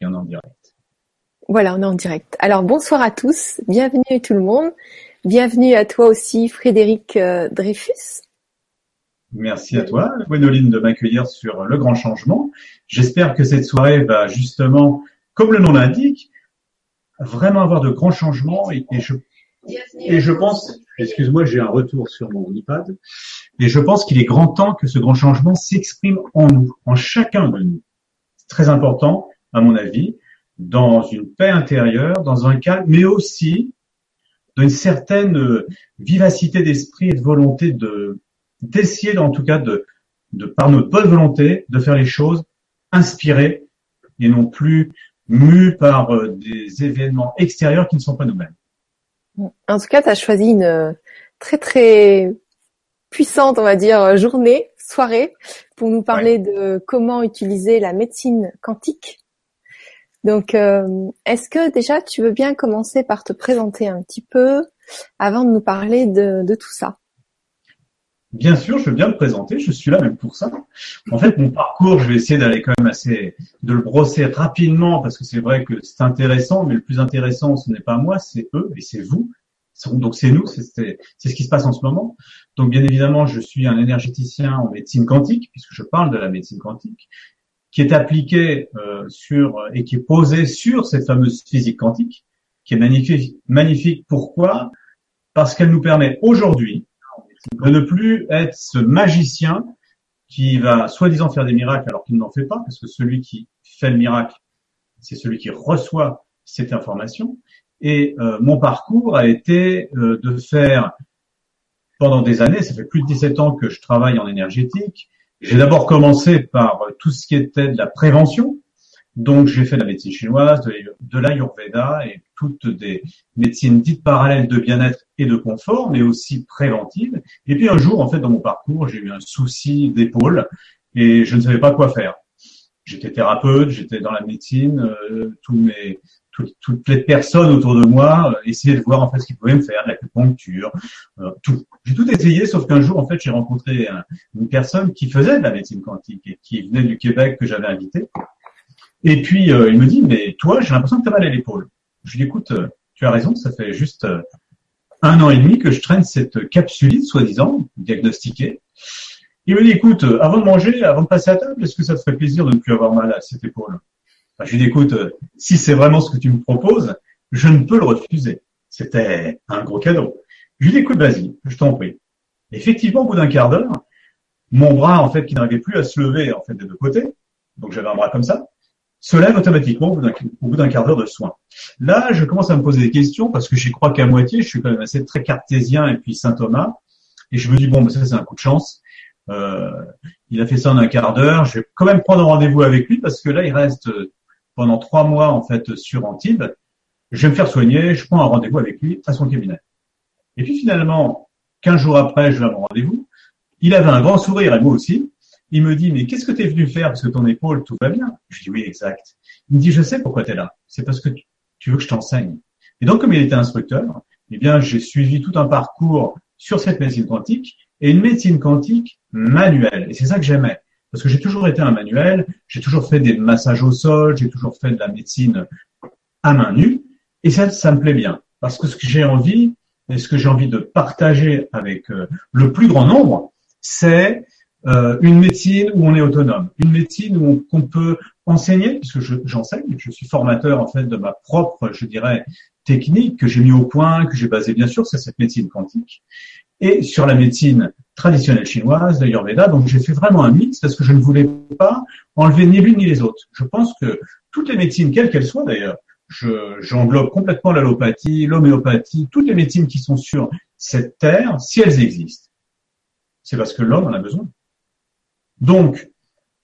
Et on est en direct. Voilà, on est en direct. Alors bonsoir à tous, bienvenue tout le monde. Bienvenue à toi aussi Frédéric euh, Dreyfus. Merci à toi, Gwénoline, de m'accueillir sur Le Grand Changement. J'espère que cette soirée va justement, comme le nom l'indique, vraiment avoir de grands changements et, je, et je pense, excuse-moi, j'ai un retour sur mon iPad, et je pense qu'il est grand temps que ce grand changement s'exprime en nous, en chacun de nous. C'est très important, à mon avis, dans une paix intérieure, dans un calme, mais aussi dans une certaine euh, vivacité d'esprit et de volonté de d'essayer, en tout cas, de, de par notre bonne volonté, de faire les choses inspirées et non plus mus par euh, des événements extérieurs qui ne sont pas nous-mêmes. En tout cas, tu as choisi une euh, très très puissante, on va dire, journée, soirée, pour nous parler de comment utiliser la médecine quantique donc, euh, est-ce que déjà tu veux bien commencer par te présenter un petit peu avant de nous parler de, tout ça? Bien sûr, je veux bien me présenter. Je suis là même pour ça. En fait, mon parcours, je vais essayer d'aller quand même assez, de le brosser rapidement parce que c'est vrai que c'est intéressant, mais le plus intéressant, ce n'est pas moi, c'est eux et c'est vous. Donc c'est nous, c'est ce qui se passe en ce moment. Donc bien évidemment, je suis un énergéticien en médecine quantique puisque je parle de la médecine quantique qui est appliquée euh, sur et qui est posée sur cette fameuse physique quantique, qui est magnifique. Magnifique. Pourquoi? Parce qu'elle nous permet aujourd'hui de ne plus être ce magicien qui va soi-disant faire des miracles alors qu'il n'en fait pas, parce que celui qui fait le miracle, c'est celui qui reçoit cette information. Et euh, mon parcours a été euh, de faire pendant des années, ça fait plus de 17 ans que je travaille en énergétique, j'ai d'abord commencé par tout ce qui était de la prévention. Donc, j'ai fait de la médecine chinoise, de l'ayurveda et toutes des médecines dites parallèles de bien-être et de confort, mais aussi préventives. Et puis un jour, en fait, dans mon parcours, j'ai eu un souci d'épaule et je ne savais pas quoi faire. J'étais thérapeute, j'étais dans la médecine, euh, tous mes toutes, les personnes autour de moi, euh, essayer de voir en fait ce qu'ils pouvaient me faire, l'acupuncture, euh, tout. J'ai tout essayé, sauf qu'un jour en fait j'ai rencontré une personne qui faisait de la médecine quantique et qui venait du Québec que j'avais invité. Et puis euh, il me dit mais toi j'ai l'impression que tu as mal à l'épaule. Je lui dis écoute tu as raison, ça fait juste un an et demi que je traîne cette capsulite soi-disant diagnostiquée. Il me dit écoute avant de manger, avant de passer à table, est-ce que ça te ferait plaisir de ne plus avoir mal à cette épaule? Je lui dis, écoute, euh, si c'est vraiment ce que tu me proposes, je ne peux le refuser. C'était un gros cadeau. Je lui dis, écoute, vas-y, je t'en prie. Effectivement, au bout d'un quart d'heure, mon bras, en fait, qui n'arrivait plus à se lever, en fait, des deux côtés, donc j'avais un bras comme ça, se lève automatiquement au bout d'un quart d'heure de soins. Là, je commence à me poser des questions parce que j'y crois qu'à moitié, je suis quand même assez très cartésien et puis Saint Thomas. Et je me dis, bon, mais ça, c'est un coup de chance. Euh, il a fait ça en un quart d'heure. Je vais quand même prendre un rendez-vous avec lui parce que là, il reste pendant trois mois en fait sur Antibes. Je vais me faire soigner, je prends un rendez-vous avec lui à son cabinet. Et puis finalement, quinze jours après, je vais à mon rendez-vous. Il avait un grand sourire et moi aussi. Il me dit, mais qu'est-ce que tu es venu faire parce que ton épaule, tout va bien Je dis, oui, exact. Il me dit, je sais pourquoi tu es là. C'est parce que tu veux que je t'enseigne. Et donc, comme il était instructeur, eh bien, j'ai suivi tout un parcours sur cette médecine quantique et une médecine quantique manuelle. Et c'est ça que j'aimais. Parce que j'ai toujours été un manuel, j'ai toujours fait des massages au sol, j'ai toujours fait de la médecine à main nue, et ça, ça me plaît bien. Parce que ce que j'ai envie, et ce que j'ai envie de partager avec euh, le plus grand nombre, c'est euh, une médecine où on est autonome, une médecine où on, peut enseigner, puisque j'enseigne, je, suis formateur en fait de ma propre, je dirais, technique que j'ai mis au point, que j'ai basé bien sûr sur cette médecine quantique, et sur la médecine traditionnelle chinoise, l'Ayurveda. Donc j'ai fait vraiment un mix parce que je ne voulais pas enlever ni l'une ni les autres. Je pense que toutes les médecines, quelles qu'elles soient d'ailleurs, j'englobe complètement l'allopathie, l'homéopathie, toutes les médecines qui sont sur cette terre, si elles existent, c'est parce que l'homme en a besoin. Donc,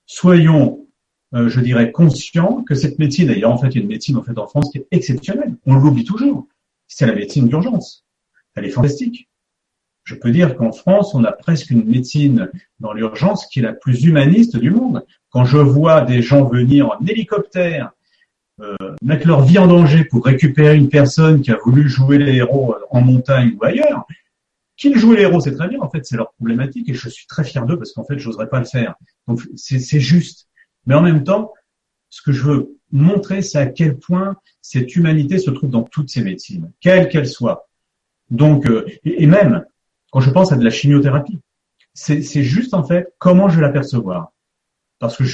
soyons, euh, je dirais, conscients que cette médecine, d'ailleurs en fait il y a une médecine en fait en France qui est exceptionnelle, on l'oublie toujours, c'est la médecine d'urgence. Elle est fantastique. Je peux dire qu'en France, on a presque une médecine dans l'urgence qui est la plus humaniste du monde. Quand je vois des gens venir en hélicoptère, euh, mettre leur vie en danger pour récupérer une personne qui a voulu jouer les héros en montagne ou ailleurs, qu'ils jouent les héros, c'est très bien. En fait, c'est leur problématique et je suis très fier d'eux parce qu'en fait, j'oserais pas le faire. Donc, c'est juste. Mais en même temps, ce que je veux montrer, c'est à quel point cette humanité se trouve dans toutes ces médecines, quelles qu'elles soient. Donc, euh, et, même quand je pense à de la chimiothérapie, c'est juste en fait comment je vais l'apercevoir. Parce que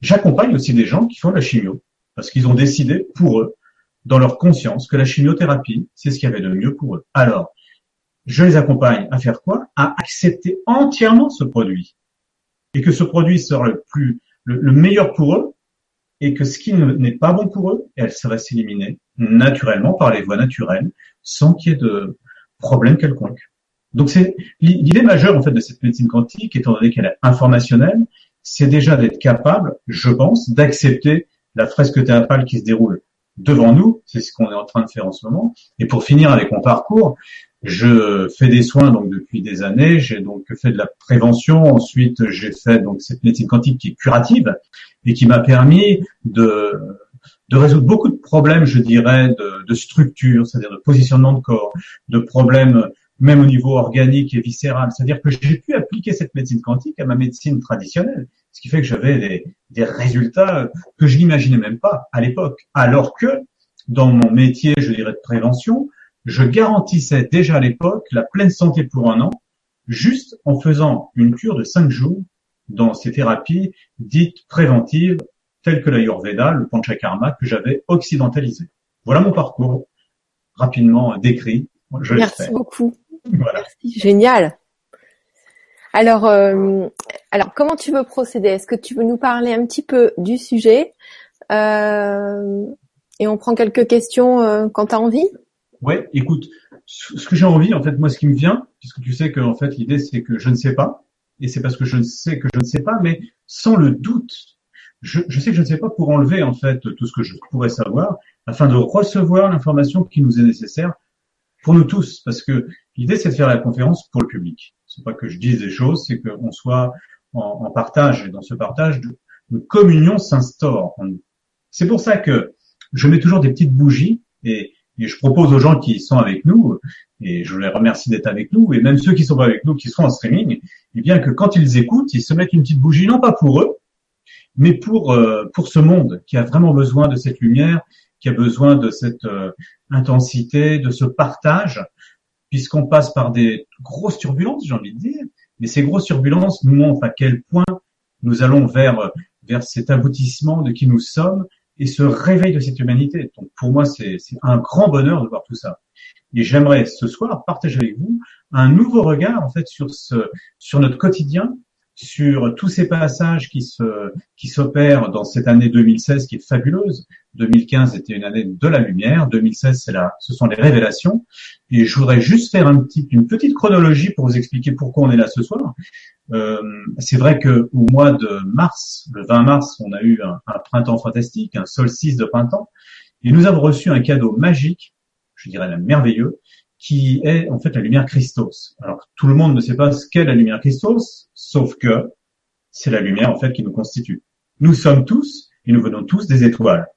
j'accompagne aussi des gens qui font de la chimio, parce qu'ils ont décidé pour eux, dans leur conscience, que la chimiothérapie, c'est ce qu'il y avait de mieux pour eux. Alors, je les accompagne à faire quoi? À accepter entièrement ce produit. Et que ce produit sera le plus, le, meilleur pour eux, et que ce qui n'est pas bon pour eux, elle serait s'éliminer naturellement par les voies naturelles, sans qu'il y ait de problème quelconque. Donc c'est l'idée majeure en fait de cette médecine quantique, étant donné qu'elle est informationnelle, c'est déjà d'être capable, je pense, d'accepter la fresque théâtrale qui se déroule devant nous, c'est ce qu'on est en train de faire en ce moment. Et pour finir avec mon parcours, je fais des soins donc depuis des années. J'ai donc fait de la prévention. Ensuite, j'ai fait donc cette médecine quantique qui est curative et qui m'a permis de de résoudre beaucoup de problèmes, je dirais, de, de structure, c'est-à-dire de positionnement de corps, de problèmes même au niveau organique et viscéral. C'est-à-dire que j'ai pu appliquer cette médecine quantique à ma médecine traditionnelle, ce qui fait que j'avais des, des résultats que je n'imaginais même pas à l'époque. Alors que dans mon métier, je dirais, de prévention, je garantissais déjà à l'époque la pleine santé pour un an, juste en faisant une cure de cinq jours dans ces thérapies dites préventives, telles que l'Ayurveda, le Panchakarma, que j'avais occidentalisé. Voilà mon parcours, rapidement décrit. Je Merci beaucoup. Merci, génial. Alors, euh, alors comment tu veux procéder? Est-ce que tu veux nous parler un petit peu du sujet euh, et on prend quelques questions euh, quand tu as envie? Ouais, écoute, ce que j'ai envie, en fait, moi, ce qui me vient, puisque tu sais que en fait l'idée c'est que je ne sais pas, et c'est parce que je ne sais que je ne sais pas, mais sans le doute, je, je sais que je ne sais pas pour enlever en fait tout ce que je pourrais savoir, afin de recevoir l'information qui nous est nécessaire pour nous tous, parce que l'idée c'est de faire la conférence pour le public. C'est pas que je dise des choses, c'est qu'on soit en, partage, et dans ce partage, une communion s'instaure C'est pour ça que je mets toujours des petites bougies et, et, je propose aux gens qui sont avec nous, et je les remercie d'être avec nous, et même ceux qui sont pas avec nous, qui sont en streaming, eh bien que quand ils écoutent, ils se mettent une petite bougie, non pas pour eux, mais pour euh, pour ce monde qui a vraiment besoin de cette lumière, qui a besoin de cette euh, intensité, de ce partage, puisqu'on passe par des grosses turbulences, j'ai envie de dire. Mais ces grosses turbulences nous montrent à quel point nous allons vers vers cet aboutissement de qui nous sommes et ce réveil de cette humanité. Donc pour moi, c'est un grand bonheur de voir tout ça. Et j'aimerais ce soir partager avec vous un nouveau regard en fait sur ce sur notre quotidien sur tous ces passages qui se qui s'opèrent dans cette année 2016 qui est fabuleuse. 2015 était une année de la lumière, 2016 c'est là, ce sont les révélations. Et je voudrais juste faire un petit, une petite chronologie pour vous expliquer pourquoi on est là ce soir. Euh, c'est vrai que au mois de mars, le 20 mars, on a eu un, un printemps fantastique, un solstice de printemps, et nous avons reçu un cadeau magique, je dirais merveilleux, qui est en fait la lumière Christos. Alors tout le monde ne sait pas ce qu'est la lumière Christos, sauf que c'est la lumière en fait qui nous constitue. Nous sommes tous et nous venons tous des étoiles.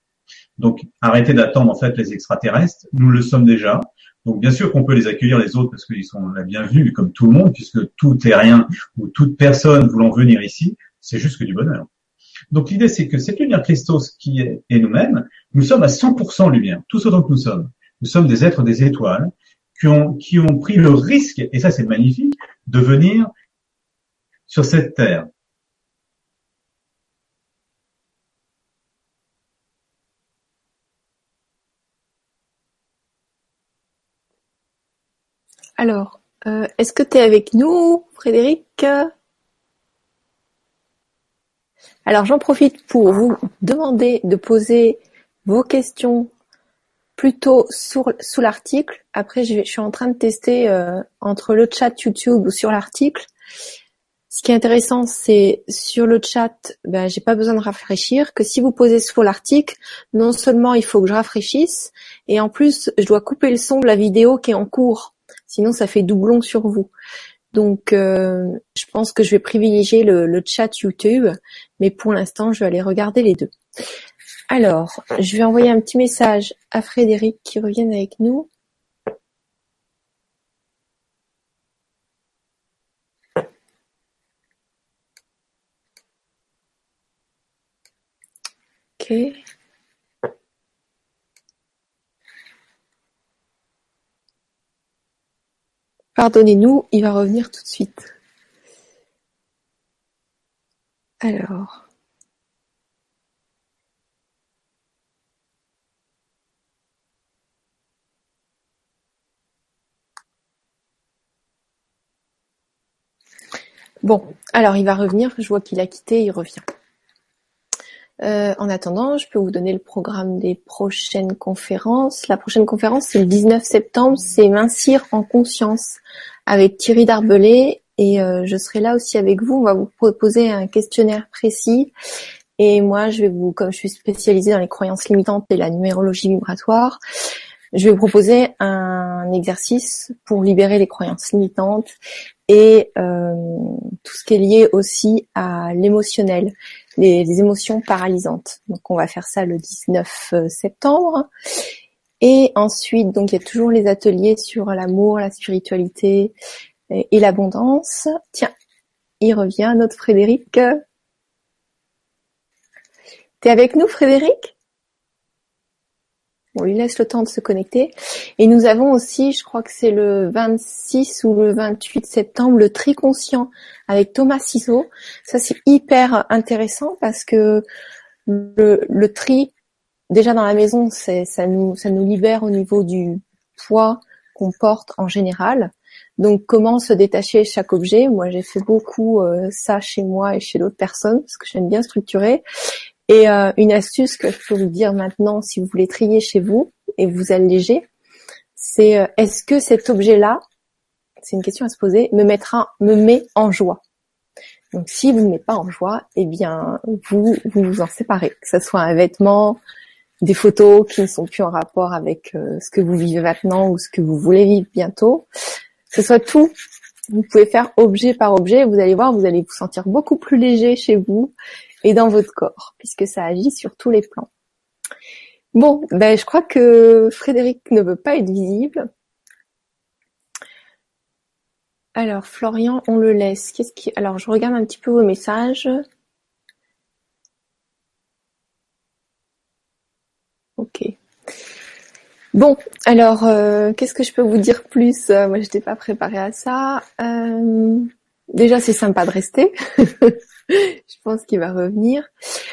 Donc arrêtez d'attendre en fait les extraterrestres, nous le sommes déjà. Donc bien sûr qu'on peut les accueillir les autres parce qu'ils sont la bienvenue comme tout le monde puisque tout est rien ou toute personne voulant venir ici, c'est juste que du bonheur. Donc l'idée c'est que cette lumière Christos qui est, nous-mêmes, nous sommes à 100% lumière, tous autant que nous sommes. Nous sommes des êtres des étoiles qui ont, qui ont pris le risque, et ça c'est magnifique, de venir sur cette terre. Alors, euh, est-ce que tu es avec nous, Frédéric? Alors, j'en profite pour vous demander de poser vos questions plutôt sur, sous l'article. Après, je, suis en train de tester euh, entre le chat YouTube ou sur l'article. Ce qui est intéressant, c'est sur le chat, ben, j'ai pas besoin de rafraîchir. Que si vous posez sous l'article, non seulement il faut que je rafraîchisse, et en plus, je dois couper le son de la vidéo qui est en cours. Sinon, ça fait doublon sur vous. Donc, euh, je pense que je vais privilégier le, le chat YouTube, mais pour l'instant, je vais aller regarder les deux. Alors, je vais envoyer un petit message à Frédéric qui revienne avec nous. Ok. Pardonnez-nous, il va revenir tout de suite. Alors. Bon, alors il va revenir, je vois qu'il a quitté, il revient. Euh, en attendant, je peux vous donner le programme des prochaines conférences. La prochaine conférence, c'est le 19 septembre, c'est Mincir en conscience avec Thierry Darbelay et euh, je serai là aussi avec vous. On va vous proposer un questionnaire précis et moi, je vais vous, comme je suis spécialisée dans les croyances limitantes et la numérologie vibratoire, je vais vous proposer un exercice pour libérer les croyances limitantes et euh, tout ce qui est lié aussi à l'émotionnel, les, émotions paralysantes. Donc on va faire ça le 19 euh, septembre. Et ensuite, donc il y a toujours les ateliers sur l'amour, la spiritualité et l'abondance. Tiens, il revient notre Frédéric. T'es avec nous, Frédéric? On lui laisse le temps de se connecter. Et nous avons aussi, je crois que c'est le 26 ou le 28 septembre, le tri conscient avec Thomas Ciseau. Ça, c'est hyper intéressant parce que le, tri, déjà dans la maison, ça nous, libère au niveau du poids qu'on porte en général. Donc, comment se détacher chaque objet? Moi, j'ai fait beaucoup euh, ça chez moi et chez d'autres personnes parce que j'aime bien structurer. Et euh, une astuce que je peux vous dire maintenant, si vous voulez trier chez vous et vous alléger, c'est euh, est-ce que cet objet-là, c'est une question à se poser, me mettra, me met en joie? Donc si vous ne mettez pas en joie, eh bien vous vous, vous en séparez, que ce soit un vêtement, des photos qui ne sont plus en rapport avec euh, ce que vous vivez maintenant ou ce que vous voulez vivre bientôt, que ce soit tout. Vous pouvez faire objet par objet, vous allez voir, vous allez vous sentir beaucoup plus léger chez vous et dans votre corps, puisque ça agit sur tous les plans. Bon, ben je crois que Frédéric ne veut pas être visible. Alors Florian, on le laisse. Qu'est-ce qui Alors je regarde un petit peu vos messages. Ok. Bon, alors euh, qu'est-ce que je peux vous dire plus? Moi, je n'étais pas préparée à ça. Euh, déjà, c'est sympa de rester. je pense qu'il va revenir.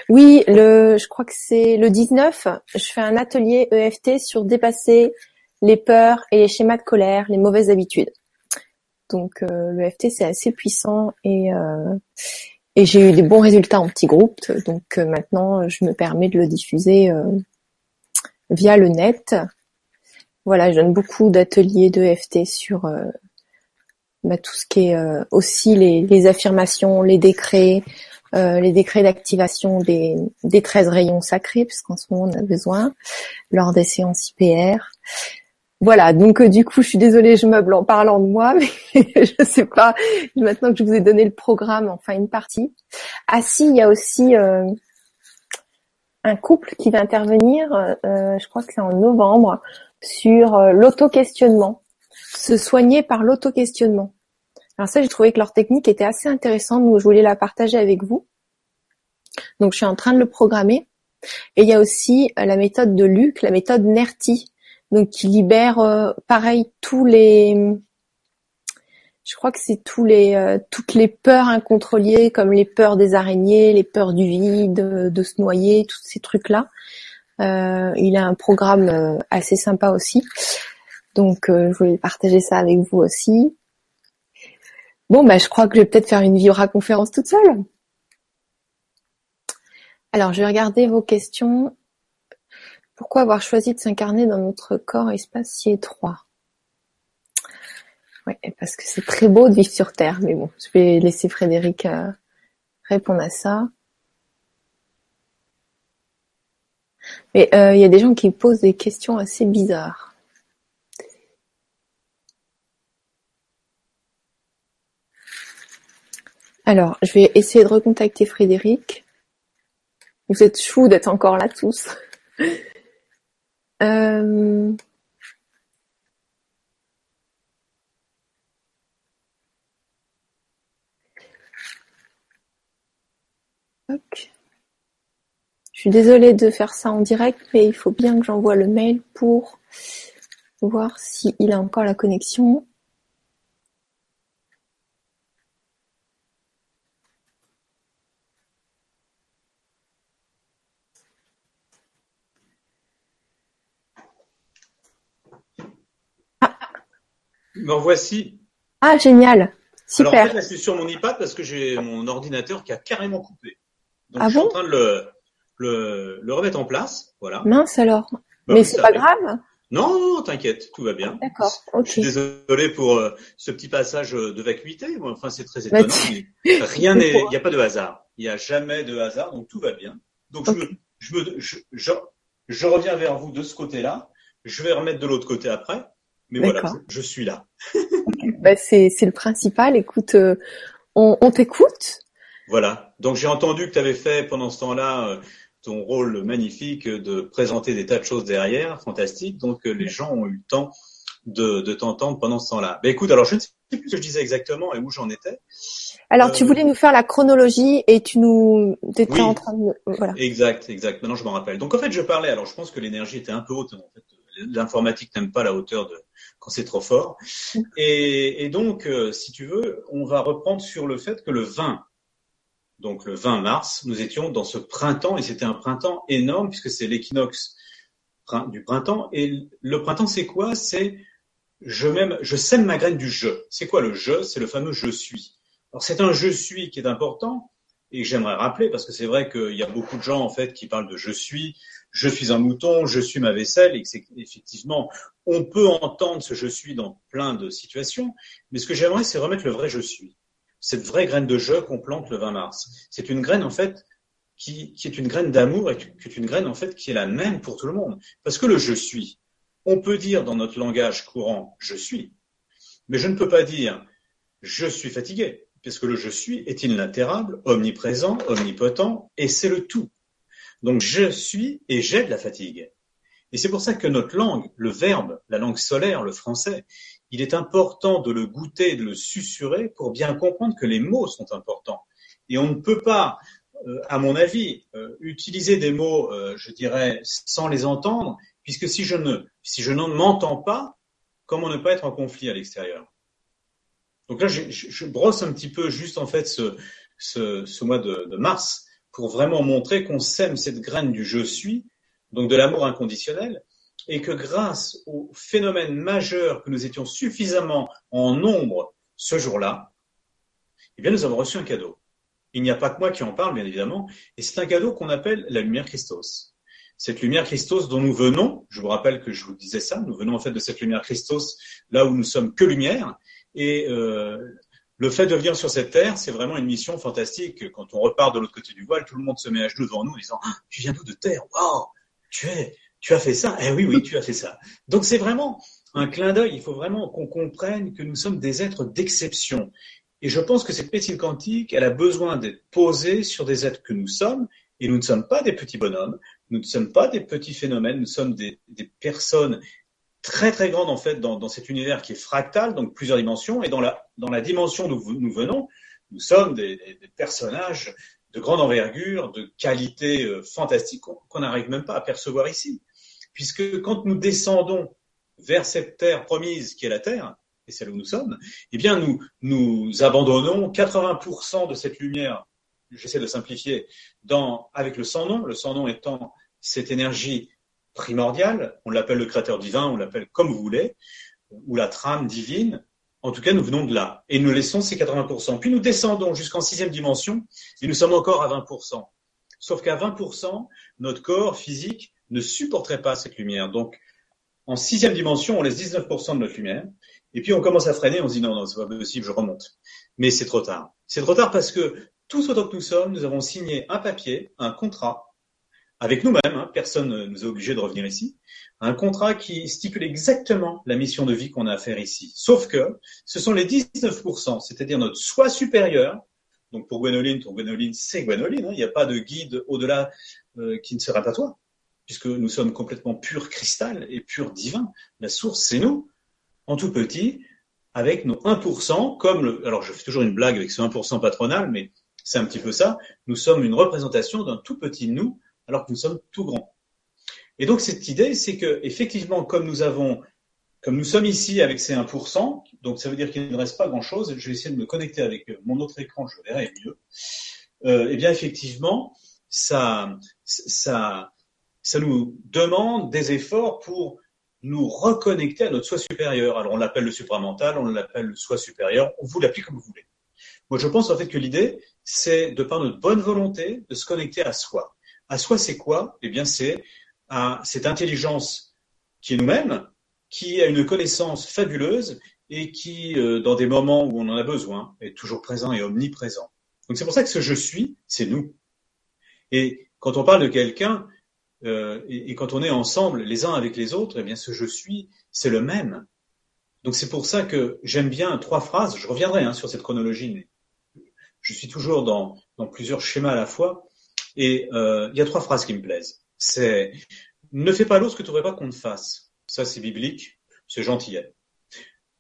Oui, le, je crois que c'est le 19. Je fais un atelier EFT sur dépasser les peurs et les schémas de colère, les mauvaises habitudes. Donc euh, l'EFT c'est assez puissant et euh, et j'ai eu des bons résultats en petits groupes. Donc euh, maintenant je me permets de le diffuser euh, via le net. Voilà, je donne beaucoup d'ateliers d'EFT sur euh, bah, tout ce qui est euh, aussi les, les, affirmations, les décrets, euh, les décrets d'activation des, des 13 rayons sacrés, puisqu'en ce moment on a besoin, lors des séances IPR. Voilà, donc euh, du coup, je suis désolée, je meuble en parlant de moi, mais je sais pas, maintenant que je vous ai donné le programme, enfin une partie. Ah si, il y a aussi euh, un couple qui va intervenir, je crois que c'est en novembre, sur l'auto-questionnement se soigner par l'auto-questionnement. Alors ça, j'ai trouvé que leur technique était assez intéressante, donc je voulais la partager avec vous. Donc je suis en train de le programmer. Et il y a aussi euh, la méthode de Luc, la méthode NERTI, donc qui libère euh, pareil tous les je crois que c'est tous les euh, toutes les peurs incontrôlées comme les peurs des araignées, les peurs du vide, de se noyer, tous ces trucs là. il a un programme assez sympa aussi. Donc, euh, je voulais partager ça avec vous aussi. Bon, bah, je crois que je vais peut-être faire une vibra-conférence toute seule. Alors, je vais regarder vos questions. Pourquoi avoir choisi de s'incarner dans notre corps espace si étroit Ouais, parce que c'est très beau de vivre sur Terre, mais bon, je vais laisser Frédéric euh, répondre à ça. Mais euh, il y a des gens qui posent des questions assez bizarres. Alors, je vais essayer de recontacter Frédéric. Vous êtes chou d'être encore là tous. euh... suis désolée de faire ça en direct, mais il faut bien que j'envoie le mail pour voir s'il a encore la connexion. Me voici. Ah, génial. Super. Alors, en fait, je suis sur mon iPad parce que j'ai mon ordinateur qui a carrément coupé. Donc, Ah je suis bon? en train de le, le, le remettre en place. Voilà. Mince alors. Bah mais c'est pas arrive. grave. Non, non, non, t'inquiète, tout va bien. D'accord. Je Ok. suis désolé pour euh, ce petit passage euh, de vacuité. Bon, Enfin, c'est très Bah, étonnant. mais rien n'est, il n'y a pas de hasard. Il n'y a jamais de hasard, donc tout va bien. Donc, je, me, je, me, je, je, je reviens vers vous de ce côté-là. Je vais remettre de l'autre côté après. Mais voilà, je, je suis là. Bah, c'est c'est le principal. Écoute, euh, on, on t'écoute. Voilà. Donc j'ai entendu que tu avais fait pendant ce temps-là euh, ton rôle magnifique de présenter des tas de choses derrière, fantastique. Donc euh, les gens ont eu le temps de, de t'entendre pendant ce temps-là. Ben écoute, alors je ne sais plus ce que je disais exactement et où j'en étais. Alors, tu Euh, voulais nous faire la chronologie et tu nous, t'étais Oui. en train de, voilà. Exact, exact. Maintenant je m'en rappelle. Donc en fait je parlais. Alors je pense que l'énergie était un peu haute. En fait, l'informatique n'aime pas la hauteur de quand c'est trop fort. Et, donc euh, si tu veux, on va reprendre sur le fait que le 20 donc le 20 mars, nous étions dans ce printemps et c'était un printemps énorme puisque c'est l'équinoxe du printemps. Et le printemps, c'est quoi? C'est je m'aime, je sème ma graine du je. C'est quoi le je C'est le fameux je suis. Alors c'est un je suis qui est important et j'aimerais rappeler parce que c'est vrai qu'il y a beaucoup de gens en fait qui parlent de je suis, je suis un mouton, je suis ma vaisselle et que c'est effectivement on peut entendre ce je suis dans plein de situations. Mais ce que j'aimerais, c'est remettre le vrai je suis cette vraie graine de je qu'on plante le 20 mars. C'est une graine en fait qui, est une graine d'amour et qui est une graine en fait qui est la même pour tout le monde. Parce que le je suis, on peut dire dans notre langage courant je suis, mais je ne peux pas dire je suis fatigué, parce que le je suis est inaltérable, omniprésent, omnipotent, et c'est le tout. Donc je suis et j'ai de la fatigue. Et c'est pour ça que notre langue, le verbe, la langue solaire, le français, il est important de le goûter, de le susurrer pour bien comprendre que les mots sont importants. Et on ne peut pas, euh, à mon avis, euh, utiliser des mots, euh, je dirais, sans les entendre, puisque si je ne, si je ne m'entends pas, comment ne pas être en conflit à l'extérieur? Donc là, je, brosse un petit peu juste en fait ce, mois de mars pour vraiment montrer qu'on sème cette graine du je suis, donc de l'amour inconditionnel, et que grâce au phénomène majeur que nous étions suffisamment en nombre ce jour-là, eh bien, nous avons reçu un cadeau. Il n'y a pas que moi qui en parle, bien évidemment, et c'est un cadeau qu'on appelle la lumière Christos. Cette lumière Christos dont nous venons, je vous rappelle que je vous disais ça, nous venons en fait de cette lumière Christos, là où nous sommes que lumière, et euh, le fait de venir sur cette terre, c'est vraiment une mission fantastique. Quand on repart de l'autre côté du voile, tout le monde se met à genoux devant nous en disant ah, Tu viens d'où de terre? Waouh Tu es tu as fait ça? Eh oui, oui, tu as fait ça. Donc c'est vraiment un clin d'œil. Il faut vraiment qu'on comprenne que nous sommes des êtres d'exception. Et je pense que cette médecine quantique, elle a besoin d'être posée sur des êtres que nous sommes. Et nous ne sommes pas des petits bonhommes, nous ne sommes pas des petits phénomènes, nous sommes des, des personnes très très grandes en fait dans, dans, cet univers qui est fractal, donc plusieurs dimensions. Et dans la, dans la dimension d'où nous venons, nous sommes des, des, des personnages de grande envergure, de qualité euh, fantastique qu'on n'arrive même pas à percevoir ici. Puisque quand nous descendons vers cette terre promise qui est la terre, et celle où nous sommes, eh bien nous, nous abandonnons 80% de cette lumière, j'essaie de simplifier, dans, avec le sans-nom, le sans-nom étant cette énergie primordiale, on l'appelle le créateur divin, on l'appelle comme vous voulez, ou la trame divine, en tout cas nous venons de là, et nous laissons ces 80%. Puis nous descendons jusqu'en sixième dimension, et nous sommes encore à 20%. Sauf qu'à 20%, notre corps physique ne supporterait pas cette lumière. Donc, en sixième dimension, on laisse 19% de notre lumière, et puis on commence à freiner, on se dit non, non, c'est pas possible, je remonte. Mais c'est trop tard. C'est trop tard parce que tous autant que nous sommes, nous avons signé un papier, un contrat, avec nous-mêmes, hein, personne ne nous est obligé de revenir ici, un contrat qui stipule exactement la mission de vie qu'on a à faire ici. Sauf que ce sont les 19%, c'est-à-dire notre soi supérieur, donc pour Gwenoline, ton Gwenoline, c'est Gwenoline, hein, il n'y a pas de guide au-delà euh, qui ne sera pas toi puisque nous sommes complètement pur cristal et pur divin. La source, c'est nous, en tout petit, avec nos 1%, comme le, alors je fais toujours une blague avec ce 1% patronal, mais c'est un petit peu ça. Nous sommes une représentation d'un tout petit nous. Alors que nous sommes tout grands. Et donc cette idée, c'est que effectivement, comme nous avons, comme nous sommes ici avec ces 1%, donc ça veut dire qu'il ne reste pas grand-chose. Je vais essayer de me connecter avec mon autre écran, je verrai mieux. Euh, eh bien, effectivement, ça, ça, ça nous demande des efforts pour nous reconnecter à notre soi supérieur. Alors on l'appelle le supramental, on l'appelle le soi supérieur, on vous l'applique comme vous voulez. Moi je pense en fait que l'idée, c'est de par notre bonne volonté de se connecter à soi. À soi c'est quoi? Eh bien c'est à cette intelligence qui est nous-mêmes, qui a une connaissance fabuleuse et qui, euh, dans des moments où on en a besoin, est toujours présent et omniprésent. Donc c'est pour ça que ce je suis, c'est nous. Et quand on parle de quelqu'un, euh, et, quand on est ensemble les uns avec les autres, eh bien ce je suis, c'est le même. Donc c'est pour ça que j'aime bien trois phrases. Je reviendrai hein, sur cette chronologie, mais je suis toujours dans plusieurs schémas à la fois. Et euh, il y a trois phrases qui me plaisent. C'est ne fais pas l'autre ce que tu voudrais pas qu'on te fasse. Ça c'est biblique, c'est gentil.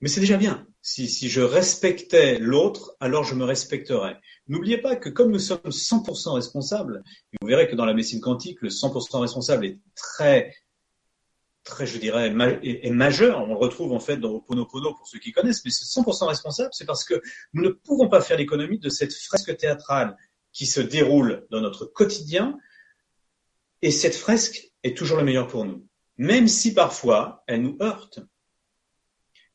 Mais c'est déjà bien. Si, si je respectais l'autre, alors je me respecterais. N'oubliez pas que comme nous sommes 100% responsables, vous verrez que dans la médecine quantique, le 100% responsable est très, très, je dirais, est, majeur. On le retrouve en fait dans Oponopono pour ceux qui connaissent, mais ce 100% responsable, c'est parce que nous ne pouvons pas faire l'économie de cette fresque théâtrale qui se déroule dans notre quotidien. Et cette fresque est toujours la meilleure pour nous. Même si parfois elle nous heurte.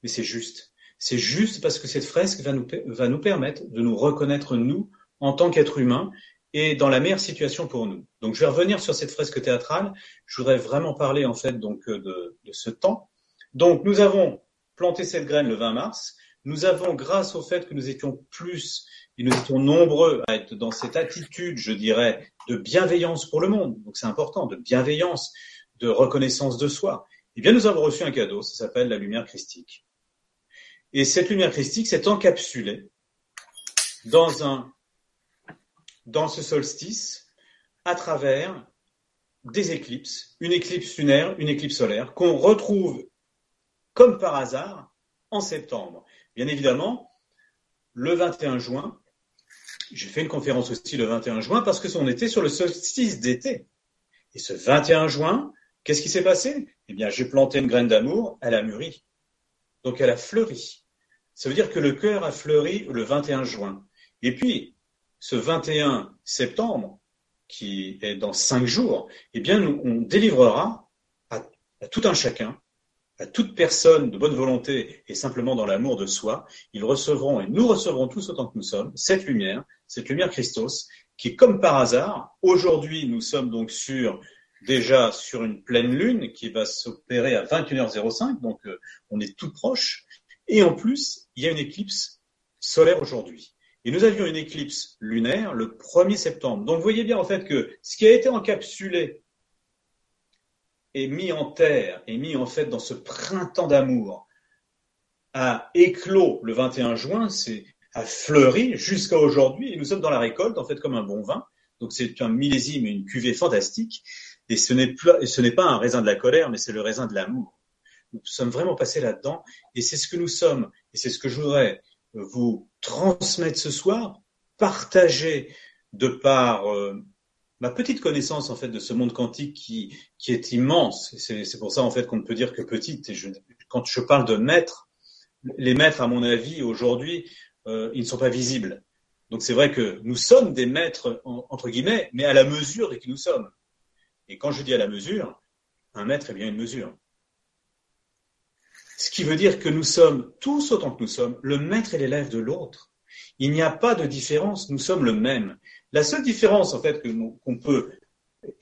Mais c'est juste. C'est juste parce que cette fresque va nous, va nous permettre de nous reconnaître nous en tant qu'êtres humains et dans la meilleure situation pour nous. Donc je vais revenir sur cette fresque théâtrale. Je voudrais vraiment parler en fait donc euh, de, de ce temps. Donc nous avons planté cette graine le 20 mars. Nous avons, grâce au fait que nous étions plus et nous étions nombreux à être dans cette attitude, je dirais, de bienveillance pour le monde. Donc c'est important, de bienveillance, de reconnaissance de soi. Eh bien, nous avons reçu un cadeau. Ça s'appelle la lumière christique. Et cette lumière christique s'est encapsulée dans un, dans ce solstice à travers des éclipses, une éclipse lunaire, une éclipse solaire, qu'on retrouve comme par hasard en septembre. Bien évidemment, le 21 juin, j'ai fait une conférence aussi le 21 juin parce que on était sur le solstice d'été. Et ce 21 juin, qu'est-ce qui s'est passé? Eh bien, j'ai planté une graine d'amour, elle a mûri. Donc elle a fleuri. Ça veut dire que le cœur a fleuri le 21 juin. Et puis, ce 21 septembre, qui est dans cinq jours, eh bien, nous, on délivrera à, tout un chacun, à toute personne de bonne volonté et simplement dans l'amour de soi, ils recevront, et nous recevrons tous autant que nous sommes, cette lumière, cette lumière Christos, qui, comme par hasard, aujourd'hui, nous sommes donc sur déjà sur une pleine lune qui va s'opérer à 21h05, donc euh, on est tout proche. Et en plus, il y a une éclipse solaire aujourd'hui. Et nous avions une éclipse lunaire le 1er septembre. Donc vous voyez bien en fait que ce qui a été encapsulé et mis en terre et mis en fait dans ce printemps d'amour a éclos le 21 juin, c'est a fleuri jusqu'à aujourd'hui et nous sommes dans la récolte en fait comme un bon vin. Donc c'est un millésime et une cuvée fantastique et ce n'est pas un raisin de la colère mais c'est le raisin de l'amour. Nous sommes vraiment passés là-dedans et c'est ce que nous sommes et c'est ce que je voudrais vous transmettre ce soir, partager de par euh, ma petite connaissance en fait de ce monde quantique qui, qui est immense. C'est pour ça en fait qu'on ne peut dire que petite. Et quand je parle de maîtres, les maîtres à mon avis aujourd'hui, euh, ils ne sont pas visibles. Donc c'est vrai que nous sommes des maîtres entre guillemets, mais à la mesure de qui nous sommes. Et quand je dis à la mesure, un maître est bien une mesure. Ce qui veut dire que nous sommes tous autant que nous sommes le maître et l'élève de l'autre. Il n'y a pas de différence, nous sommes le même. La seule différence en fait qu'on peut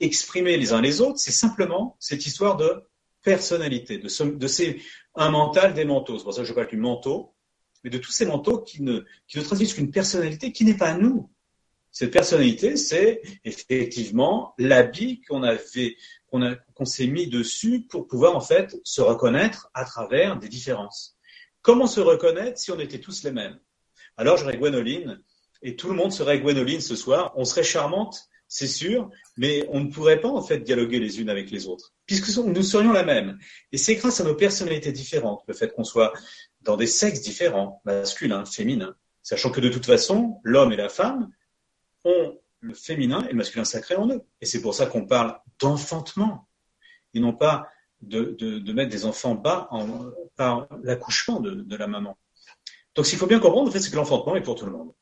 exprimer les uns les autres, c'est simplement cette histoire de personnalité, de, de ces, un mental, des manteaux. C'est pour ça que je parle du manteau, mais de tous ces manteaux qui ne, qui ne traduisent qu'une personnalité qui n'est pas nous. Cette personnalité, c'est effectivement l'habit qu'on avait, qu'on s'est mis dessus pour pouvoir en fait se reconnaître à travers des différences. Comment se reconnaître si on était tous les mêmes? Alors j'aurais Gwénoline et tout le monde serait Gwénoline ce soir. On serait charmante, c'est sûr, mais on ne pourrait pas en fait dialoguer les unes avec les autres, puisque nous serions la même. Et c'est grâce à nos personnalités différentes, le fait qu'on soit dans des sexes différents, masculins, féminins, sachant que de toute façon, l'homme et la femme ont le féminin et le masculin sacré en eux. Et c'est pour ça qu'on parle d'enfantement, et non pas de, mettre des enfants bas par l'accouchement de, la maman. Donc, qu'il faut bien comprendre, en fait, c'est que l'enfantement est pour tout le monde.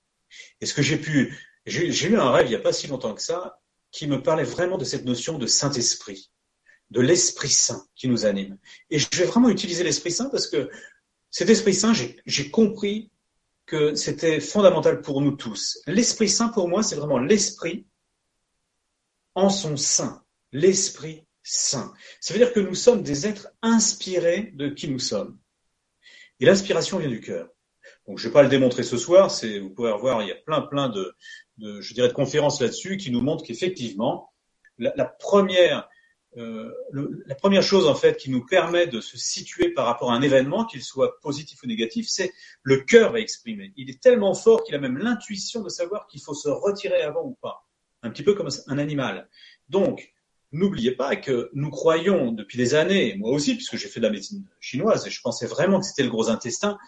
Et ce que j'ai pu, j'ai eu un rêve il n'y a pas si longtemps que ça, qui me parlait vraiment de cette notion de Saint-Esprit, de l'Esprit Saint qui nous anime. Et je vais vraiment utiliser l'Esprit Saint parce que cet Esprit Saint, j'ai compris que c'était fondamental pour nous tous. L'Esprit Saint, pour moi, c'est vraiment l'Esprit en son sein. L'Esprit Saint. Ça veut dire que nous sommes des êtres inspirés de qui nous sommes. Et l'inspiration vient du cœur. Donc, je ne vais pas le démontrer ce soir. C'est, vous pouvez voir, il y a plein, plein de, je dirais, de conférences là-dessus qui nous montrent qu'effectivement, la, première le, la première chose en fait qui nous permet de se situer par rapport à un événement, qu'il soit positif ou négatif, c'est le cœur va exprimer. Il est tellement fort qu'il a même l'intuition de savoir qu'il faut se retirer avant ou pas, un petit peu comme un animal. Donc, n'oubliez pas que nous croyons depuis des années, moi aussi, puisque j'ai fait de la médecine chinoise et je pensais vraiment que c'était le gros intestin,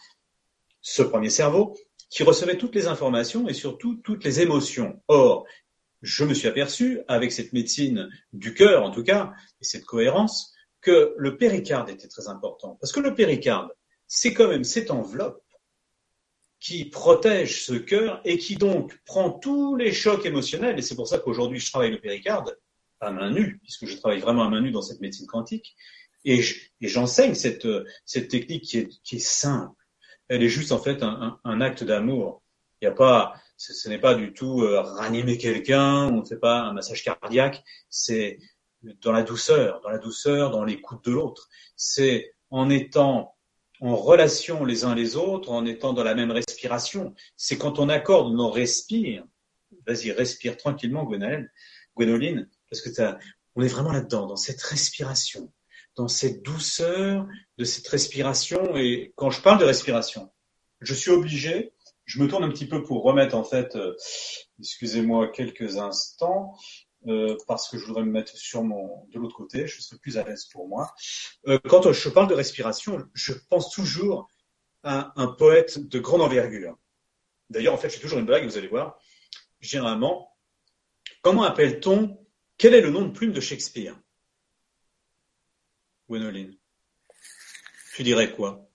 ce premier cerveau, qui recevait toutes les informations et surtout toutes les émotions. Or, je me suis aperçu, avec cette médecine du cœur en tout cas, et cette cohérence, que le péricarde était très important. Parce que le péricarde, c'est quand même cette enveloppe qui protège ce cœur et qui donc prend tous les chocs émotionnels. Et c'est pour ça qu'aujourd'hui, je travaille le péricarde à main nue, puisque je travaille vraiment à main nue dans cette médecine quantique. Et j'enseigne cette, technique qui est, simple. Elle est juste en fait un acte d'amour. Il n'y a pas, ce, n'est pas du tout euh, ranimer quelqu'un, on ne fait pas un massage cardiaque, c'est dans la douceur, dans la douceur, dans l'écoute de l'autre. C'est en étant en relation les uns les autres, en étant dans la même respiration. C'est quand on accorde nos respires. Vas-y, respire tranquillement, Gwénoline, Gwénoline parce que on est vraiment là-dedans, dans cette respiration, dans cette douceur de cette respiration. Et quand je parle de respiration, je suis obligé je me tourne un petit peu pour remettre en fait, euh, excusez-moi quelques instants, euh, parce que je voudrais me mettre sur mon de l'autre côté, je serais plus à l'aise pour moi. Euh, quand je parle de respiration, je pense toujours à un poète de grande envergure. D'ailleurs, en fait, j'ai toujours une blague, vous allez voir. Généralement, comment appelle-t-on Quel est le nom de plume de Shakespeare? Gwénoline. Tu dirais quoi?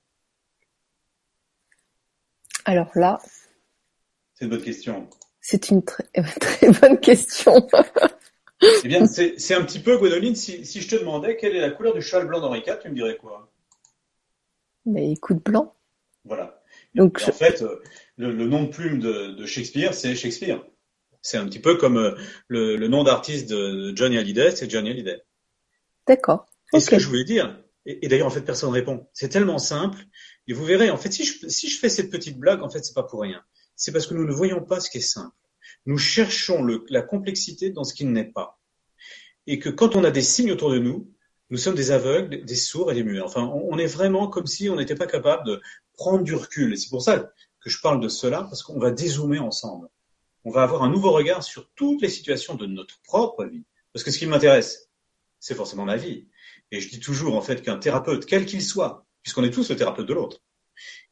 Alors là. C'est une bonne question. C'est une très, très bonne question. eh bien, c'est un petit peu, Gwendoline, si, si, je te demandais quelle est la couleur du cheval blanc d'Henri IV, tu me dirais quoi? Mais écoute blanc. Voilà. Donc, En fait, le, le, nom de plume de, de Shakespeare, c'est Shakespeare. C'est un petit peu comme euh, le, le nom d'artiste de Johnny Hallyday, c'est Johnny Hallyday. D'accord. Et ce que je voulais dire, et, et d'ailleurs, en fait, personne ne répond. C'est tellement simple. Et vous verrez, en fait, si je, si je fais cette petite blague, en fait, c'est pas pour rien. C'est parce que nous ne voyons pas ce qui est simple. Nous cherchons le, la complexité dans ce qui n'est pas. Et que quand on a des signes autour de nous, nous sommes des aveugles, des sourds et des muets. Enfin, on, on est vraiment comme si on n'était pas capable de prendre du recul. Et c'est pour ça que je parle de cela, parce qu'on va dézoomer ensemble. On va avoir un nouveau regard sur toutes les situations de notre propre vie. Parce que ce qui m'intéresse, c'est forcément ma vie. Et je dis toujours, en fait, qu'un thérapeute, quel qu'il soit, puisqu'on est tous le thérapeute de l'autre,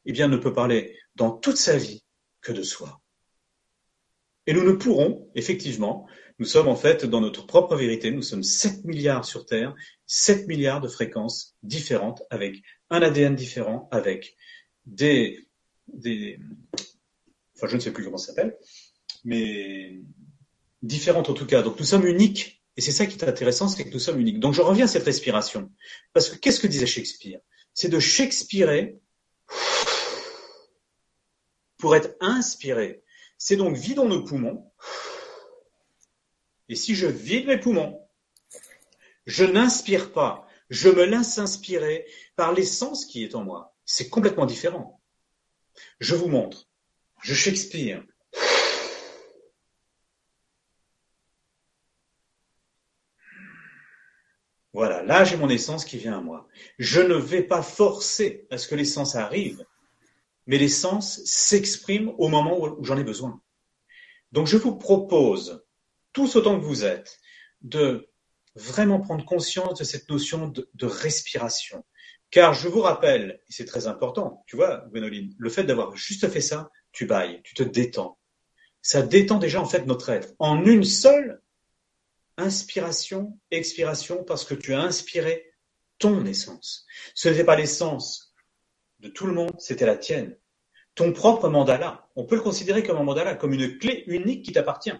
eh bien, ne peut parler dans toute sa vie que de soi. Et nous ne pourrons, effectivement, nous sommes en fait dans notre propre vérité, nous sommes 7 milliards sur Terre, 7 milliards de fréquences différentes, avec un ADN différent, avec des, des enfin je ne sais plus comment ça s'appelle, mais différentes en tout cas. Donc nous sommes uniques, et c'est ça qui est intéressant, c'est que nous sommes uniques. Donc je reviens à cette respiration, parce que qu'est-ce que disait Shakespeare? C'est de Shakespeare pour être inspiré. C'est donc vidons nos poumons. Et si je vide mes poumons, je n'inspire pas. Je me laisse inspirer par l'essence qui est en moi. C'est complètement différent. Je vous montre. Je Shakespeare. Voilà, là j'ai mon essence qui vient à moi. Je ne vais pas forcer à ce que l'essence arrive, mais l'essence s'exprime au moment où j'en ai besoin. Donc je vous propose, tous autant que vous êtes, de vraiment prendre conscience de cette notion de, respiration. Car je vous rappelle, et c'est très important, tu vois, Gwénoline, le fait d'avoir juste fait ça, tu bailles, tu te détends. Ça détend déjà en fait notre être. En une seule inspiration, expiration, parce que tu as inspiré ton essence. Ce n'était pas l'essence de tout le monde, c'était la tienne. Ton propre mandala, on peut le considérer comme un mandala, comme une clé unique qui t'appartient.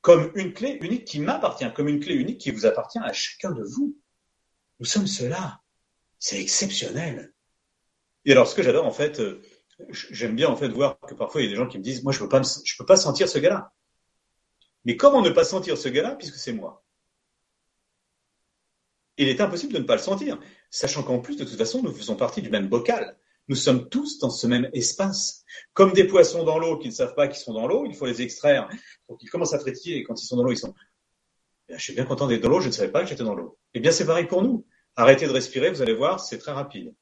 Comme une clé unique qui m'appartient, comme une clé unique qui vous appartient à chacun de vous. Nous sommes cela. C'est exceptionnel. Et alors, ce que j'adore, en fait, euh, j'aime bien, en fait, voir que parfois, il y a des gens qui me disent, moi, je peux peux pas sentir ce gars-là. Mais comment ne pas sentir ce gars-là puisque c'est moi? Il est impossible de ne pas le sentir, sachant qu'en plus, de toute façon, nous faisons partie du même bocal. Nous sommes tous dans ce même espace. Comme des poissons dans l'eau qui ne savent pas qu'ils sont dans l'eau, il faut les extraire pour qu'ils commencent à frétiller et quand ils sont dans l'eau, ils sont je suis bien content d'être dans l'eau, je ne savais pas que j'étais dans l'eau. Eh bien, c'est pareil pour nous. Arrêtez de respirer, vous allez voir, c'est très rapide.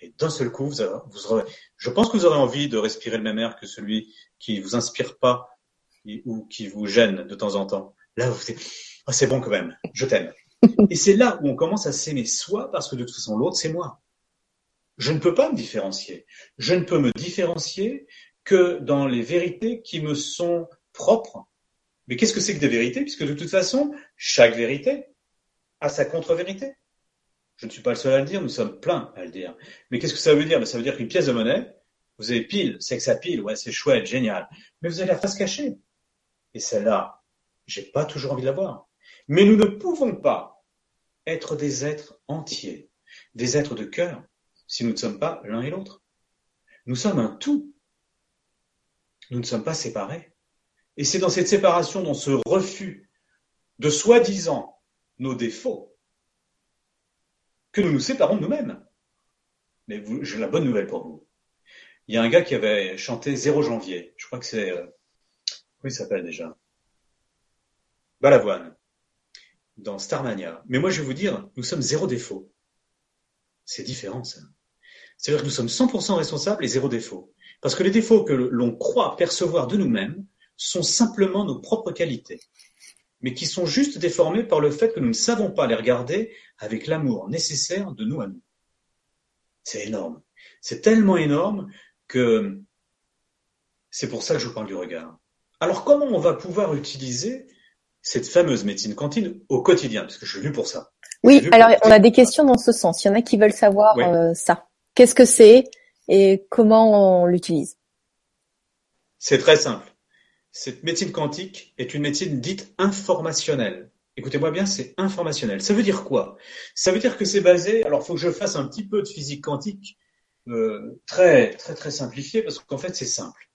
Et d'un seul coup, vous, aurez, je pense que vous aurez envie de respirer le même air que celui qui vous inspire pas ou qui vous gêne de temps en temps. Là, vous dites, oh, c'est bon quand même, je t'aime. Et c'est là où on commence à s'aimer soi parce que de toute façon, l'autre, c'est moi. Je ne peux pas me différencier. Je ne peux me différencier que dans les vérités qui me sont propres. Mais qu'est-ce que c'est que des vérités? Puisque de toute façon, chaque vérité a sa contre-vérité. Je ne suis pas le seul à le dire, nous sommes pleins à le dire. Mais qu'est-ce que ça veut dire? Ça veut dire qu'une pièce de monnaie, vous avez pile, c'est que ça pile, ouais, c'est chouette, génial. Mais vous avez la face cachée. Et celle-là, j'ai pas toujours envie de la voir. Mais nous ne pouvons pas être des êtres entiers, des êtres de cœur, si nous ne sommes pas l'un et l'autre. Nous sommes un tout. Nous ne sommes pas séparés. Et c'est dans cette séparation, dans ce refus de soi-disant nos défauts, que nous nous séparons de nous-mêmes. Mais j'ai la bonne nouvelle pour vous. Il y a un gars qui avait chanté 0 janvier. Je crois que c'est... Comment il s'appelle déjà? Balavoine. Dans Starmania. Mais moi, je vais vous dire, nous sommes zéro défaut. C'est différent, ça. C'est-à-dire que nous sommes 100% responsables et zéro défaut. Parce que les défauts que l'on croit percevoir de nous-mêmes sont simplement nos propres qualités, mais qui sont juste déformés par le fait que nous ne savons pas les regarder avec l'amour nécessaire de nous à nous. C'est énorme. C'est tellement énorme que c'est pour ça que je vous parle du regard. Alors comment on va pouvoir utiliser cette fameuse médecine cantine au quotidien? Parce que je suis venu pour ça. Oui, alors on a des questions dans ce sens. Il y en a qui veulent savoir euh, ça. Qu'est-ce que c'est et comment on l'utilise? C'est très simple. Cette médecine quantique est une médecine dite informationnelle. Écoutez-moi bien, c'est informationnel. Ça veut dire quoi? Ça veut dire que c'est basé. Alors, il faut que je fasse un petit peu de physique quantique, euh, très très très simplifié, parce qu'en fait, c'est simple.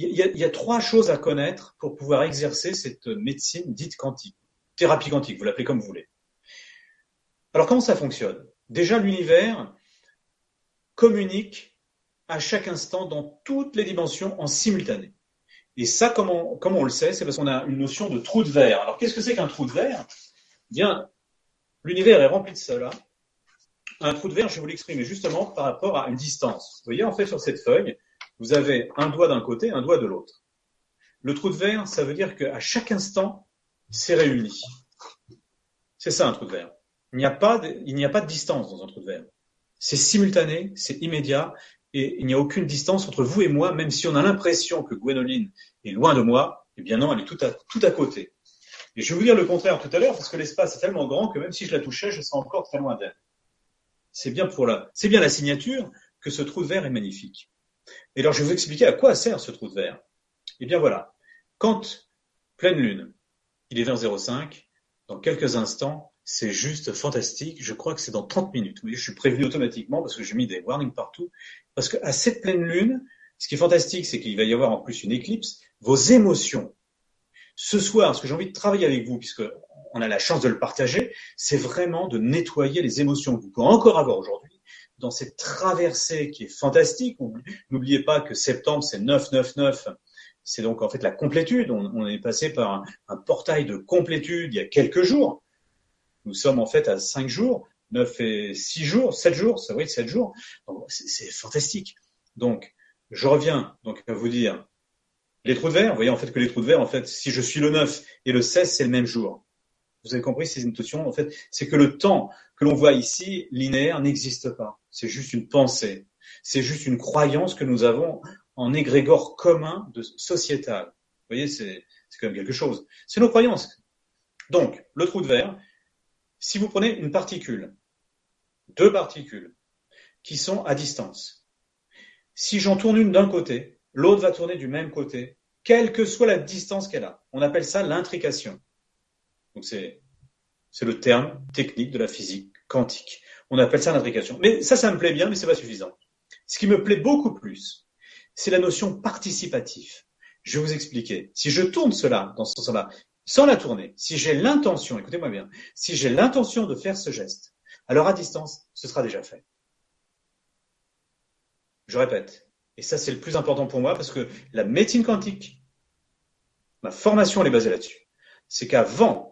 Il y, a, trois choses à connaître pour pouvoir exercer cette médecine dite quantique, thérapie quantique, vous l'appelez comme vous voulez. Alors, comment ça fonctionne? Déjà, l'univers communique à chaque instant dans toutes les dimensions en simultané. Et ça, comment, on le sait? C'est parce qu'on a une notion de trou de verre. Alors, qu'est-ce que c'est qu'un trou de verre? Bien, l'univers est rempli de cela. Un trou de verre, je vais vous l'exprimer justement par rapport à une distance. Vous voyez, en fait, sur cette feuille, vous avez un doigt d'un côté, un doigt de l'autre. Le trou de verre, ça veut dire qu'à chaque instant, c'est réuni. C'est ça un trou de verre. Il n'y a pas de, distance dans un trou de verre. C'est simultané, c'est immédiat, et il n'y a aucune distance entre vous et moi, même si on a l'impression que Gwénoline est loin de moi, eh bien non, elle est tout à, tout à côté. Et je vais vous dire le contraire tout à l'heure, parce que l'espace est tellement grand que même si je la touchais, je serais encore très loin d'elle. C'est bien pour la, c'est bien la signature que ce trou de verre est magnifique. Et alors je vais vous expliquer à quoi sert ce trou de verre. Eh bien voilà. Quand pleine lune, il est vers 05, dans quelques instants, c'est juste fantastique. Je crois que c'est dans 30 minutes. Oui, je suis prévenu automatiquement parce que j'ai mis des warnings partout. Parce qu'à cette pleine lune, ce qui est fantastique, c'est qu'il va y avoir en plus une éclipse. Vos émotions. Ce soir, ce que j'ai envie de travailler avec vous, puisque on a la chance de le partager, c'est vraiment de nettoyer les émotions que vous pouvez encore avoir aujourd'hui dans cette traversée qui est fantastique. N'oubliez pas que septembre, c'est 999. C'est donc en fait la complétude. On, est passé par un, portail de complétude il y a quelques jours. Nous sommes en fait à 5 jours, 9 et 6 jours, 7 jours, ça oui, 7 jours. C'est fantastique. Donc, je reviens donc à vous dire, les trous de verre, vous voyez en fait que les trous de verre, en fait, si je suis le 9 et le 16, c'est le même jour. Vous avez compris, c'est une notion, en fait, c'est que le temps que l'on voit ici, linéaire, n'existe pas. C'est juste une pensée. C'est juste une croyance que nous avons en égrégore commun de sociétal. Vous voyez, c'est quand même quelque chose. C'est nos croyances. Donc, le trou de verre, si vous prenez une particule, deux particules, qui sont à distance, si j'en tourne une d'un côté, l'autre va tourner du même côté, quelle que soit la distance qu'elle a. On appelle ça l'intrication. C'est le terme technique de la physique quantique. On appelle ça l'intrication. Mais ça, ça me plaît bien, mais c'est pas suffisant. Ce qui me plaît beaucoup plus, c'est la notion participative. Je vais vous expliquer. Si je tourne cela dans ce sens-là, sans la tourner, si j'ai l'intention, écoutez-moi bien, si j'ai l'intention de faire ce geste, alors à distance, ce sera déjà fait. Je répète, et ça c'est le plus important pour moi parce que la médecine quantique, ma formation elle est basée là-dessus, c'est qu'avant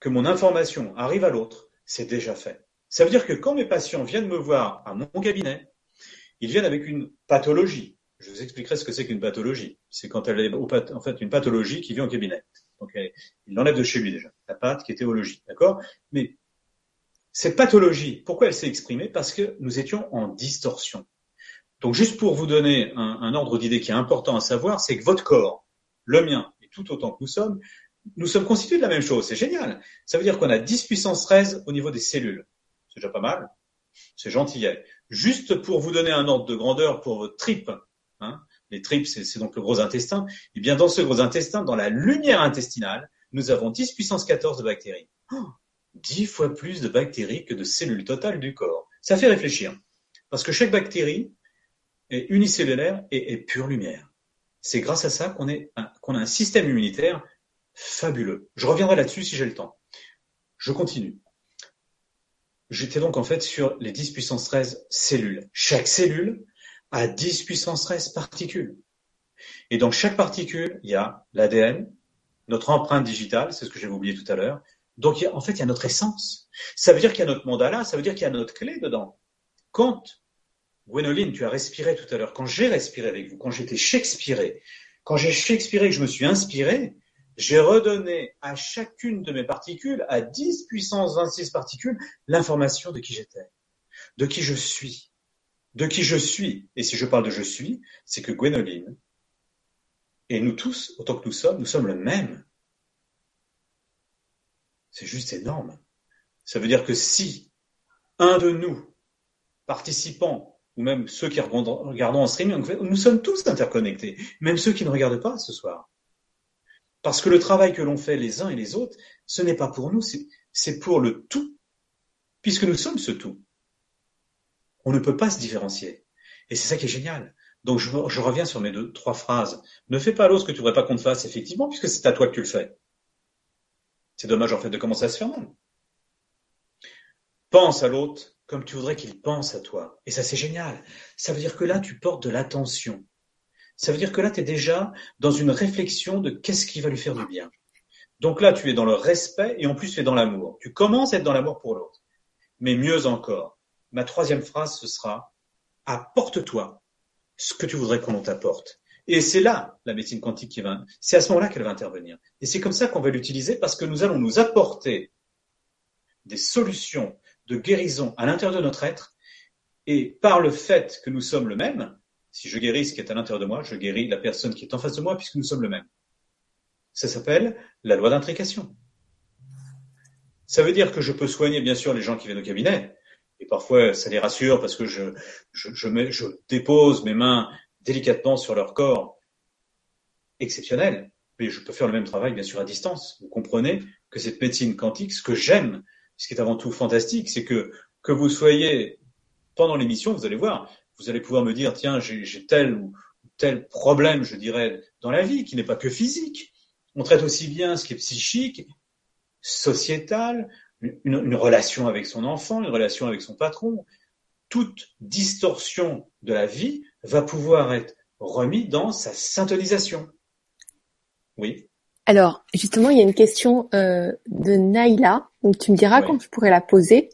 que mon information arrive à l'autre, c'est déjà fait. Ça veut dire que quand mes patients viennent me voir à mon cabinet, ils viennent avec une pathologie. Je vous expliquerai ce que c'est qu'une pathologie. C'est quand elle est en fait une pathologie qui vient au cabinet. Donc il l'enlève de chez lui déjà, la patte qui est théologie, d'accord? Mais cette pathologie, pourquoi elle s'est exprimée? Parce que nous étions en distorsion. Donc juste pour vous donner un, un ordre d'idée qui est important à savoir, c'est que votre corps, le mien et tout autant que nous sommes, nous sommes constitués de la même chose. C'est génial. Ça veut dire qu'on a 10 puissance 13 au niveau des cellules. C'est déjà pas mal. C'est gentillet. Juste pour vous donner un ordre de grandeur pour votre tripes, hein, les tripes, c'est donc le gros intestin, et eh bien dans ce gros intestin, dans la lumière intestinale, nous avons 10 puissance 14 de bactéries. 10 fois plus de bactéries que de cellules totales du corps. Ça fait réfléchir. Parce que chaque bactérie est unicellulaire et est pure lumière. C'est grâce à ça qu'on a un système immunitaire fabuleux. Je reviendrai là-dessus si j'ai le temps. Je continue. J'étais donc en fait sur les 10 puissance 13 cellules. Chaque cellule a 10 puissance 13 particules. Et dans chaque particule, il y a l'ADN, notre empreinte digitale, c'est ce que j'avais oublié tout à l'heure. Donc en fait, il y a notre essence. Ça veut dire qu'il y a notre mandala, ça veut dire qu'il y a notre clé dedans. Quand, Gwénoline, tu as respiré tout à l'heure, quand j'ai respiré avec vous, quand j'étais Shakespeare, quand j'ai Shakespeare et que je me suis inspiré, j'ai redonné à chacune de mes particules, à 10 puissance 26 particules, l'information de qui j'étais, de qui je suis, de qui je suis. Et si je parle de je suis, c'est que Gwénoline, et nous tous, autant que nous sommes, nous sommes le même. C'est juste énorme. Ça veut dire que si un de nous, participants, ou même ceux qui regardons en streaming, nous sommes tous interconnectés, même ceux qui ne regardent pas ce soir. Parce que le travail que l'on fait les uns et les autres, ce n'est pas pour nous, c'est pour le tout, puisque nous sommes ce tout. On ne peut pas se différencier. Et c'est ça qui est génial. Donc je, reviens sur mes deux, trois phrases. Ne fais pas l'autre ce que tu voudrais pas qu'on te fasse, effectivement, puisque c'est à toi que tu le fais. C'est dommage en fait de commencer à se faire mal. Pense à l'autre comme tu voudrais qu'il pense à toi. Et ça c'est génial. Ça veut dire que là tu portes de l'attention. Ça veut dire que là, tu es déjà dans une réflexion de qu'est-ce qui va lui faire du bien. Donc là, tu es dans le respect et en plus, tu es dans l'amour. Tu commences à être dans l'amour pour l'autre. Mais mieux encore, ma troisième phrase, ce sera apporte-toi ce que tu voudrais qu'on t'apporte. Et c'est là la médecine quantique qui va, c'est à ce moment-là qu'elle va intervenir. Et c'est comme ça qu'on va l'utiliser parce que nous allons nous apporter des solutions de guérison à l'intérieur de notre être. Et par le fait que nous sommes le même, si je guéris ce qui est à l'intérieur de moi, je guéris la personne qui est en face de moi puisque nous sommes le même. Ça s'appelle la loi d'intrication. Ça veut dire que je peux soigner bien sûr les gens qui viennent au cabinet, et parfois ça les rassure parce que je, je, je, dépose mes mains délicatement sur leur corps exceptionnel, mais je peux faire le même travail bien sûr à distance. Vous comprenez que cette médecine quantique, ce que j'aime, ce qui est avant tout fantastique, c'est que que vous soyez pendant l'émission, vous allez voir, vous allez pouvoir me dire, tiens, j'ai tel ou tel problème, je dirais, dans la vie, qui n'est pas que physique. On traite aussi bien ce qui est psychique, sociétal, une, une, relation avec son enfant, une relation avec son patron. Toute distorsion de la vie va pouvoir être remise dans sa syntonisation. Oui. Alors, justement, il y a une question euh, de Naïla, donc tu me diras quand je pourrais la poser.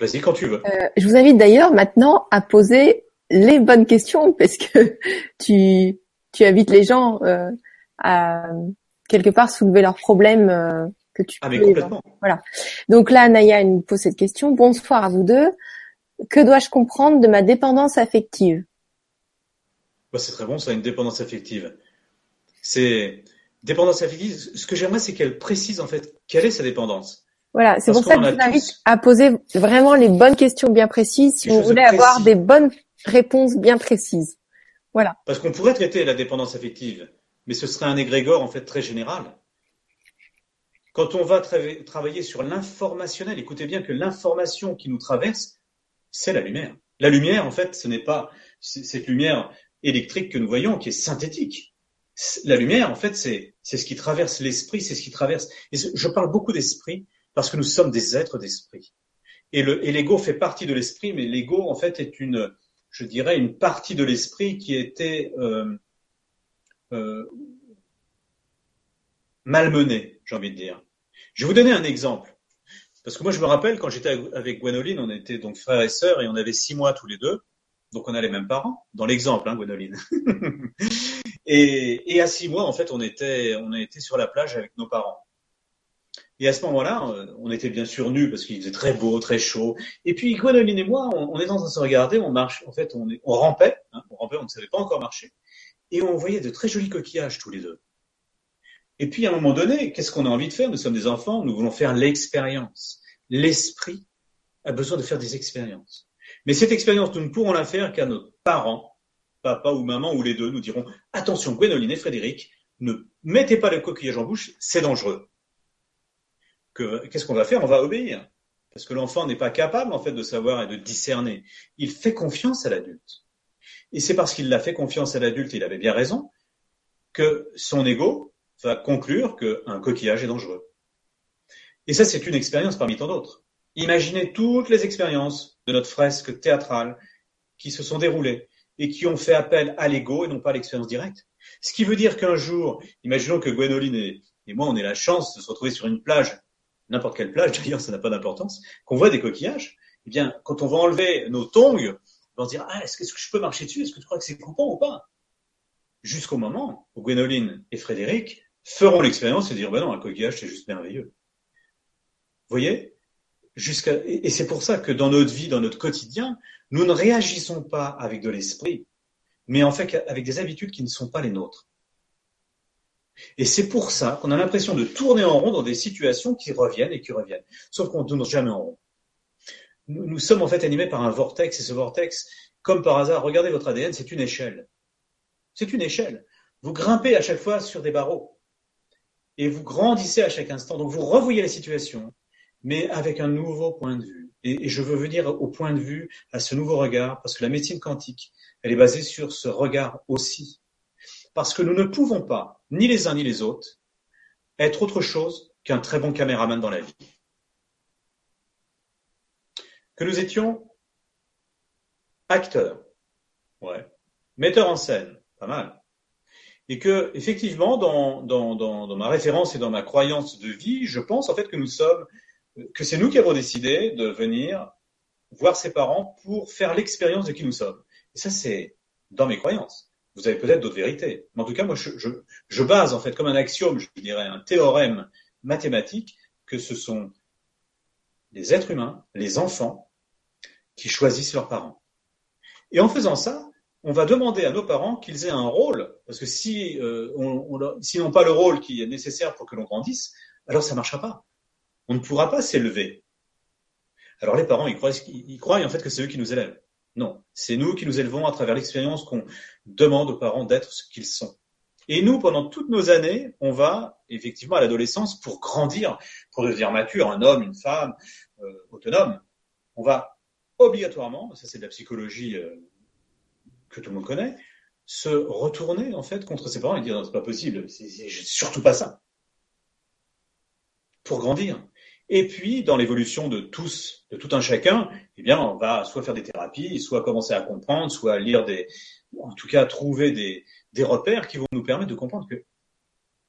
Vas-y, quand tu veux. Euh, je vous invite d'ailleurs maintenant à poser les bonnes questions parce que tu, tu invites les gens euh, à quelque part soulever leurs problèmes euh, que tu ah, peux. complètement. Voilà. Donc là, Naya nous pose cette question. Bonsoir à vous deux. Que dois-je comprendre de ma dépendance affective? Bah, c'est très bon, ça, une dépendance affective. C'est dépendance affective. Ce que j'aimerais, c'est qu'elle précise en fait quelle est sa dépendance. Voilà, c'est pour ça que je vous invite à poser vraiment les bonnes questions bien précises si vous voulez avoir des bonnes réponses bien précises. Voilà. Parce qu'on pourrait traiter la dépendance affective, mais ce serait un égrégore en fait très général. Quand on va travailler sur l'informationnel, écoutez bien que l'information qui nous traverse, c'est la lumière. La lumière, en fait, ce n'est pas cette lumière électrique que nous voyons qui est synthétique. La lumière, en fait, c'est ce qui traverse l'esprit, c'est ce qui traverse. Et je parle beaucoup d'esprit parce que nous sommes des êtres d'esprit. Et l'ego fait partie de l'esprit, mais l'ego, en fait, est une, je dirais, une partie de l'esprit qui était euh, euh, malmenée, j'ai envie de dire. Je vais vous donner un exemple. Parce que moi, je me rappelle, quand j'étais avec Gwenoline, on était donc frères et sœurs et on avait six mois tous les deux. Donc, on a les mêmes parents, dans l'exemple, hein, Gwenoline. et, à six mois, en fait, on était, on a sur la plage avec nos parents. Et à ce moment-là, euh, on était bien sûr nus parce qu'il faisait très beau, très chaud. Et puis, Gwenoline et moi, on, on est en train de se regarder, on marche, en fait, on rampait, hein, on rampait, on ne savait pas encore marcher. Et on voyait de très jolis coquillages tous les deux. Et puis, à un moment donné, qu'est-ce qu'on a envie de faire? Nous sommes des enfants, nous voulons faire l'expérience. L'esprit a besoin de faire des expériences. Mais cette expérience, nous ne pourrons la faire qu'à nos parents, papa ou maman ou les deux, nous diront attention, Gwénoline et Frédéric, ne mettez pas le coquillage en bouche, c'est dangereux. Qu'est-ce qu'on va faire? On va obéir. Parce que l'enfant n'est pas capable, en fait, de savoir et de discerner. Il fait confiance à l'adulte. Et c'est parce qu'il a fait confiance à l'adulte, il avait bien raison, que son ego va conclure qu'un coquillage est dangereux. Et ça, c'est une expérience parmi tant d'autres. Imaginez toutes les expériences de notre fresque théâtrale qui se sont déroulées et qui ont fait appel à l'ego et non pas à l'expérience directe. Ce qui veut dire qu'un jour, imaginons que Gwénoline et, moi, on ait la chance de se retrouver sur une plage, n'importe quelle plage d'ailleurs, ça n'a pas d'importance, qu'on voit des coquillages. Eh bien, quand on va enlever nos tongs, on va se dire, ah, est-ce que je peux marcher dessus? Est-ce que tu crois que c'est coupant ou pas? Jusqu'au moment où Gwénoline et Frédéric feront l'expérience et dire, ben non, un coquillage, c'est juste merveilleux. Vous voyez? Jusqu'à et c'est pour ça que dans notre vie, dans notre quotidien, nous ne réagissons pas avec de l'esprit, mais en fait avec des habitudes qui ne sont pas les nôtres. Et c'est pour ça qu'on a l'impression de tourner en rond dans des situations qui reviennent et qui reviennent, sauf qu'on ne tourne jamais en rond. Nous, sommes en fait animés par un vortex, et ce vortex, comme par hasard, regardez votre ADN, c'est une échelle. C'est une échelle. Vous grimpez à chaque fois sur des barreaux et vous grandissez à chaque instant. Donc vous revoyez la situation, mais avec un nouveau point de vue. Et, je veux venir au point de vue, à ce nouveau regard, parce que la médecine quantique, elle est basée sur ce regard aussi. Parce que nous ne pouvons pas, ni les uns ni les autres, être autre chose qu'un très bon caméraman dans la vie. Que nous étions acteurs, ouais, metteurs en scène, pas mal et que effectivement dans, ma référence et dans ma croyance de vie, je pense en fait que nous sommes, que c'est nous qui avons décidé de venir voir ses parents pour faire l'expérience de qui nous sommes. Et ça, c'est dans mes croyances. Vous avez peut-être d'autres vérités, mais en tout cas, moi, je, base en fait comme un axiome, je dirais un théorème mathématique, que ce sont les êtres humains, les enfants, qui choisissent leurs parents. Et en faisant ça, on va demander à nos parents qu'ils aient un rôle, parce que si euh, s'ils n'ont pas le rôle qui est nécessaire pour que l'on grandisse, alors ça ne marchera pas. On ne pourra pas s'élever. Alors les parents, ils ils croient en fait que c'est eux qui nous élèvent. Non, c'est nous qui nous élevons à travers l'expérience qu'on demande aux parents d'être ce qu'ils sont. Et nous, pendant toutes nos années, on va effectivement à l'adolescence pour grandir, pour devenir mature, un homme, une femme, euh, autonome. On va obligatoirement, ça c'est de la psychologie euh, que tout le monde connaît, se retourner en fait contre ses parents et dire non c'est pas possible, c'est surtout pas ça. Pour grandir. Et puis dans l'évolution de tous, de tout un chacun, eh bien on va soit faire des thérapies, soit commencer à comprendre, soit lire des, en tout cas trouver des, des repères qui vont nous permettre de comprendre que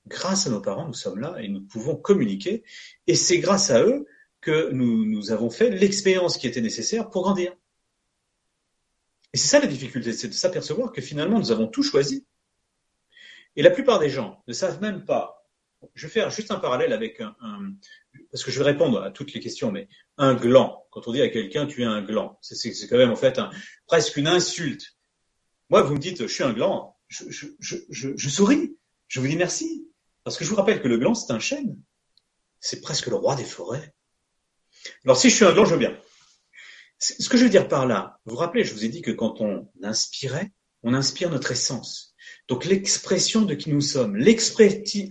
grâce à nos parents nous sommes là et nous pouvons communiquer. Et c'est grâce à eux que nous, nous avons fait l'expérience qui était nécessaire pour grandir. Et c'est ça la difficulté, c'est de s'apercevoir que finalement nous avons tout choisi. Et la plupart des gens ne savent même pas. Je vais faire juste un parallèle avec un, un parce que je vais répondre à toutes les questions, mais un gland. Quand on dit à quelqu'un tu es un gland, c'est quand même en fait un, presque une insulte. Moi, vous me dites, je suis un gland, je, je, souris, je vous dis merci. Parce que je vous rappelle que le gland, c'est un chêne. C'est presque le roi des forêts. Alors, si je suis un gland, je veux bien. Ce que je veux dire par là, vous vous rappelez, je vous ai dit que quand on inspirait, on inspire notre essence. Donc l'expression de qui nous sommes, l'expressivité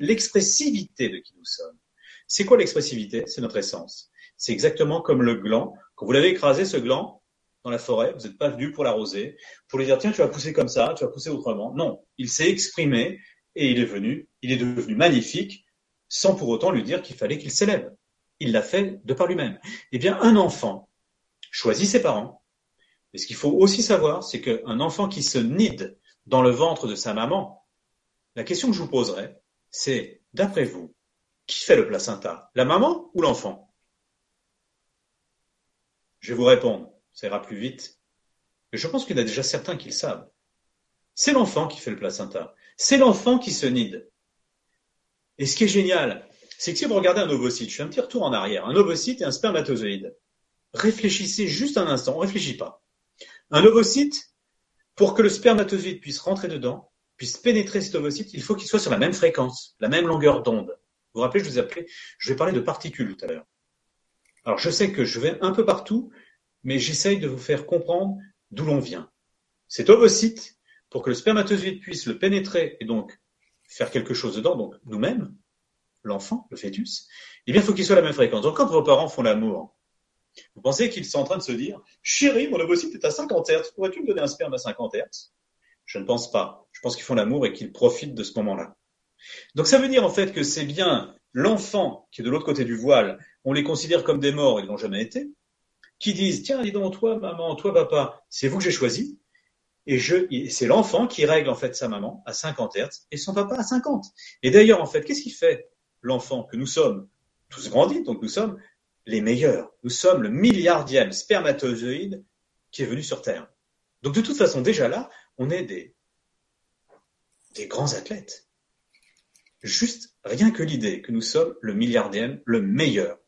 de qui nous sommes. C'est quoi l'expressivité? C'est notre essence. C'est exactement comme le gland. Quand vous l'avez écrasé, ce gland, dans la forêt, vous n'êtes pas venu pour l'arroser, pour lui dire tiens, tu vas pousser comme ça, tu vas pousser autrement. Non, il s'est exprimé et il est venu, il est devenu magnifique, sans pour autant lui dire qu'il fallait qu'il s'élève. Il l'a fait de par lui-même. Eh bien, un enfant, choisit ses parents. Mais ce qu'il faut aussi savoir, c'est qu'un enfant qui se nide dans le ventre de sa maman, la question que je vous poserai, c'est, d'après vous, qui fait le placenta La maman ou l'enfant? Je vais vous répondre, ça ira plus vite. Mais je pense qu'il y a déjà certains qui le savent. C'est l'enfant qui fait le placenta. C'est l'enfant qui se nide. Et ce qui est génial, c'est que si vous regardez un ovocyte, je fais un petit retour en arrière, un ovocyte et un spermatozoïde réfléchissez juste un instant, on réfléchit pas. Un ovocyte, pour que le spermatozoïde puisse rentrer dedans, puisse pénétrer cet ovocyte, il faut qu'il soit sur la même fréquence, la même longueur d'onde. Vous vous rappelez, je vous appelais, je vais parler de particules tout à l'heure. Alors je sais que je vais un peu partout, mais j'essaye de vous faire comprendre d'où l'on vient. Cet ovocyte, pour que le spermatozoïde puisse le pénétrer et donc faire quelque chose dedans, donc nous-mêmes, l'enfant, le fœtus, eh il faut qu'il soit à la même fréquence. Donc, quand vos parents font l'amour, vous pensez qu'ils sont en train de se dire Chérie, mon ovocyte est à 50 Hz, pourrais-tu me donner un sperme à 50 Hz Je ne pense pas. Je pense qu'ils font l'amour et qu'ils profitent de ce moment-là. Donc ça veut dire en fait que c'est bien l'enfant qui est de l'autre côté du voile, on les considère comme des morts, ils n'ont jamais été, qui disent Tiens, dis donc, toi, maman, toi, papa, c'est vous que j'ai choisi. Et je, c'est l'enfant qui règle en fait sa maman à 50 Hz et son papa à 50. Et d'ailleurs, en fait, qu'est-ce qui fait l'enfant que nous sommes? Tous grandis, donc nous sommes les meilleurs. Nous sommes le milliardième spermatozoïde qui est venu sur Terre. Donc de toute façon, déjà là, on est des, grands athlètes. Juste rien que l'idée que nous sommes le milliardième, le meilleur.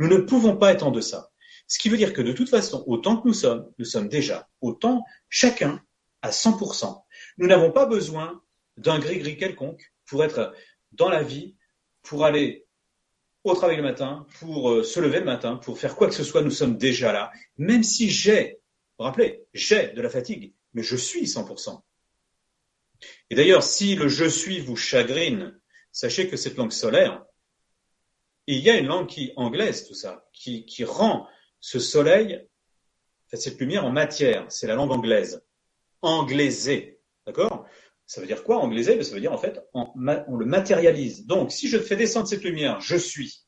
Nous ne pouvons pas être en deçà. Ce qui veut dire que de toute façon, autant que nous sommes, nous sommes déjà autant chacun à 100%. Nous n'avons pas besoin d'un gris-gris quelconque pour être dans la vie, pour aller au travail le matin, pour euh, se lever le matin, pour faire quoi que ce soit, nous sommes déjà là. Même si j'ai, rappelez, j'ai de la fatigue, mais je suis 100%. Et d'ailleurs, si le je suis vous chagrine, sachez que cette langue solaire, il y a une langue qui anglaise tout ça, qui, qui rend ce soleil, cette lumière en matière. C'est la langue anglaise. Anglaisé. D'accord? Ça veut dire quoi, ben, Ça veut dire, en fait, on, le matérialise. Donc, si je fais descendre cette lumière, je suis.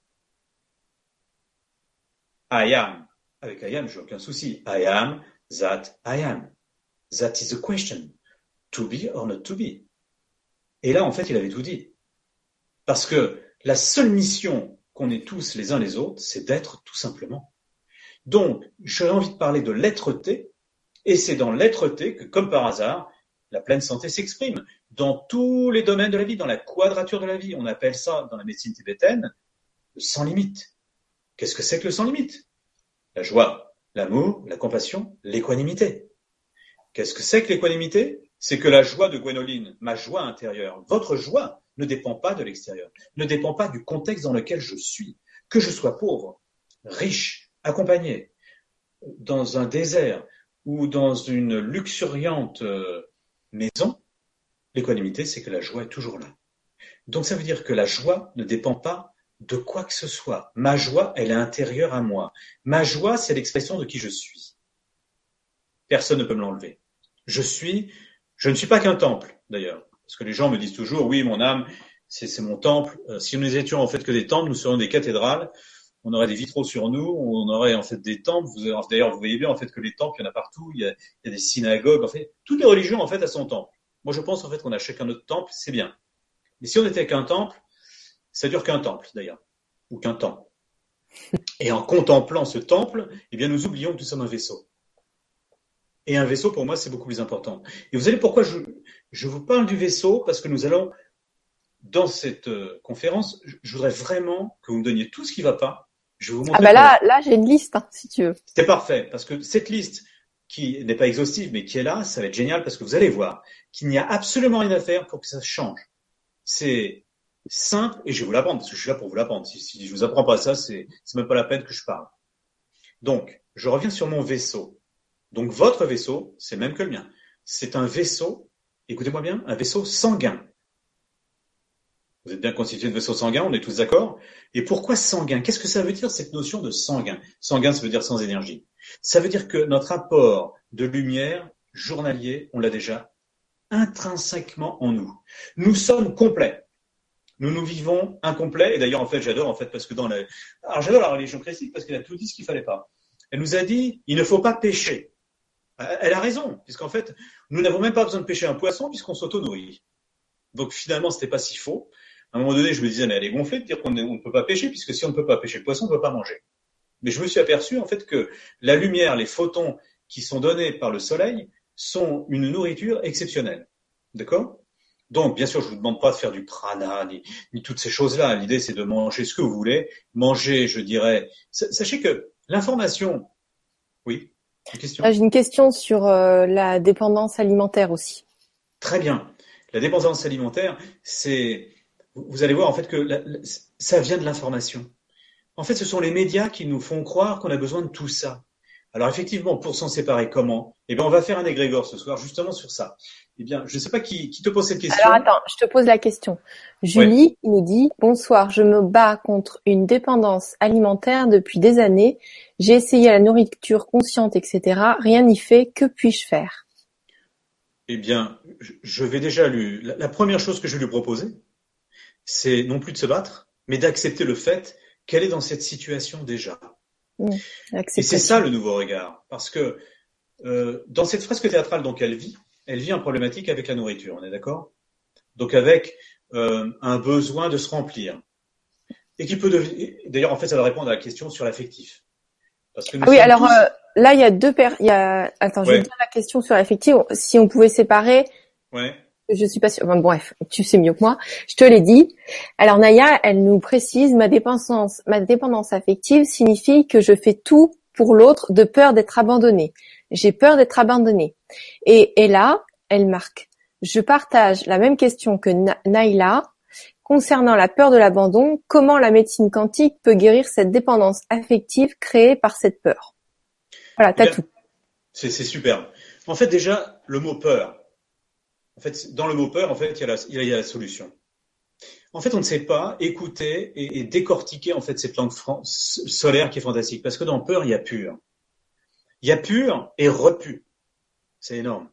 I am. Avec I am, j'ai aucun souci. I am that I am. That is the question. To be or not to be. Et là, en fait, il avait tout dit. Parce que la seule mission qu'on ait tous les uns les autres, c'est d'être tout simplement. Donc, j'aurais envie de parler de l'être-té, et c'est dans l'être-té que, comme par hasard, la pleine santé s'exprime dans tous les domaines de la vie, dans la quadrature de la vie. On appelle ça, dans la médecine tibétaine, le sans limite. Qu'est-ce que c'est que le sans limite? La joie, l'amour, la compassion, l'équanimité. Qu'est-ce que c'est que l'équanimité? C'est que la joie de Gwénoline, ma joie intérieure, votre joie, ne dépend pas de l'extérieur, ne dépend pas du contexte dans lequel je suis. Que je sois pauvre, riche, accompagné, dans un désert ou dans une luxuriante euh, maison, l'équanimité, c'est que la joie est toujours là. Donc ça veut dire que la joie ne dépend pas de quoi que ce soit. Ma joie, elle est intérieure à moi. Ma joie, c'est l'expression de qui je suis. Personne ne peut me l'enlever. Je suis, je ne suis pas qu'un temple, d'ailleurs. Parce que les gens me disent toujours, oui, mon âme, c'est mon temple. Euh, si nous étions en fait que des temples, nous serions des cathédrales. On aurait des vitraux sur nous, on aurait en fait des temples. D'ailleurs, vous voyez bien en fait que les temples, il y en a partout. Il y a, des synagogues. En fait, toutes les religions en fait, elles sont temples. Moi, je pense en fait qu'on a chacun notre temple, c'est bien. Mais si on n'était qu'un temple, ça dure qu'un temple d'ailleurs, ou qu'un temps. Et en contemplant ce temple, eh bien, nous oublions que nous sommes un vaisseau. Et un vaisseau, pour moi, c'est beaucoup plus important. Et vous savez pourquoi je, je vous parle du vaisseau? Parce que nous allons, dans cette euh, conférence, je voudrais vraiment que vous me donniez tout ce qui ne va pas. Je vais vous ah bah là, là, j'ai une liste, hein, si tu veux. C'est parfait, parce que cette liste, qui n'est pas exhaustive, mais qui est là, ça va être génial parce que vous allez voir qu'il n'y a absolument rien à faire pour que ça change. C'est simple et je vais vous l'apprendre parce que je suis là pour vous l'apprendre. Si, si je vous apprends pas ça, c'est même pas la peine que je parle. Donc, je reviens sur mon vaisseau. Donc, votre vaisseau, c'est même que le mien. C'est un vaisseau, écoutez-moi bien, un vaisseau sanguin. Vous êtes bien constitué de vaisseaux sanguins, on est tous d'accord. Et pourquoi sanguin? Qu'est-ce que ça veut dire cette notion de sanguin? Sanguin, ça veut dire sans énergie. Ça veut dire que notre apport de lumière journalier, on l'a déjà intrinsèquement en nous. Nous sommes complets. Nous nous vivons incomplets. Et d'ailleurs, en fait, j'adore, en fait, parce que dans la, alors j'adore la religion chrétienne parce qu'elle a tout dit ce qu'il fallait pas. Elle nous a dit, il ne faut pas pécher. Elle a raison, puisqu'en fait, nous n'avons même pas besoin de pêcher un poisson puisqu'on s'auto-nourrit. Donc finalement, c'était pas si faux à un moment donné, je me disais, mais elle est gonflée de dire qu'on ne peut pas pêcher, puisque si on ne peut pas pêcher le poisson, on ne peut pas manger. Mais je me suis aperçu, en fait, que la lumière, les photons qui sont donnés par le soleil sont une nourriture exceptionnelle. D'accord? Donc, bien sûr, je vous demande pas de faire du prana, ni, ni toutes ces choses-là. L'idée, c'est de manger ce que vous voulez. Manger, je dirais. Sachez que l'information. Oui. Une question? J'ai une question sur euh, la dépendance alimentaire aussi. Très bien. La dépendance alimentaire, c'est vous allez voir en fait que ça vient de l'information. En fait, ce sont les médias qui nous font croire qu'on a besoin de tout ça. Alors effectivement, pour s'en séparer, comment? Eh bien, on va faire un égrégore ce soir justement sur ça. Eh bien, je ne sais pas qui, qui, te pose cette question. Alors attends, je te pose la question. Julie nous dit bonsoir, je me bats contre une dépendance alimentaire depuis des années. J'ai essayé la nourriture consciente, etc. Rien n'y fait. Que puis-je faire? Eh bien, je vais déjà lui. La première chose que je vais lui proposer, c'est non plus de se battre, mais d'accepter le fait qu'elle est dans cette situation déjà. Mmh, et c'est ça le nouveau regard, parce que euh, dans cette fresque théâtrale donc elle vit, elle vit un problématique avec la nourriture, on est d'accord? Donc avec euh, un besoin de se remplir, et qui peut devenir. D'ailleurs, en fait, ça va répondre à la question sur l'affectif. Parce que ah oui, alors euh, là, il y a deux. Il y a. Attends, je vais dire la question sur l'affectif. Si on pouvait séparer. Ouais je suis pas sûre. bref, tu sais mieux que moi. Je te l'ai dit. Alors Naya, elle nous précise ma dépendance, ma dépendance affective signifie que je fais tout pour l'autre de peur d'être abandonnée. J'ai peur d'être abandonnée. Et, et là, elle marque. Je partage la même question que Naïla concernant la peur de l'abandon. Comment la médecine quantique peut guérir cette dépendance affective créée par cette peur? Voilà, t'as tout. C'est super. En fait, déjà, le mot peur, en fait, dans le mot peur, en fait, il y a la, il y a la solution. En fait, on ne sait pas écouter et, décortiquer en fait cette langue solaire qui est fantastique, parce que dans peur, il y a pur. Il y a pur et repu. C'est énorme.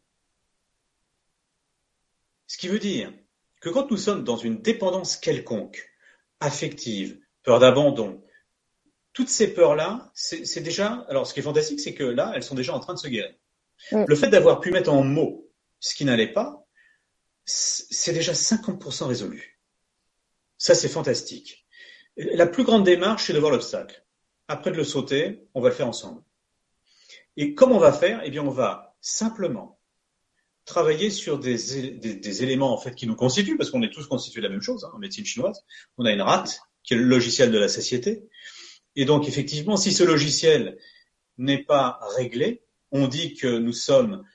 Ce qui veut dire que quand nous sommes dans une dépendance quelconque, affective, peur d'abandon, toutes ces peurs-là, c'est déjà. Alors, ce qui est fantastique, c'est que là, elles sont déjà en train de se guérir. Le fait d'avoir pu mettre en mots ce qui n'allait pas, c'est déjà 50% résolu. Ça, c'est fantastique. La plus grande démarche, c'est de voir l'obstacle. Après de le sauter, on va le faire ensemble. Et comment on va faire Eh bien, on va simplement travailler sur des, éléments en fait qui nous constituent, parce qu'on est tous constitués de la même chose hein, en médecine chinoise. On a une rate qui est le logiciel de la satiété. Et donc, effectivement, si ce logiciel n'est pas réglé, on dit que nous sommes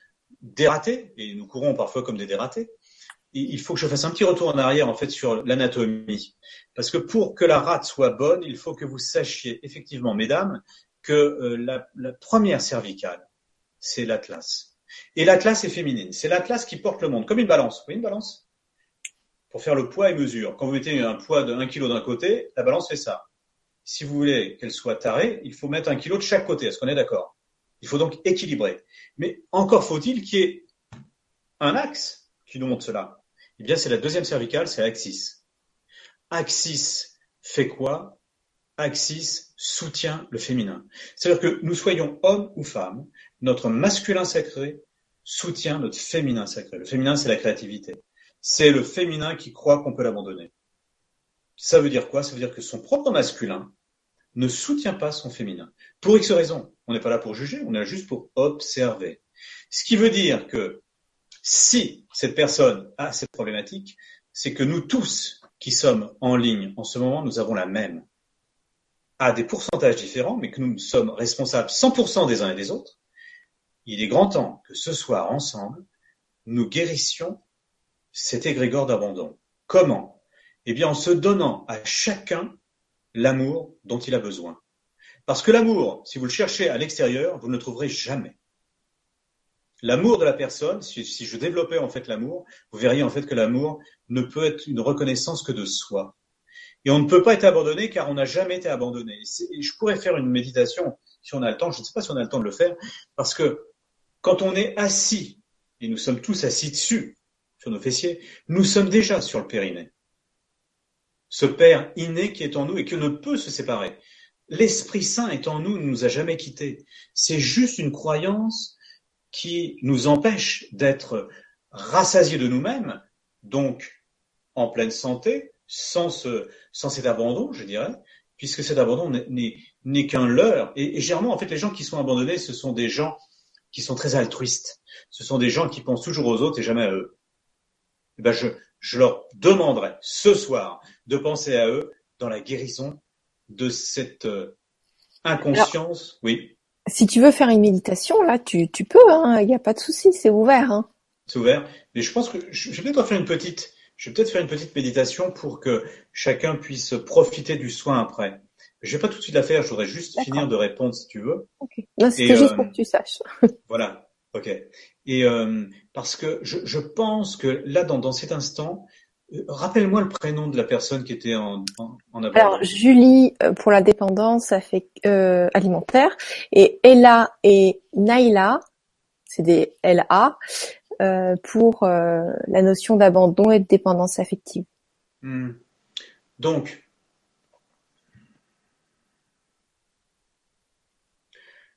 dératés, et nous courons parfois comme des dératés, il faut que je fasse un petit retour en arrière en fait sur l'anatomie. Parce que pour que la rate soit bonne, il faut que vous sachiez effectivement, mesdames, que euh, la, première cervicale, c'est l'atlas. Et l'atlas est féminine. C'est l'atlas qui porte le monde, comme une balance. Vous voyez une balance? Pour faire le poids et mesure. Quand vous mettez un poids de 1 kg d'un côté, la balance fait ça. Si vous voulez qu'elle soit tarée, il faut mettre un kilo de chaque côté. Est-ce qu'on est d'accord? Il faut donc équilibrer. Mais encore faut-il qu'il y ait un axe qui nous montre cela. Eh bien, c'est la deuxième cervicale, c'est Axis. Axis fait quoi? Axis soutient le féminin. C'est-à-dire que nous soyons hommes ou femmes, notre masculin sacré soutient notre féminin sacré. Le féminin, c'est la créativité. C'est le féminin qui croit qu'on peut l'abandonner. Ça veut dire quoi? Ça veut dire que son propre masculin ne soutient pas son féminin. Pour X raisons. On n'est pas là pour juger, on est là juste pour observer. Ce qui veut dire que si cette personne a cette problématique, c'est que nous tous qui sommes en ligne en ce moment, nous avons la même, à des pourcentages différents, mais que nous sommes responsables 100% des uns et des autres. il est grand temps que ce soir, ensemble, nous guérissions cet égrégore d'abandon. Comment? Eh bien, en se donnant à chacun l'amour dont il a besoin. Parce que l'amour, si vous le cherchez à l'extérieur, vous ne le trouverez jamais. L'amour de la personne, si, je développais en fait l'amour, vous verriez en fait que l'amour ne peut être une reconnaissance que de soi. Et on ne peut pas être abandonné car on n'a jamais été abandonné. Je pourrais faire une méditation si on a le temps, je ne sais pas si on a le temps de le faire, parce que quand on est assis, et nous sommes tous assis dessus, sur nos fessiers, nous sommes déjà sur le périnée. Ce Père inné qui est en nous et qui ne peut se séparer. L'Esprit Saint est en nous, ne nous a jamais quittés. C'est juste une croyance qui nous empêche d'être rassasiés de nous-mêmes, donc en pleine santé, sans, ce, sans cet abandon, je dirais, puisque cet abandon n'est qu'un leurre. Et, et, généralement, en fait, les gens qui sont abandonnés, ce sont des gens qui sont très altruistes. Ce sont des gens qui pensent toujours aux autres et jamais à eux. Et eh ben je, je leur demanderai ce soir de penser à eux dans la guérison de cette euh, inconscience. Alors, oui. Si tu veux faire une méditation, là, tu, tu peux, il hein, n'y a pas de souci, c'est ouvert. Hein. C'est ouvert. Mais je pense que je, vais peut-être faire une petite, je vais peut-être faire une petite méditation pour que chacun puisse profiter du soin après. Je vais pas tout de suite la faire, je voudrais juste finir de répondre si tu veux. Okay. C'était juste euh, pour que tu saches. voilà, ok. Et euh, parce que je, je, pense que là, dans, dans cet instant, rappelle-moi le prénom de la personne qui était en, en, en Alors Julie euh, pour la dépendance fait, euh, alimentaire et Ella et Naila, c'est des LA euh, pour la notion d'abandon et de dépendance affective. Hmm. Donc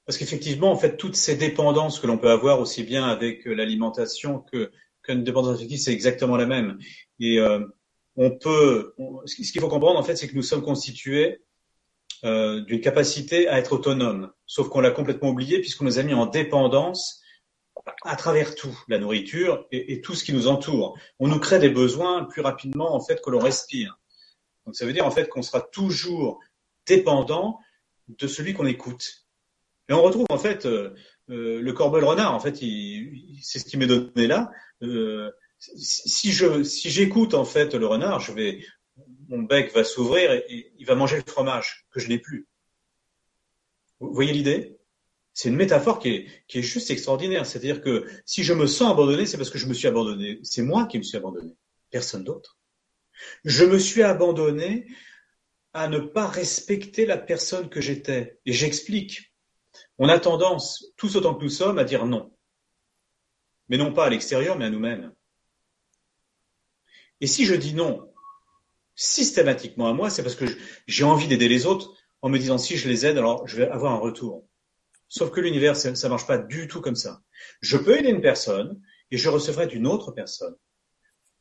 Parce qu'effectivement, en fait, toutes ces dépendances que l'on peut avoir aussi bien avec l'alimentation que qu'une dépendance affective, c'est exactement la même. Et euh, on peut, ce qu'il faut comprendre en fait, c'est que nous sommes constitués euh, d'une capacité à être autonome, sauf qu'on l'a complètement oublié puisqu'on nous a mis en dépendance à travers tout, la nourriture et, et, tout ce qui nous entoure. On nous crée des besoins plus rapidement en fait que l'on respire. Donc ça veut dire en fait qu'on sera toujours dépendant de celui qu'on écoute. Et on retrouve en fait euh, euh, le corbeau le renard. En fait, c'est ce qui m'est donné là. Euh, si je si j'écoute en fait le renard, je vais mon bec va s'ouvrir et, il va manger le fromage que je n'ai plus. Vous voyez l'idée? C'est une métaphore qui est qui est juste extraordinaire. C'est-à-dire que si je me sens abandonné, c'est parce que je me suis abandonné. C'est moi qui me suis abandonné, personne d'autre. Je me suis abandonné à ne pas respecter la personne que j'étais. Et j'explique. On a tendance, tous autant que nous sommes, à dire non. Mais non pas à l'extérieur, mais à nous-mêmes. Et si je dis non systématiquement à moi, c'est parce que j'ai envie d'aider les autres en me disant si je les aide, alors je vais avoir un retour. Sauf que l'univers, ça ne marche pas du tout comme ça. Je peux aider une personne et je recevrai d'une autre personne.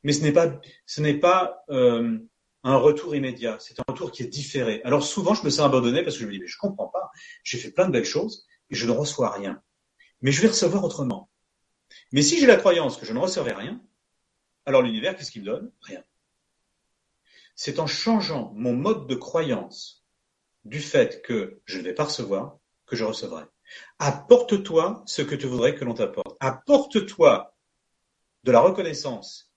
Mais ce n'est pas, ce n'est pas euh, un retour immédiat, c'est un retour qui est différé. Alors souvent, je me sens abandonné parce que je me dis, mais je comprends pas, j'ai fait plein de belles choses et je ne reçois rien. Mais je vais recevoir autrement. Mais si j'ai la croyance que je ne recevrai rien, alors l'univers, qu'est-ce qu'il me donne? Rien. C'est en changeant mon mode de croyance du fait que je ne vais pas recevoir que je recevrai. Apporte-toi ce que tu voudrais que l'on t'apporte. Apporte-toi de la reconnaissance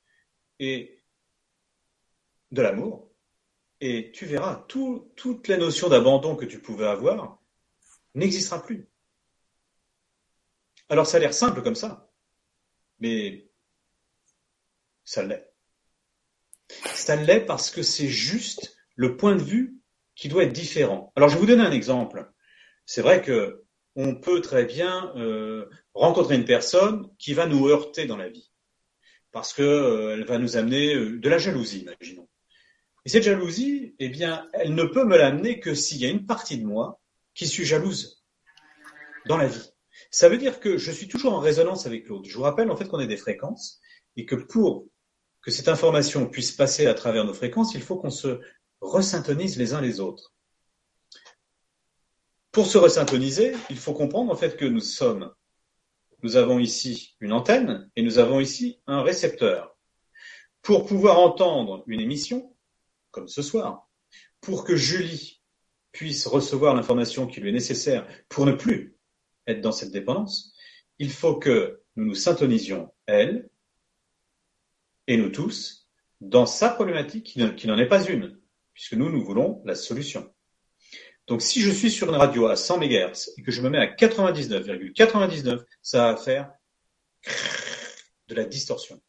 et de l'amour, et tu verras, tout, toute la notion d'abandon que tu pouvais avoir n'existera plus. Alors ça a l'air simple comme ça, mais ça l'est. Ça l'est parce que c'est juste le point de vue qui doit être différent. Alors je vais vous donner un exemple. C'est vrai que on peut très bien euh, rencontrer une personne qui va nous heurter dans la vie parce que euh, va nous amener euh, de la jalousie, imaginons. Et cette jalousie, eh bien, elle ne peut me l'amener que s'il y a une partie de moi qui suis jalouse dans la vie. Ça veut dire que je suis toujours en résonance avec l'autre. Je vous rappelle en fait qu'on est des fréquences et que pour que cette information puisse passer à travers nos fréquences, il faut qu'on se resyntonise les uns les autres. Pour se resyntoniser, il faut comprendre en fait que nous sommes, nous avons ici une antenne et nous avons ici un récepteur. Pour pouvoir entendre une émission, comme ce soir, pour que Julie puisse recevoir l'information qui lui est nécessaire pour ne plus être dans cette dépendance, il faut que nous nous syntonisions, elle et nous tous, dans sa problématique qui n'en est pas une, puisque nous, nous voulons la solution. Donc si je suis sur une radio à 100 MHz et que je me mets à 99,99, ça va faire de la distorsion.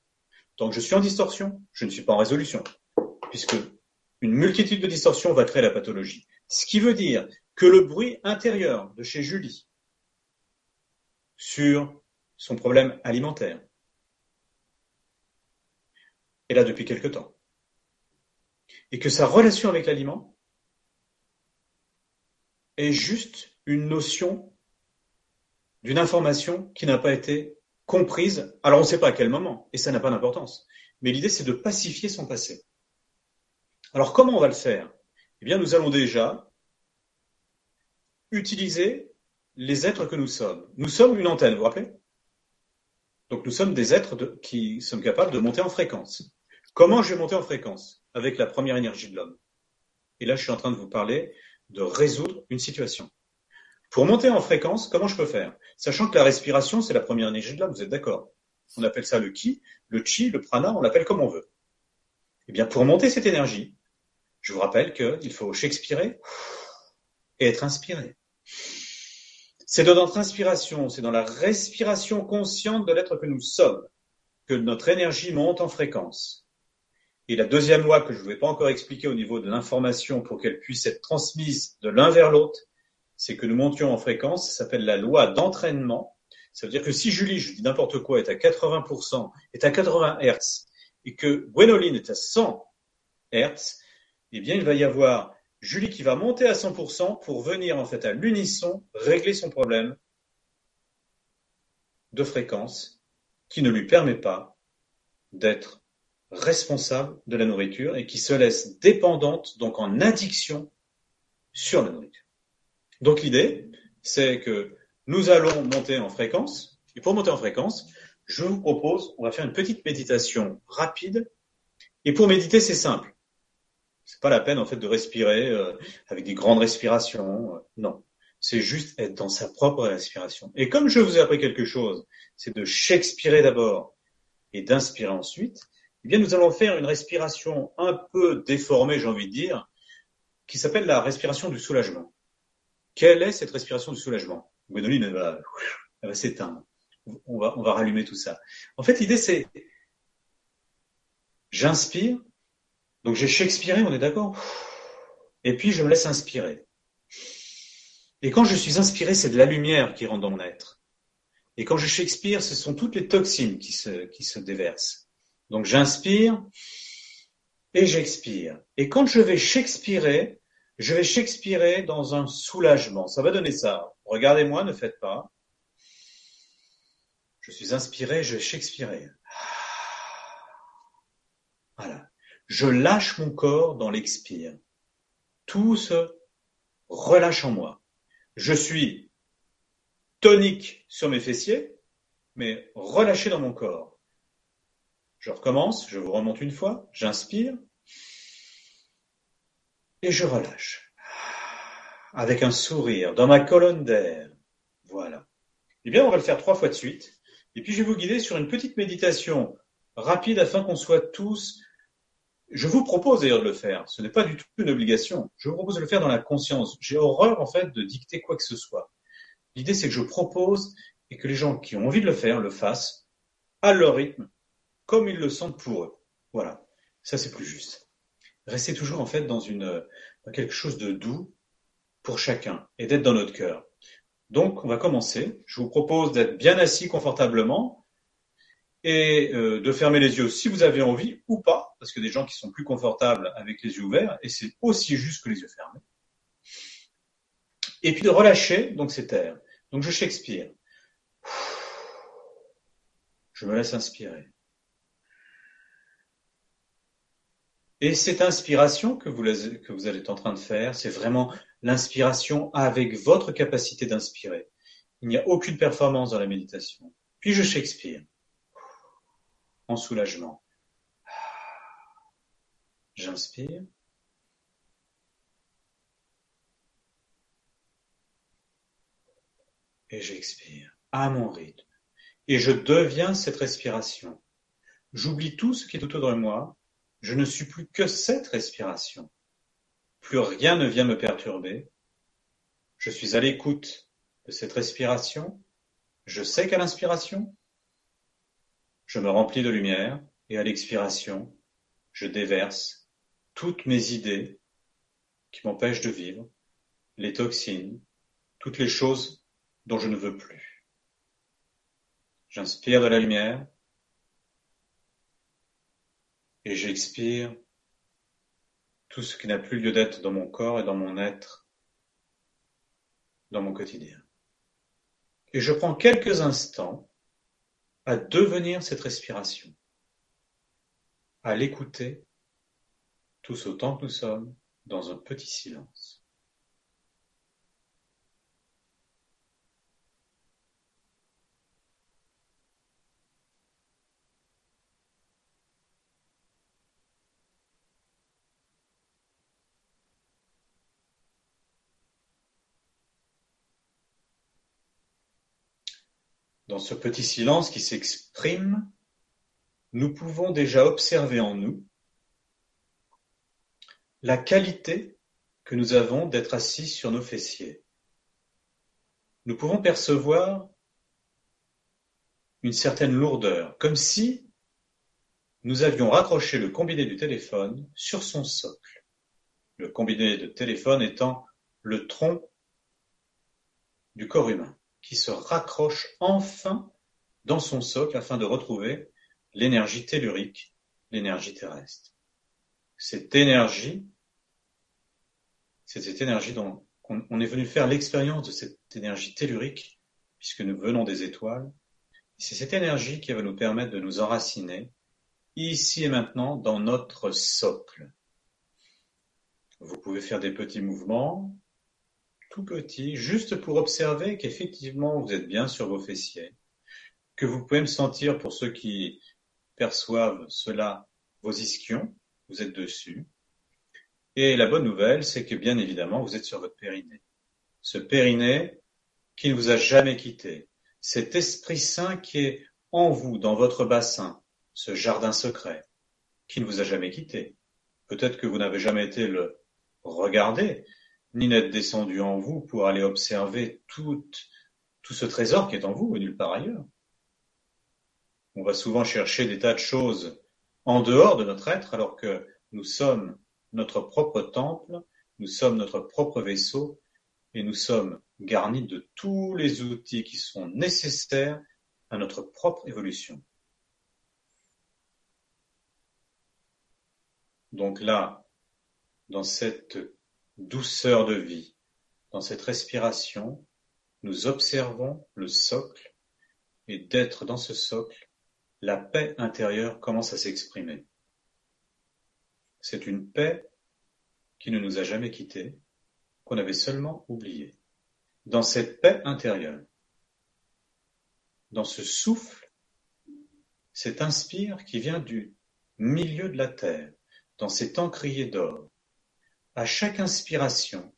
Donc je suis en distorsion, je ne suis pas en résolution, puisque une multitude de distorsions va créer la pathologie. Ce qui veut dire que le bruit intérieur de chez Julie sur son problème alimentaire est là depuis quelque temps. Et que sa relation avec l'aliment est juste une notion d'une information qui n'a pas été comprise. Alors on ne sait pas à quel moment, et ça n'a pas d'importance. Mais l'idée, c'est de pacifier son passé. Alors comment on va le faire? Eh bien, nous allons déjà utiliser les êtres que nous sommes. Nous sommes une antenne, vous vous rappelez? Donc nous sommes des êtres qui sommes capables de monter en fréquence. Comment je vais monter en fréquence? Avec la première énergie de l'homme. Et là, je suis en train de vous parler de résoudre une situation. Pour monter en fréquence, comment je peux faire? Sachant que la respiration, c'est la première énergie de l'homme, vous êtes d'accord? On appelle ça le ki, le chi, le prana, on l'appelle comme on veut. Eh bien, pour monter cette énergie, je vous rappelle qu'il faut expirer et être inspiré. C'est dans notre inspiration, c'est dans la respiration consciente de l'être que nous sommes que notre énergie monte en fréquence. Et la deuxième loi que je ne vais pas encore expliquer au niveau de l'information pour qu'elle puisse être transmise de l'un vers l'autre, c'est que nous montions en fréquence, ça s'appelle la loi d'entraînement. Ça veut dire que si Julie, je dis n'importe quoi, est à 80%, est à 80 Hertz, et que Gwénoline est à 100 Hertz, eh bien, il va y avoir Julie qui va monter à 100% pour venir, en fait, à l'unisson, régler son problème de fréquence qui ne lui permet pas d'être responsable de la nourriture et qui se laisse dépendante, donc en addiction sur la nourriture. Donc l'idée, c'est que nous allons monter en fréquence. Et pour monter en fréquence, je vous propose, on va faire une petite méditation rapide. Et pour méditer, c'est simple. C'est pas la peine en fait de respirer euh, avec des grandes respirations. Euh, non, c'est juste être dans sa propre respiration. Et comme je vous ai appris quelque chose, c'est de s'expirer d'abord et d'inspirer ensuite. Eh bien, nous allons faire une respiration un peu déformée, j'ai envie de dire, qui s'appelle la respiration du soulagement. Quelle est cette respiration du soulagement? Gwénoline, elle va, va s'éteindre. On va, on va rallumer tout ça. En fait, l'idée, c'est j'inspire. Donc, j'ai Shakespeare, on est d'accord? Et puis, je me laisse inspirer. Et quand je suis inspiré, c'est de la lumière qui rentre dans mon être. Et quand je Shakespeare, ce sont toutes les toxines qui se, qui se déversent. Donc, j'inspire et j'expire. Et quand je vais Shakespeare, je vais Shakespeare dans un soulagement. Ça va donner ça. Regardez-moi, ne faites pas. Je suis inspiré, je vais Shakespeare. Voilà. Je lâche mon corps dans l'expire. Tout se relâche en moi. Je suis tonique sur mes fessiers, mais relâché dans mon corps. Je recommence, je vous remonte une fois, j'inspire, et je relâche. Avec un sourire dans ma colonne d'air. Voilà. Eh bien, on va le faire trois fois de suite. Et puis, je vais vous guider sur une petite méditation rapide afin qu'on soit tous. Je vous propose d'ailleurs de le faire. Ce n'est pas du tout une obligation. Je vous propose de le faire dans la conscience. J'ai horreur, en fait, de dicter quoi que ce soit. L'idée, c'est que je propose et que les gens qui ont envie de le faire le fassent à leur rythme, comme ils le sentent pour eux. Voilà. Ça, c'est plus juste rester toujours en fait dans une dans quelque chose de doux pour chacun et d'être dans notre cœur. Donc, on va commencer. Je vous propose d'être bien assis confortablement et euh, de fermer les yeux si vous avez envie ou pas, parce que des gens qui sont plus confortables avec les yeux ouverts et c'est aussi juste que les yeux fermés. Et puis de relâcher donc cet air. Donc je Shakespeare. Je me laisse inspirer. Et cette inspiration que vous, que vous êtes en train de faire, c'est vraiment l'inspiration avec votre capacité d'inspirer. Il n'y a aucune performance dans la méditation. Puis je Shakespeare. En soulagement. J'inspire. Et j'expire à mon rythme. et je deviens cette respiration. J'oublie tout ce qui est autour de moi, je ne suis plus que cette respiration. Plus rien ne vient me perturber. Je suis à l'écoute de cette respiration. Je sais qu'à l'inspiration, je me remplis de lumière et à l'expiration, je déverse toutes mes idées qui m'empêchent de vivre, les toxines, toutes les choses dont je ne veux plus. J'inspire de la lumière et j'expire tout ce qui n'a plus lieu d'être dans mon corps et dans mon être, dans mon quotidien. Et je prends quelques instants à devenir cette respiration, à l'écouter tous autant que nous sommes dans un petit silence. Dans ce petit silence qui s'exprime, nous pouvons déjà observer en nous la qualité que nous avons d'être assis sur nos fessiers. Nous pouvons percevoir une certaine lourdeur, comme si nous avions raccroché le combiné du téléphone sur son socle. Le combiné de téléphone étant le tronc du corps humain qui se raccroche enfin dans son socle afin de retrouver l'énergie tellurique, l'énergie terrestre. Cette énergie, c'est cette énergie dont on est venu faire l'expérience de cette énergie tellurique, puisque nous venons des étoiles. C'est cette énergie qui va nous permettre de nous enraciner ici et maintenant dans notre socle. Vous pouvez faire des petits mouvements, tout petit, juste pour observer qu'effectivement vous êtes bien sur vos fessiers, que vous pouvez me sentir pour ceux qui perçoivent cela, vos ischions, vous êtes dessus. Et la bonne nouvelle, c'est que bien évidemment, vous êtes sur votre périnée. Ce périnée qui ne vous a jamais quitté, cet Esprit Saint qui est en vous, dans votre bassin, ce jardin secret, qui ne vous a jamais quitté. Peut-être que vous n'avez jamais été le regarder, ni n'être descendu en vous pour aller observer tout, tout ce trésor qui est en vous et nulle part ailleurs. On va souvent chercher des tas de choses en dehors de notre être alors que nous sommes notre propre temple, nous sommes notre propre vaisseau et nous sommes garnis de tous les outils qui sont nécessaires à notre propre évolution. Donc là, dans cette douceur de vie. Dans cette respiration, nous observons le socle et d'être dans ce socle, la paix intérieure commence à s'exprimer. C'est une paix qui ne nous a jamais quittés, qu'on avait seulement oublié. Dans cette paix intérieure, dans ce souffle, cet inspire qui vient du milieu de la terre, dans cet encrier d'or, à chaque inspiration,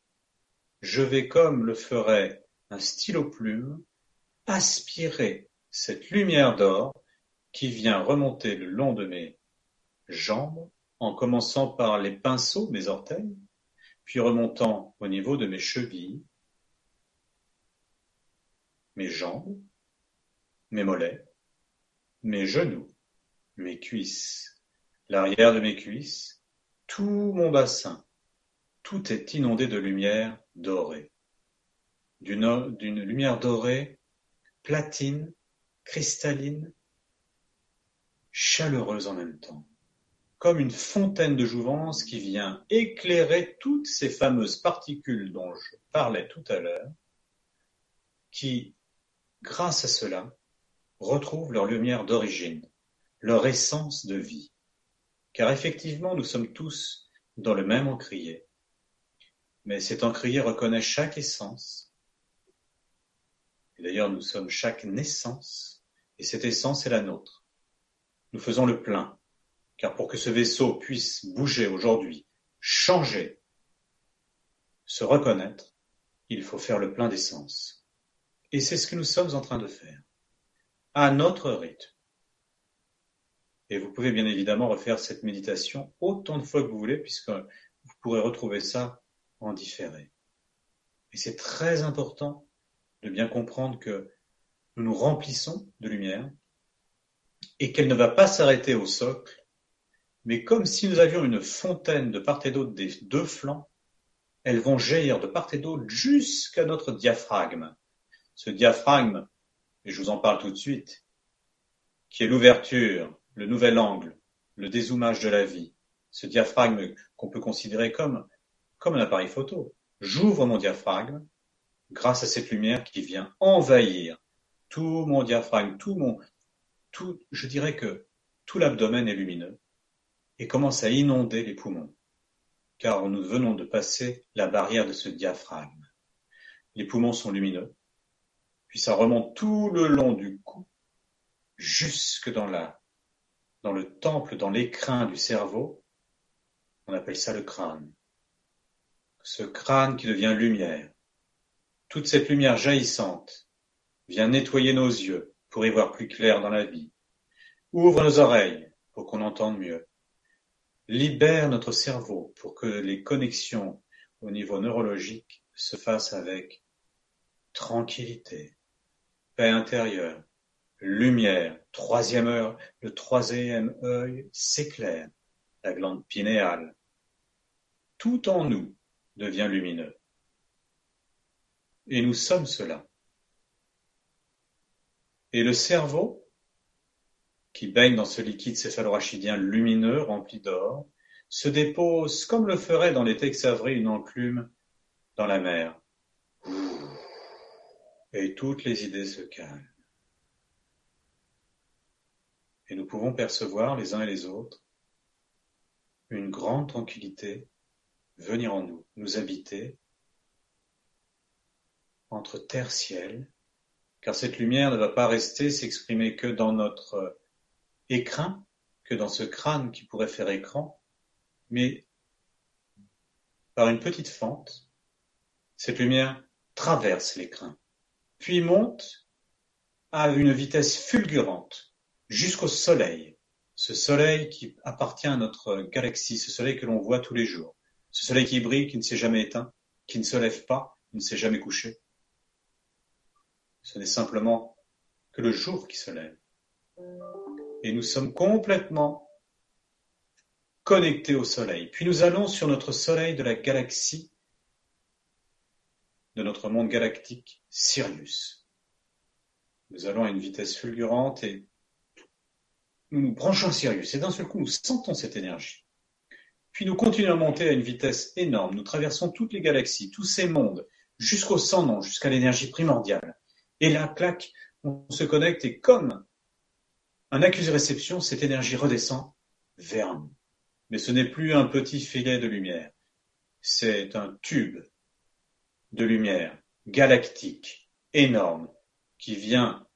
je vais, comme le ferait un stylo-plume, aspirer cette lumière d'or qui vient remonter le long de mes jambes, en commençant par les pinceaux, mes orteils, puis remontant au niveau de mes chevilles, mes jambes, mes mollets, mes genoux, mes cuisses, l'arrière de mes cuisses, tout mon bassin, tout est inondé de lumière dorée, d'une lumière dorée, platine, cristalline, chaleureuse en même temps, comme une fontaine de jouvence qui vient éclairer toutes ces fameuses particules dont je parlais tout à l'heure, qui, grâce à cela, retrouvent leur lumière d'origine, leur essence de vie. Car effectivement, nous sommes tous dans le même encrier, mais cet encrier reconnaît chaque essence. Et d'ailleurs, nous sommes chaque naissance, et cette essence est la nôtre. Nous faisons le plein, car pour que ce vaisseau puisse bouger aujourd'hui, changer, se reconnaître, il faut faire le plein d'essence. Et c'est ce que nous sommes en train de faire. à notre rythme. Et vous pouvez bien évidemment refaire cette méditation autant de fois que vous voulez, puisque vous pourrez retrouver ça en différé. Et c'est très important de bien comprendre que nous nous remplissons de lumière et qu'elle ne va pas s'arrêter au socle, mais comme si nous avions une fontaine de part et d'autre des deux flancs, elles vont jaillir de part et d'autre jusqu'à notre diaphragme. Ce diaphragme, et je vous en parle tout de suite, qui est l'ouverture, le nouvel angle, le dézoomage de la vie, ce diaphragme qu'on peut considérer comme, comme un appareil photo. J'ouvre mon diaphragme grâce à cette lumière qui vient envahir tout mon diaphragme, tout mon, tout, je dirais que tout l'abdomen est lumineux et commence à inonder les poumons, car nous venons de passer la barrière de ce diaphragme. Les poumons sont lumineux, puis ça remonte tout le long du cou, jusque dans la, dans le temple, dans l'écrin du cerveau. On appelle ça le crâne. Ce crâne qui devient lumière. Toute cette lumière jaillissante vient nettoyer nos yeux pour y voir plus clair dans la vie. Ouvre nos oreilles pour qu'on entende mieux libère notre cerveau pour que les connexions au niveau neurologique se fassent avec tranquillité, paix intérieure, lumière, troisième heure, le troisième œil s'éclaire, la glande pinéale. Tout en nous devient lumineux. Et nous sommes cela. Et le cerveau qui baigne dans ce liquide céphalorachidien lumineux rempli d'or, se dépose comme le ferait dans les Texavries une enclume dans la mer. Et toutes les idées se calment. Et nous pouvons percevoir les uns et les autres une grande tranquillité venir en nous, nous habiter entre terre-ciel, car cette lumière ne va pas rester s'exprimer que dans notre écrin que dans ce crâne qui pourrait faire écran, mais par une petite fente, cette lumière traverse l'écrin, puis monte à une vitesse fulgurante jusqu'au soleil, ce soleil qui appartient à notre galaxie, ce soleil que l'on voit tous les jours, ce soleil qui brille, qui ne s'est jamais éteint, qui ne se lève pas, qui ne s'est jamais couché. Ce n'est simplement que le jour qui se lève et nous sommes complètement connectés au Soleil. Puis nous allons sur notre Soleil de la galaxie, de notre monde galactique, Sirius. Nous allons à une vitesse fulgurante et nous nous branchons Sirius et d'un seul coup nous sentons cette énergie. Puis nous continuons à monter à une vitesse énorme. Nous traversons toutes les galaxies, tous ces mondes, jusqu'au sans nom, jusqu'à l'énergie primordiale. Et là, clac, on se connecte et comme un accusé-réception, cette énergie redescend vers nous. Mais ce n'est plus un petit filet de lumière, c'est un tube de lumière galactique, énorme, qui vient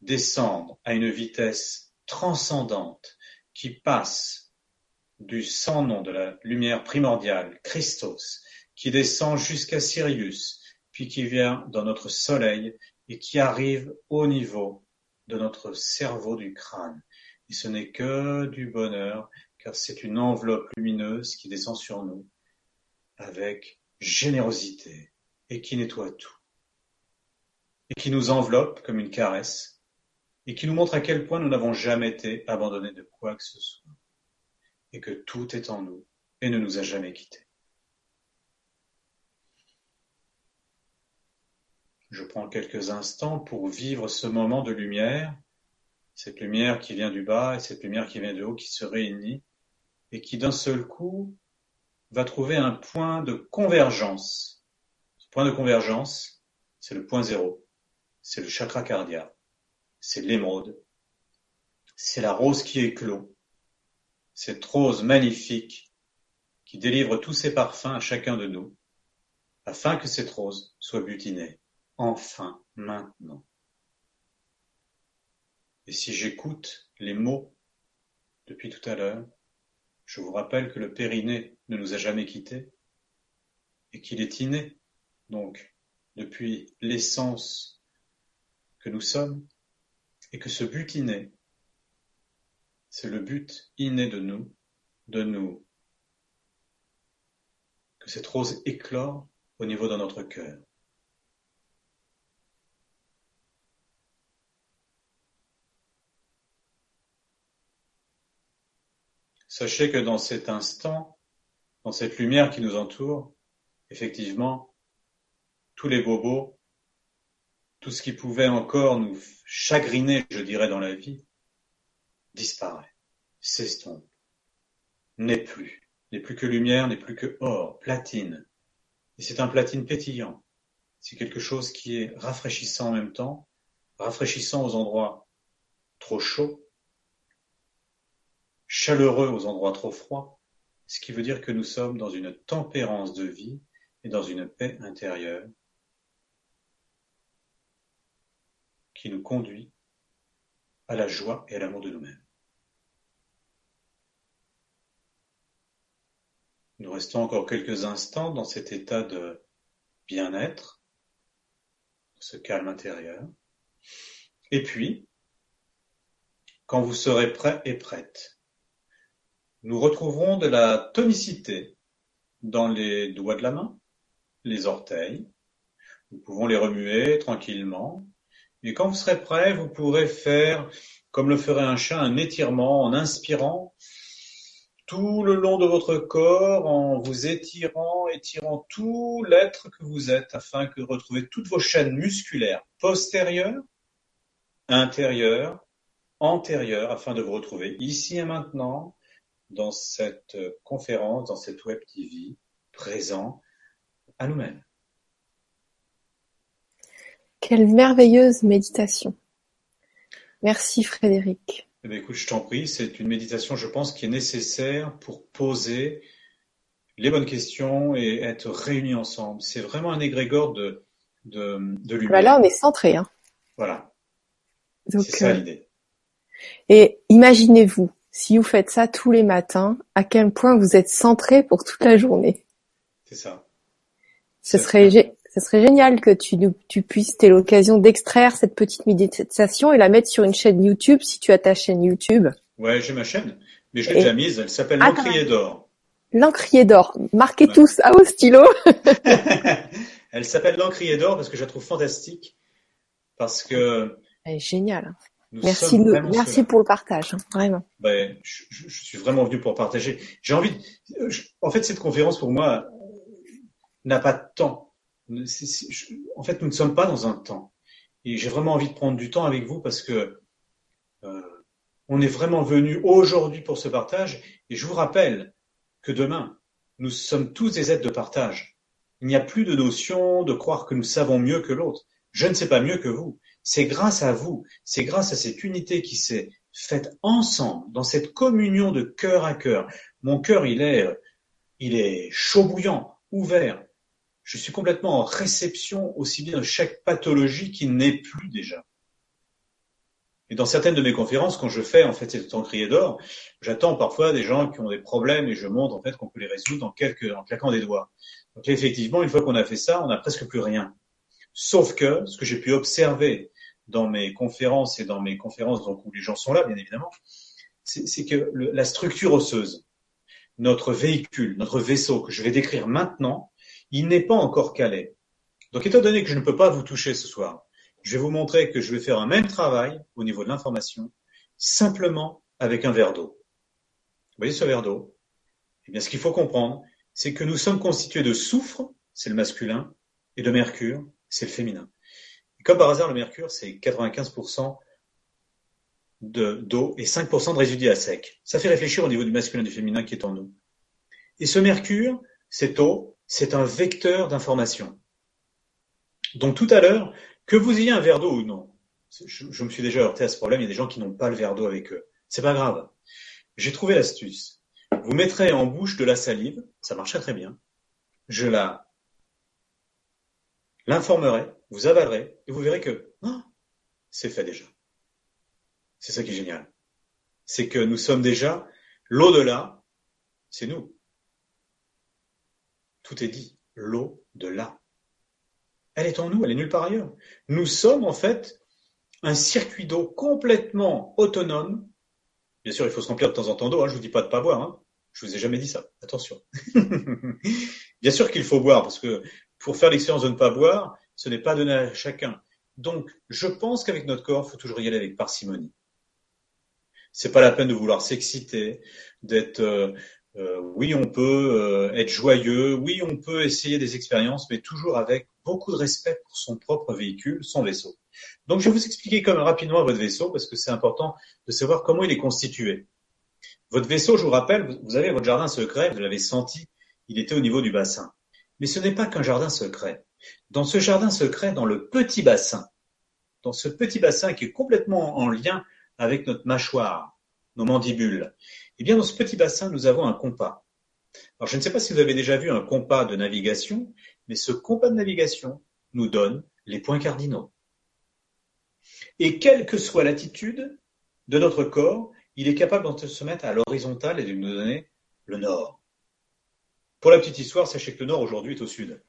descendre à une vitesse transcendante, qui passe du sans nom de la lumière primordiale, Christos, qui descend jusqu'à Sirius, puis qui vient dans notre Soleil et qui arrive au niveau de notre cerveau du crâne. Et ce n'est que du bonheur, car c'est une enveloppe lumineuse qui descend sur nous avec générosité et qui nettoie tout. Et qui nous enveloppe comme une caresse et qui nous montre à quel point nous n'avons jamais été abandonnés de quoi que ce soit et que tout est en nous et ne nous a jamais quittés. Je prends quelques instants pour vivre ce moment de lumière, cette lumière qui vient du bas et cette lumière qui vient du haut qui se réunit et qui d'un seul coup va trouver un point de convergence. Ce point de convergence, c'est le point zéro, c'est le chakra cardiaque, c'est l'émeraude, c'est la rose qui éclot, cette rose magnifique qui délivre tous ses parfums à chacun de nous, afin que cette rose soit butinée enfin maintenant. Et si j'écoute les mots depuis tout à l'heure, je vous rappelle que le périnée ne nous a jamais quittés et qu'il est inné, donc depuis l'essence que nous sommes, Et que ce but inné, c'est le but inné de nous, de nous, que cette rose éclore au niveau de notre cœur. Sachez que dans cet instant, dans cette lumière qui nous entoure, effectivement, tous les bobos, tout ce qui pouvait encore nous chagriner, je dirais, dans la vie, disparaît, s'estompe, n'est plus, n'est plus que lumière, n'est plus que or, platine. Et c'est un platine pétillant. C'est quelque chose qui est rafraîchissant en même temps, rafraîchissant aux endroits trop chauds, chaleureux aux endroits trop froids, ce qui veut dire que nous sommes dans une tempérance de vie et dans une paix intérieure qui nous conduit à la joie et à l'amour de nous-mêmes. Nous restons encore quelques instants dans cet état de bien-être, ce calme intérieur. Et puis, quand vous serez prêt et prête, nous retrouverons de la tonicité dans les doigts de la main, les orteils. Nous pouvons les remuer tranquillement. Et quand vous serez prêt, vous pourrez faire, comme le ferait un chat, un étirement en inspirant tout le long de votre corps, en vous étirant, étirant tout l'être que vous êtes, afin que vous retrouviez toutes vos chaînes musculaires postérieures, intérieures, antérieures, afin de vous retrouver ici et maintenant, dans cette conférence, dans cette web TV, présent à nous-mêmes. Quelle merveilleuse méditation. Merci Frédéric. Eh bien, écoute, je t'en prie, c'est une méditation, je pense, qui est nécessaire pour poser les bonnes questions et être réunis ensemble. C'est vraiment un égrégore de, de, de lumière. Bah là, on est centré. Hein. Voilà. C'est ça euh, l'idée. Et imaginez-vous, si vous faites ça tous les matins, à quel point vous êtes centré pour toute la journée. C'est ça. Ce serait, ce serait génial que tu, nous- tu puisses, t'aies l'occasion d'extraire cette petite méditation et la mettre sur une chaîne YouTube si tu as ta chaîne YouTube. Ouais, j'ai ma chaîne, mais je l'ai Et- déjà mise. Elle s'appelle Ah, L'Encrier d'Or. L'encrier d'or. Marquez Ouais. tous à vos stylos. Elle s'appelle L'Encrier d'Or parce que je la trouve fantastique. Parce que Elle est géniale. nous Merci, de- vraiment merci cela. pour le partage, hein, vraiment. Ben, je, je- je suis vraiment venu pour partager. J'ai envie. de- je- en fait, cette conférence pour moi n'a pas de temps. En fait, nous ne sommes pas dans un temps. Et j'ai vraiment envie de prendre du temps avec vous parce que euh, on est vraiment venu aujourd'hui pour ce partage. Et je vous rappelle que demain, nous sommes tous des êtres de partage. Il n'y a plus de notion de croire que nous savons mieux que l'autre. Je ne sais pas mieux que vous. C'est grâce à vous, c'est grâce à cette unité qui s'est faite ensemble, dans cette communion de cœur à cœur. Mon cœur, il est, euh, il est chaud bouillant, ouvert. Je suis complètement en réception aussi bien de chaque pathologie qui n'est plus déjà. Et dans certaines de mes conférences, quand je fais en fait cet encrier d'or, j'attends parfois des gens qui ont des problèmes et je montre en fait qu'on peut les résoudre en quelques, en claquant des doigts. Donc effectivement, une fois qu'on a fait ça, on n'a presque plus rien. Sauf que ce que j'ai pu observer dans mes conférences et dans mes conférences donc où les gens sont là, bien évidemment, c'est que la structure osseuse, notre véhicule, notre vaisseau que je vais décrire maintenant, il n'est pas encore calé. Donc étant donné que je ne peux pas vous toucher ce soir, je vais vous montrer que je vais faire un même travail au niveau de l'information, simplement avec un verre d'eau. Vous voyez ce verre d'eau? Eh bien, ce qu'il faut comprendre, c'est que nous sommes constitués de soufre, c'est le masculin, et de mercure, c'est le féminin. Et comme par hasard, le mercure, c'est 95% de- d'eau et 5% de résidus à sec. Ça fait réfléchir au niveau du masculin et du féminin qui est en nous. Et ce mercure, cette eau, c'est un vecteur d'information. Donc tout à l'heure, que vous ayez un verre d'eau ou non, je, me suis déjà heurté à ce problème, il y a des gens qui n'ont pas le verre d'eau avec eux. C'est pas grave. J'ai trouvé l'astuce. Vous mettrez en bouche de la salive, ça marcherait très bien. Je la l'informerai, vous avalerez, et vous verrez que ah, c'est fait déjà. C'est ça qui est génial. C'est que nous sommes déjà l'au-delà, c'est nous. Tout est dit. L'au-delà. Elle est en nous, elle est nulle part ailleurs. Nous sommes en fait un circuit d'eau complètement autonome. Bien sûr, il faut se remplir de temps en temps d'eau. Hein. Je vous dis pas de pas boire. Hein. Je vous ai jamais dit ça. Attention. Bien sûr qu'il faut boire parce que pour faire l'expérience de ne pas boire, ce n'est pas donné à chacun. Donc, je pense qu'avec notre corps, faut toujours y aller avec parcimonie. C'est pas la peine de vouloir s'exciter, d'être euh, oui, on peut euh, être joyeux, oui, on peut essayer des expériences, mais toujours avec beaucoup de respect pour son propre véhicule, son vaisseau. Donc, je vais vous expliquer comme rapidement votre vaisseau parce que c'est important de savoir comment il est constitué. Votre vaisseau, je vous rappelle, vous avez votre jardin secret, vous l'avez senti, il était au niveau du bassin. Mais ce n'est pas qu'un jardin secret. Dans ce jardin secret, dans le petit bassin, dans ce petit bassin qui est complètement en lien avec notre mâchoire, nos mandibules, eh bien, dans ce petit bassin, nous avons un compas. Alors, je ne sais pas si vous avez déjà vu un compas de navigation, mais ce compas de navigation nous donne les points cardinaux. Et quelle que soit l'attitude de notre corps, il est capable de se mettre à l'horizontale et de nous donner le nord. Pour la petite histoire, sachez que le nord aujourd'hui est au sud.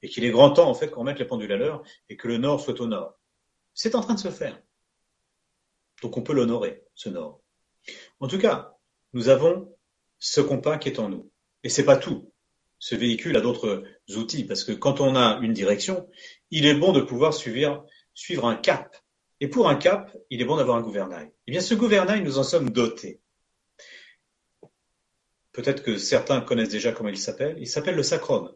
Et qu'il est grand temps, en fait, qu'on mette les pendules à l'heure et que le nord soit au nord. C'est en train de se faire. Donc on peut l'honorer, ce nord. En tout cas, nous avons ce compas qui est en nous. Et c'est pas tout. Ce véhicule a d'autres outils parce que quand on a une direction, il est bon de pouvoir suivre, suivre un cap. Et pour un cap, il est bon d'avoir un gouvernail. Eh bien, ce gouvernail, nous en sommes dotés. Peut-être que certains connaissent déjà comment il s'appelle. Il s'appelle le sacrum.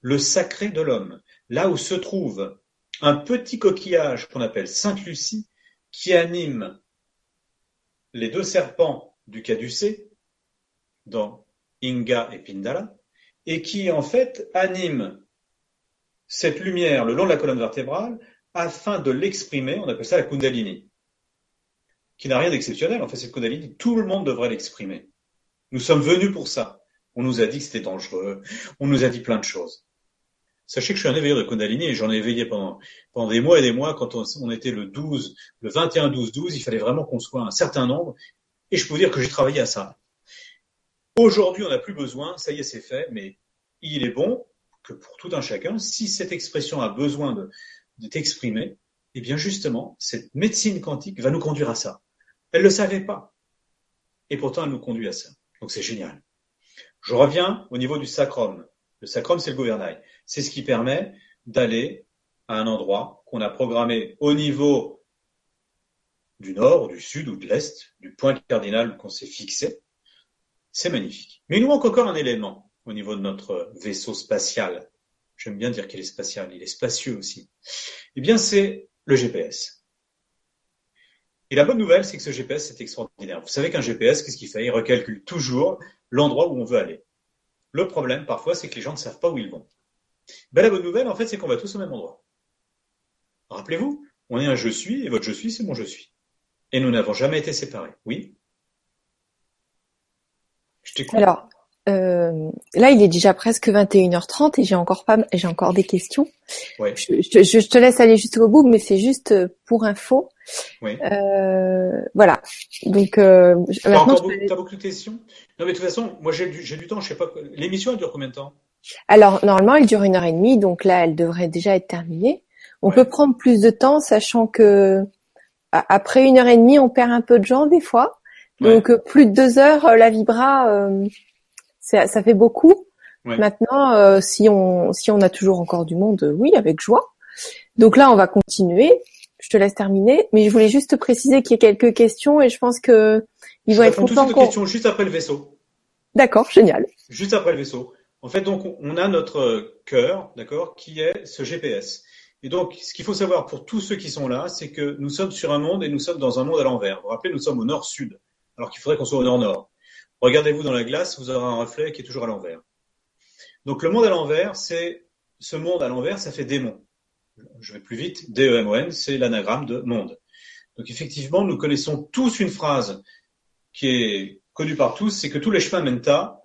Le sacré de l'homme. Là où se trouve un petit coquillage qu'on appelle Sainte Lucie qui anime les deux serpents du caducée dans Inga et Pindala et qui en fait anime cette lumière le long de la colonne vertébrale afin de l'exprimer, on appelle ça la Kundalini, qui n'a rien d'exceptionnel. En fait, cette Kundalini, tout le monde devrait l'exprimer. Nous sommes venus pour ça. On nous a dit que c'était dangereux, on nous a dit plein de choses. Sachez que je suis un éveilleur de Kundalini et j'en ai éveillé pendant, pendant des mois et des mois. Quand on, était le 12, le 21, 12, 12, il fallait vraiment qu'on soit un certain nombre. Et je peux vous dire que j'ai travaillé à ça. Aujourd'hui, on n'a plus besoin, ça y est, c'est fait, mais il est bon que pour tout un chacun, si cette expression a besoin de, t'exprimer, eh bien justement, cette médecine quantique va nous conduire à ça. Elle ne le savait pas. Et pourtant, elle nous conduit à ça. Donc c'est génial. Je reviens au niveau du sacrum. Le sacrum, c'est le gouvernail. C'est ce qui permet d'aller à un endroit qu'on a programmé au niveau du nord, du sud ou de l'est, du point cardinal qu'on s'est fixé. C'est magnifique. Mais il nous manque encore un élément au niveau de notre vaisseau spatial. J'aime bien dire qu'il est spatial, il est spacieux aussi. Eh bien, c'est le GPS. Et la bonne nouvelle, c'est que ce GPS, c'est extraordinaire. Vous savez qu'un GPS, qu'est-ce qu'il fait? Il recalcule toujours l'endroit où on veut aller. Le problème, parfois, c'est que les gens ne savent pas où ils vont. Ben, la bonne nouvelle, en fait, c'est qu'on va tous au même endroit. Rappelez-vous, on est un je suis, et votre je suis, c'est mon je suis. Et nous n'avons jamais été séparés. Oui Je t'écoute. Alors, euh, là, il est déjà presque 21h30 et j'ai encore pas, j'ai encore des questions. Ouais. Je, je, je, te laisse aller jusqu'au bout, mais c'est juste pour info. Oui. Euh, voilà. Donc, euh, t'as encore beaucoup, as beaucoup de questions? Non, mais de toute façon, moi j'ai du, j'ai du temps. Je sais pas. L'émission elle dure combien de temps? Alors normalement, elle dure une heure et demie, donc là, elle devrait déjà être terminée. On ouais. peut prendre plus de temps, sachant que après une heure et demie, on perd un peu de gens des fois. Donc ouais. plus de deux heures, la vibra, euh, ça fait beaucoup. Ouais. Maintenant, euh, si on si on a toujours encore du monde, oui, avec joie. Donc là, on va continuer. Je te laisse terminer, mais je voulais juste préciser qu'il y a quelques questions et je pense que ils vont je être contents. Toutes questions juste après le vaisseau. D'accord, génial. Juste après le vaisseau. En fait, donc on a notre cœur, d'accord, qui est ce GPS. Et donc, ce qu'il faut savoir pour tous ceux qui sont là, c'est que nous sommes sur un monde et nous sommes dans un monde à l'envers. Vous vous rappelez, nous sommes au nord-sud, alors qu'il faudrait qu'on soit au nord-nord. Regardez-vous dans la glace, vous aurez un reflet qui est toujours à l'envers. Donc le monde à l'envers, c'est ce monde à l'envers, ça fait démon. Je vais plus vite. D-E-M-O-N, c'est l'anagramme de monde. Donc effectivement, nous connaissons tous une phrase qui est connue par tous, c'est que tous les chemins mènent à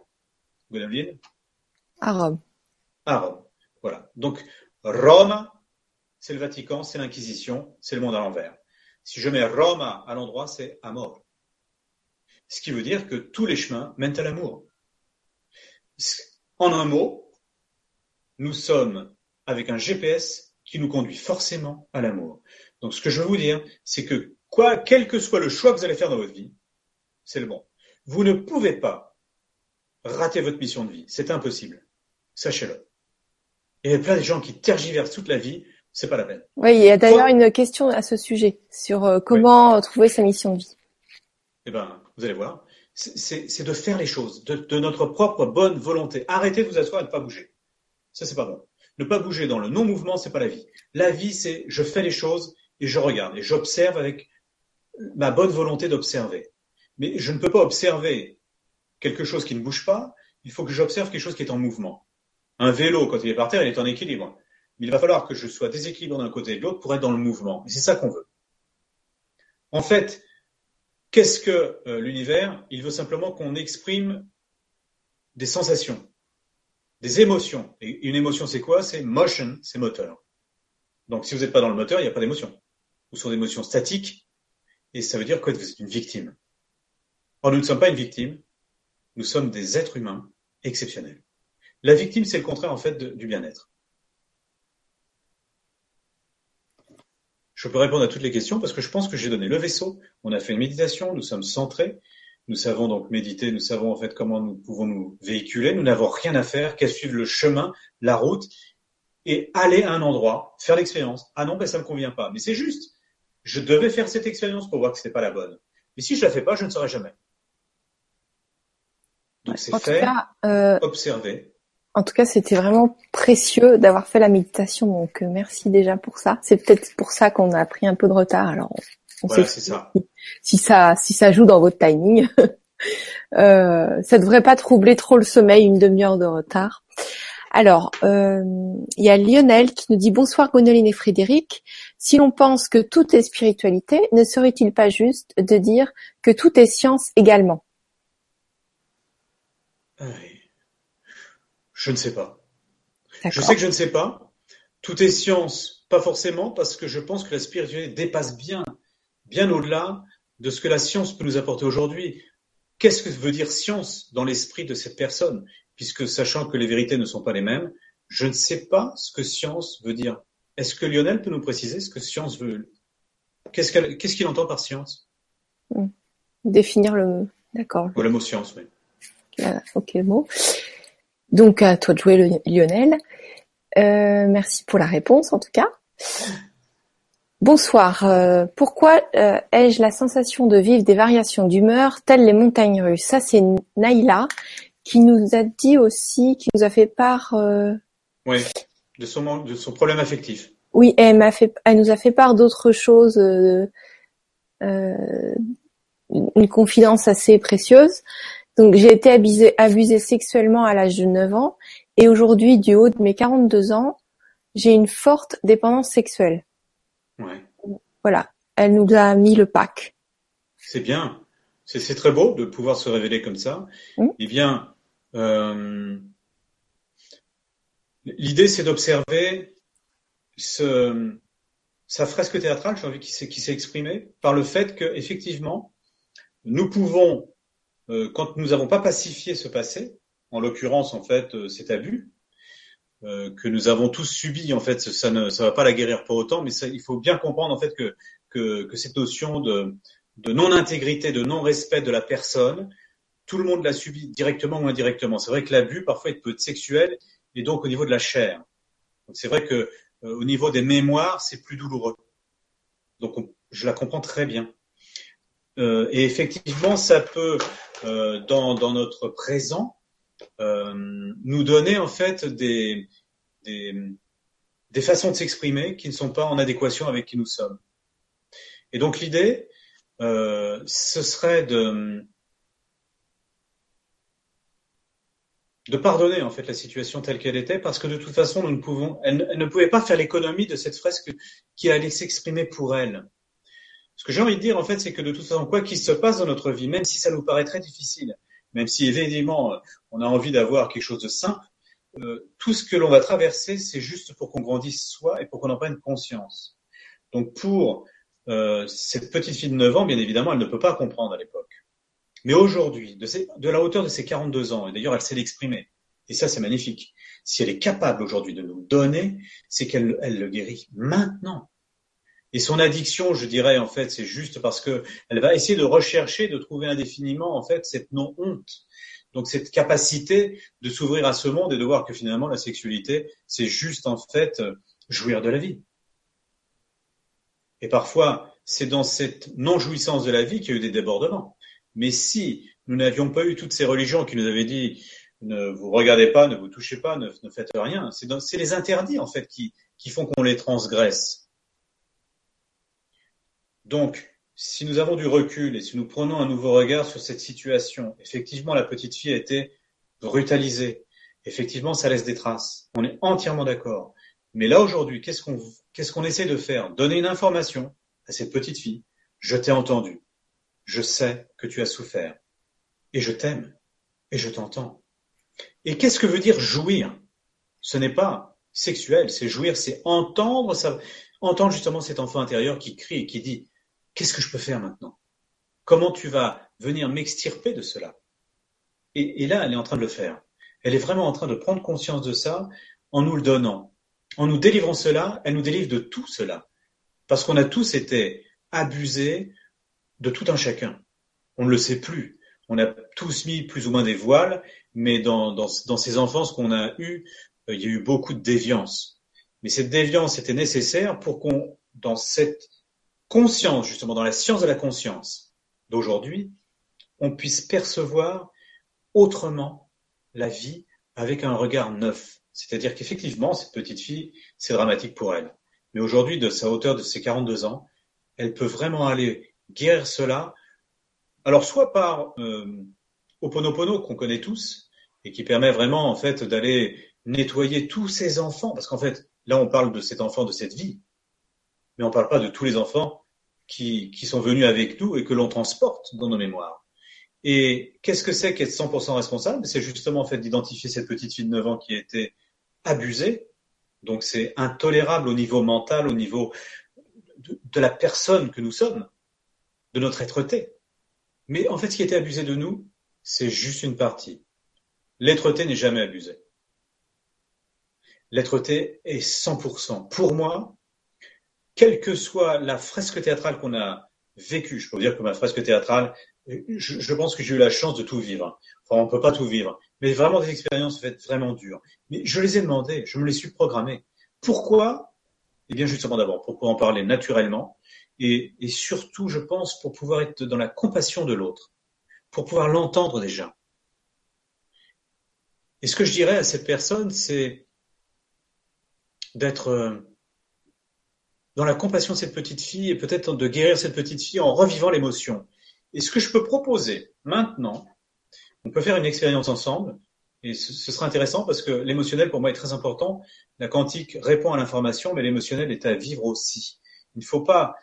Gwendoline À Rome. À Rome. Voilà. Donc Rome, c'est le Vatican, c'est l'Inquisition, c'est le monde à l'envers. Si je mets Rome à l'endroit, c'est à mort. Ce qui veut dire que tous les chemins mènent à l'amour. En un mot, nous sommes avec un GPS qui qui nous conduit forcément à l'amour. Donc ce que je veux vous dire, c'est que quoi, quel que soit le choix que vous allez faire dans votre vie, c'est le bon. Vous ne pouvez pas rater votre mission de vie. C'est impossible. Sachez-le. Il y a plein de gens qui tergiversent toute la vie. C'est pas la peine. Oui, il y a d'ailleurs une question à ce sujet sur euh, comment trouver sa mission de vie. Eh ben, vous allez voir. C'est de faire les choses de, de, notre propre bonne volonté. Arrêtez de vous asseoir et de ne pas bouger. Ça, c'est pas bon. Ne pas bouger dans le non-mouvement, c'est pas la vie. La vie, c'est je fais les choses et je regarde et j'observe avec ma bonne volonté d'observer. Mais je ne peux pas observer quelque chose qui ne bouge pas. Il faut que j'observe quelque chose qui est en mouvement. Un vélo, quand il est par terre, il est en équilibre. Il va falloir que je sois déséquilibré d'un côté et de l'autre pour être dans le mouvement. Et c'est ça qu'on veut. En fait, qu'est-ce que euh, l'univers? Il veut simplement qu'on exprime des sensations, des émotions. Et une émotion, c'est quoi? C'est motion, c'est moteur. Donc si vous n'êtes pas dans le moteur, il n'y a pas d'émotion. Vous sont des émotions statiques, et ça veut dire que vous êtes une victime. Or, nous ne sommes pas une victime, nous sommes des êtres humains exceptionnels. La victime, c'est le contraire en fait du bien-être. Je peux répondre à toutes les questions parce que je pense que j'ai donné le vaisseau. On a fait une méditation, nous sommes centrés, nous savons donc méditer, nous savons en fait comment nous pouvons nous véhiculer. Nous n'avons rien à faire qu'à suivre le chemin, la route et aller à un endroit, faire l'expérience. Ah non, ben ça me convient pas. Mais c'est juste. Je devais faire cette expérience pour voir que c'était pas la bonne. Mais si je la fais pas, je ne saurais jamais. Donc c'est fait, euh, observer. En tout cas, c'était vraiment précieux d'avoir fait la méditation. Donc euh, merci déjà pour ça. C'est peut-être pour ça qu'on a pris un peu de retard. Alors on voilà, sait ça. Si, ça si ça joue dans votre timing, euh, ça devrait pas troubler trop le sommeil une demi-heure de retard. Alors, euh, il y a Lionel qui nous dit bonsoir Gonoline et Frédéric. Si l'on pense que tout est spiritualité, ne serait-il pas juste de dire que tout est science également? Je ne sais pas. Je sais que je ne sais pas. Tout est science, pas forcément, parce que je pense que la spiritualité dépasse bien, bien au-delà de ce que la science peut nous apporter aujourd'hui. Qu'est-ce que veut dire science dans l'esprit de cette personne? Puisque sachant que les vérités ne sont pas les mêmes, je ne sais pas ce que science veut dire. Est-ce que Lionel peut nous préciser ce que science veut? Qu'est-ce qu'il entend par science? Hmm. Définir le. D'accord. le mot science, oui. Ok, mot. Donc à toi de jouer Lionel. Euh, merci pour la réponse en tout cas. Bonsoir. Euh, pourquoi euh, ai-je la sensation de vivre des variations d'humeur telles les montagnes russes? Ça c'est Naïla qui nous a dit aussi, qui nous a fait part. Oui, de son de son problème affectif. Oui, elle m'a fait, elle nous a fait part d'autres choses, une confidence assez précieuse. Donc j'ai été abusée, abusée sexuellement à l'âge de 9 ans et aujourd'hui, du haut de mes 42 ans, j'ai une forte dépendance sexuelle. Ouais. Voilà, elle nous a mis le pack. C'est bien, c'est très beau de pouvoir se révéler comme ça. Mmh. Eh bien, euh, l'idée c'est d'observer ce, sa fresque théâtrale, j'ai envie qui s'est exprimée par le fait que effectivement, nous pouvons euh, quand nous n'avons pas pacifié ce passé, en l'occurrence en fait euh, cet abus euh, que nous avons tous subi, en fait ça ne ça va pas la guérir pour autant, mais il faut bien comprendre en fait que que, que cette notion de, de non intégrité, de non respect de la personne, tout le monde l'a subi directement ou indirectement. C'est vrai que l'abus parfois il peut être sexuel et donc au niveau de la chair. c'est vrai que au niveau des mémoires c'est plus douloureux. Donc je la comprends très bien. Euh, et effectivement, ça peut, euh, dans, dans, notre présent, euh, nous donner en fait des, des, des façons de s'exprimer qui ne sont pas en adéquation avec qui nous sommes. Et donc l'idée, euh, ce serait de, de pardonner en fait la situation telle qu'elle était, parce que de toute façon, nous ne pouvons, elle, elle ne pouvait pas faire l'économie de cette fresque qui allait s'exprimer pour elle. Ce que j'ai envie de dire, en fait, c'est que de toute façon, quoi qu'il se passe dans notre vie, même si ça nous paraît très difficile, même si évidemment on a envie d'avoir quelque chose de simple, euh, tout ce que l'on va traverser, c'est juste pour qu'on grandisse soi et pour qu'on en prenne conscience. Donc pour euh, cette petite fille de 9 ans, bien évidemment, elle ne peut pas comprendre à l'époque. Mais aujourd'hui, de, la hauteur de ses 42 ans, et d'ailleurs elle sait l'exprimer, Et ça, c'est magnifique. Si elle est capable aujourd'hui de nous donner, c'est qu'elle elle le guérit maintenant. Et son addiction, je dirais, en fait, c'est juste parce que elle va essayer de rechercher, de trouver indéfiniment, en fait, cette non-honte. Donc, cette capacité de s'ouvrir à ce monde et de voir que finalement, la sexualité, c'est juste, en fait, jouir de la vie. Et parfois, c'est dans cette non-jouissance de la vie qu'il y a eu des débordements. Mais si nous n'avions pas eu toutes ces religions qui nous avaient dit ne vous regardez pas, ne vous touchez pas, ne, faites rien, c'est les interdits en fait qui font qu'on les transgresse. Donc, si nous avons du recul et si nous prenons un nouveau regard sur cette situation, effectivement, la petite fille a été brutalisée. Effectivement, ça laisse des traces. On est entièrement d'accord. Mais là, aujourd'hui, qu'est-ce qu'on essaie de faire? Donner une information à cette petite fille. Je t'ai entendu. Je sais que tu as souffert. Et je t'aime. Et je t'entends. Et qu'est-ce que veut dire jouir? Ce n'est pas sexuel, c'est jouir, c'est entendre ça, entendre justement cet enfant intérieur qui crie et qui dit Qu'est-ce que je peux faire maintenant? Comment tu vas venir m'extirper de cela? Et, là, elle est en train de le faire. Elle est vraiment en train de prendre conscience de ça en nous le donnant. En nous délivrant cela, elle nous délivre de tout cela. Parce qu'on a tous été abusés de tout un chacun. On ne le sait plus. On a tous mis plus ou moins des voiles, mais dans, dans, dans ces enfances qu'on a eues, euh, il y a eu beaucoup de déviance. Mais cette déviance était nécessaire pour qu'on, dans cette conscience, justement, dans la science de la conscience d'aujourd'hui, on puisse percevoir autrement la vie avec un regard neuf. C'est-à-dire qu'effectivement, cette petite fille, c'est dramatique pour elle. Mais aujourd'hui, de sa hauteur de ses 42 ans, elle peut vraiment aller guérir cela. Alors, soit par euh, Oponopono, qu'on connaît tous, et qui permet vraiment, en fait, d'aller nettoyer tous ces enfants, parce qu'en fait, là, on parle de cet enfant, de cette vie, mais on ne parle pas de tous les enfants qui, qui sont venus avec nous et que l'on transporte dans nos mémoires. Et qu'est-ce que c'est qu'être 100% responsable? C'est justement, en fait, d'identifier cette petite fille de 9 ans qui a été abusée, donc c'est intolérable au niveau mental, au niveau de, la personne que nous sommes, de notre être-té. Mais en fait, ce qui a été abusé de nous, c'est juste une partie. L'être-té n'est jamais abusé. L'être-té est 100%. Pour moi, quelle que soit la fresque théâtrale qu'on a vécue, je peux vous dire que ma fresque théâtrale, je, pense que j'ai eu la chance de tout vivre. Enfin, on peut pas tout vivre mais vraiment des expériences faites vraiment dures. Mais je les ai demandées, je me les suis programmées. Pourquoi? Eh bien, justement d'abord, pour pouvoir en parler naturellement, et, et surtout, je pense, pour pouvoir être dans la compassion de l'autre, pour pouvoir l'entendre déjà. Et ce que je dirais à cette personne, c'est d'être euh, dans la compassion de cette petite fille et peut-être de guérir cette petite fille en revivant l'émotion. Et ce que je peux proposer maintenant, on peut faire une expérience ensemble et ce, sera intéressant parce que l'émotionnel pour moi est très important. La quantique répond à l'information, mais l'émotionnel est à vivre aussi. Il ne faut pas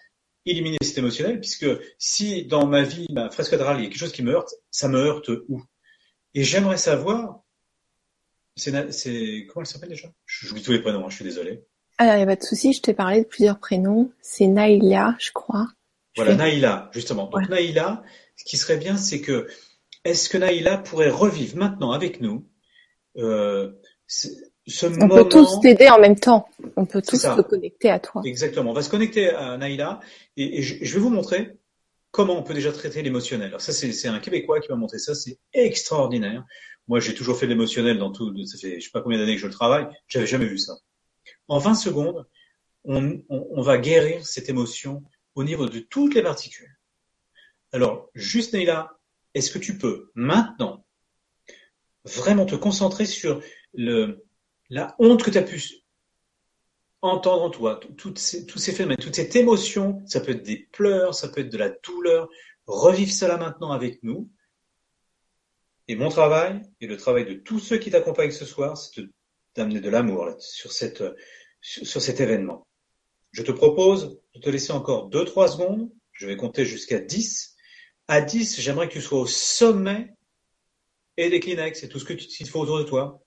éliminer cet émotionnel puisque si dans ma vie, ma fresque quadrale, il y a quelque chose qui me heurte, ça me heurte où? Et j'aimerais savoir, c'est, comment elle s'appelle déjà? J'oublie tous les prénoms, hein, je suis désolé. Alors, il n'y a pas de souci, je t'ai parlé de plusieurs prénoms. C'est Naïla, je crois. Voilà, Naïla, justement. Donc Naïla, ce qui serait bien, c'est que est-ce que Naïla pourrait revivre maintenant avec nous euh, ce on peut tous t'aider en même temps. On peut tous se connecter à toi. Exactement. On va se connecter à Naïla et, je, vais vous montrer comment on peut déjà traiter l'émotionnel. Alors ça, c'est un Québécois qui m'a montré ça. C'est extraordinaire. Moi, j'ai toujours fait l'émotionnel dans tout. Ça fait je sais pas combien d'années que je le travaille. J'avais jamais vu ça. En 20 secondes, on, va guérir cette émotion au niveau de toutes les particules. Alors, juste Naïla, est-ce que tu peux maintenant vraiment te concentrer sur la honte que tu as pu entendre en toi, tous ces phénomènes, toute cette émotion, ça peut être des pleurs, ça peut être de la douleur, revive cela maintenant avec nous. Et mon travail, et le travail de tous ceux qui t'accompagnent ce soir, c'est d'amener de l'amour sur, cette, sur cet événement. Je te propose de te laisser encore 2-3 secondes, je vais compter jusqu'à 10, à 10, j'aimerais que tu sois au sommet et des Kleenex et tout ce qu'il faut autour de toi.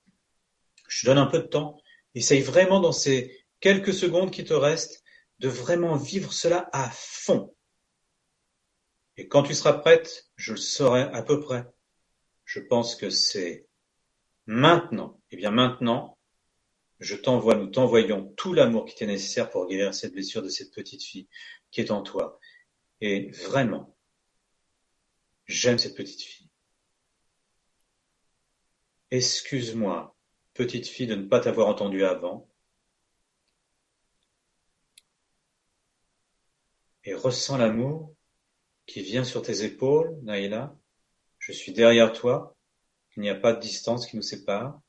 Je te donne un peu de temps. Essaye vraiment dans ces quelques secondes qui te restent de vraiment vivre cela à fond. Et quand tu seras prête, je le saurai à peu près. Je pense que c'est Maintenant, eh bien maintenant, je t'envoie, nous t'envoyons tout l'amour qui t'est nécessaire pour guérir cette blessure de cette petite fille qui est en toi. Et vraiment, j'aime cette petite fille. Excuse-moi, petite fille, de ne pas t'avoir entendu avant. Et ressens l'amour qui vient sur tes épaules, Naïla. Je suis derrière toi. Il n'y a pas de distance qui nous sépare.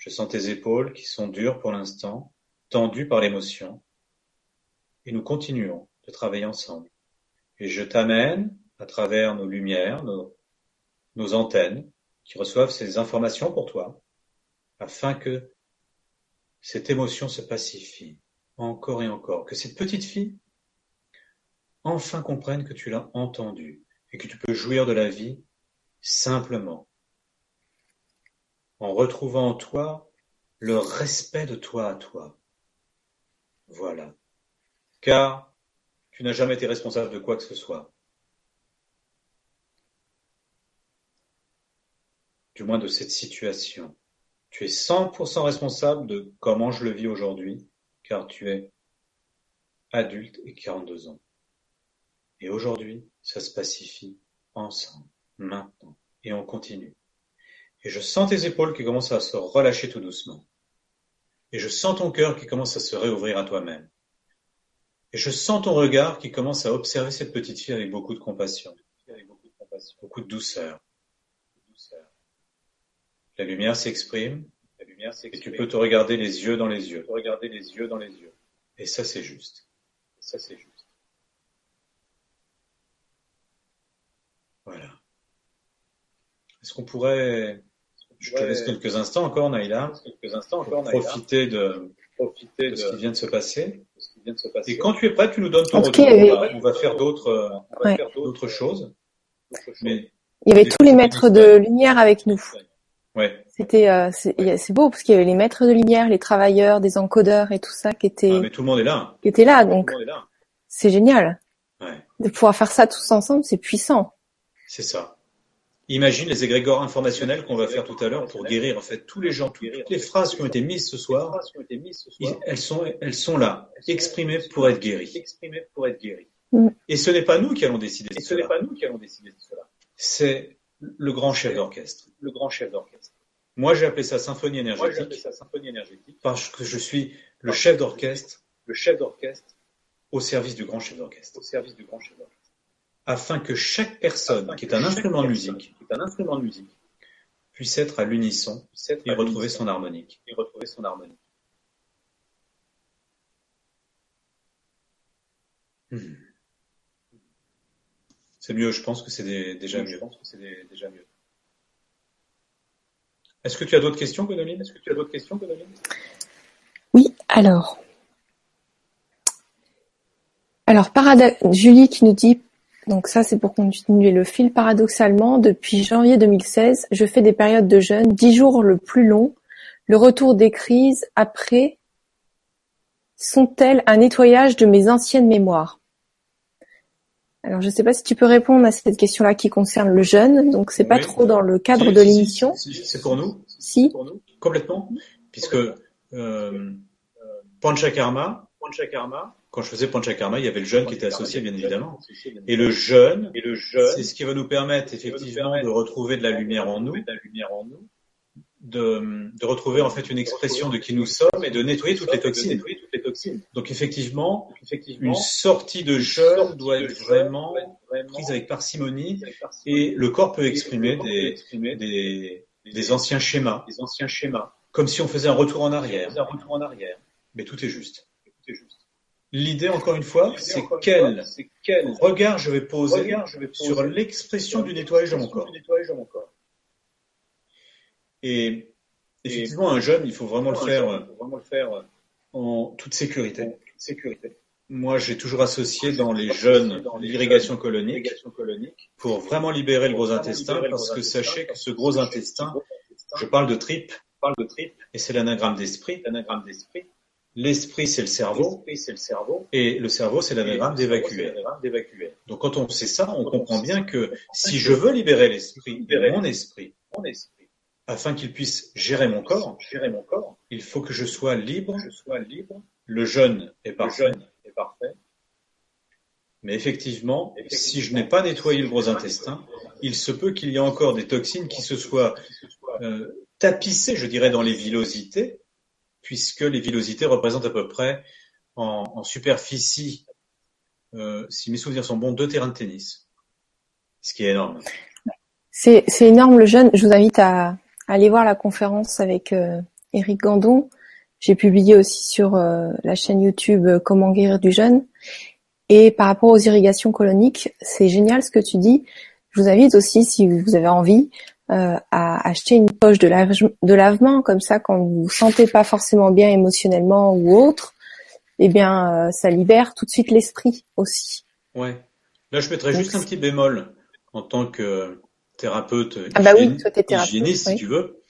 Je sens tes épaules qui sont dures pour l'instant, tendues par l'émotion. Et nous continuons de travailler ensemble. Et je t'amène à travers nos lumières, nos, antennes, qui reçoivent ces informations pour toi, afin que cette émotion se pacifie encore et encore, que cette petite fille enfin comprenne que tu l'as entendu et que tu peux jouir de la vie simplement, en retrouvant en toi le respect de toi à toi. Voilà. Car tu n'as jamais été responsable de quoi que ce soit. Du moins de cette situation. Tu es 100% responsable de comment je le vis aujourd'hui, car tu es adulte et 42 ans. Et aujourd'hui, ça se pacifie ensemble, maintenant, et on continue. Et je sens tes épaules qui commencent à se relâcher tout doucement. Et je sens ton cœur qui commence à se réouvrir à toi-même. Et je sens ton regard qui commence à observer cette petite fille avec beaucoup de compassion, beaucoup de, douceur. La lumière s'exprime, et tu peux te regarder les yeux dans les yeux. Et ça c'est juste. Voilà. Est-ce qu'on pourrait je te laisse quelques instants encore, Naïla, quelques instants encore, profiter de, profiter de, ce qui vient de se passer. Et quand tu es prêt, tu nous donnes ton retour. on, va, faire d'autres, ouais. d'autres choses. Mais il y avait tous les maîtres de lumière avec nous. Ouais. C'était, euh, c'est beau parce qu'il y avait les maîtres de lumière, les travailleurs, des encodeurs et tout ça qui étaient. Ah, mais tout le monde est là. Qui était là, donc. C'est génial. Ouais. De pouvoir faire ça tous ensemble, c'est puissant. C'est ça. Imagine les égrégores informationnels qu'on va faire tout à l'heure pour guérir en fait tous les gens, toutes les phrases qui ont été mises ce soir, elles sont, elles sont là, exprimées pour être guéries. Et ce n'est pas nous qui allons décider de cela. C'est le grand chef d'orchestre. Le grand chef d'orchestre. Moi, j'ai appelé ça symphonie énergétique. Parce que je suis le chef d'orchestre. Le chef d'orchestre. Au service du grand chef d'orchestre. Au service du grand chef d'orchestre afin que chaque personne qui est un instrument de musique, puisse être à l'unisson et retrouver son harmonique. Et retrouver son harmonique. Hmm. C'est mieux, je pense que c'est déjà mieux. déjà mieux. Est-ce que tu as d'autres questions, Gonoline Est-ce que tu as d'autres questions, Oui, alors. Alors, Julie qui nous dit donc ça, c'est pour continuer le fil. Paradoxalement, depuis janvier 2016, je fais des périodes de jeûne, dix jours le plus long. Le retour des crises après sont-elles un nettoyage de mes anciennes mémoires? Alors, je ne sais pas si tu peux répondre à cette question-là qui concerne le jeûne. Donc, c'est pas trop dans le cadre de l'émission. c'est pour nous. Si. Pour nous. Complètement. Puisque euh, Panchakarma, Panchakarma quand je faisais Panchakarma, il y avait le jeûne qui était associé, bien évidemment. Et le jeûne, et le jeûne, c'est ce qui va nous permettre effectivement de retrouver de la lumière en nous, de, de retrouver en fait une expression de qui nous sommes et de nettoyer toutes les toxines. Donc effectivement, une sortie de jeûne doit être vraiment prise avec parcimonie et le corps peut exprimer des anciens schémas, comme si on faisait un retour en arrière. Mais tout est juste. L'idée, encore une fois, c'est quel, regard je vais poser sur l'expression du nettoyage de mon corps. Et effectivement, un jeune, il faut vraiment le faire, en toute sécurité. Moi, j'ai toujours associé dans les jeunes l'irrigation colonique pour vraiment libérer le gros intestin, parce que sachez que ce gros intestin, je parle de tripe, et c'est l'anagramme d'esprit. L'esprit, c'est le cerveau. Et le cerveau, c'est l'anagramme d'évacuer. Donc, quand on sait ça, on comprend bien que si je veux libérer l'esprit, mon esprit, afin qu'il puisse gérer mon corps, gérer mon corps, il faut que je sois libre, je sois libre. Le jeûne est parfait, est parfait. Mais effectivement, si je n'ai pas nettoyé le gros intestin, il se peut qu'il y ait encore des toxines qui se soient euh, tapissées, je dirais, dans les villosités, puisque les villosités représentent à peu près en, en superficie, euh, si mes souvenirs sont bons, deux terrains de tennis, ce qui est énorme. C'est énorme le jeûne. Je vous invite à, aller voir la conférence avec euh, Eric Gandon. J'ai publié aussi sur euh, la chaîne YouTube euh, Comment guérir du jeûne. Et par rapport aux irrigations coloniques, c'est génial ce que tu dis. Je vous invite aussi, si vous avez envie, euh, à acheter une poche de, de, lavement, comme ça, quand vous vous sentez pas forcément bien émotionnellement ou autre, eh bien, euh, ça libère tout de suite l'esprit aussi. Ouais. Là, je mettrais juste un petit bémol en tant que thérapeute ah bah oui, toi, hygiéniste, si tu veux.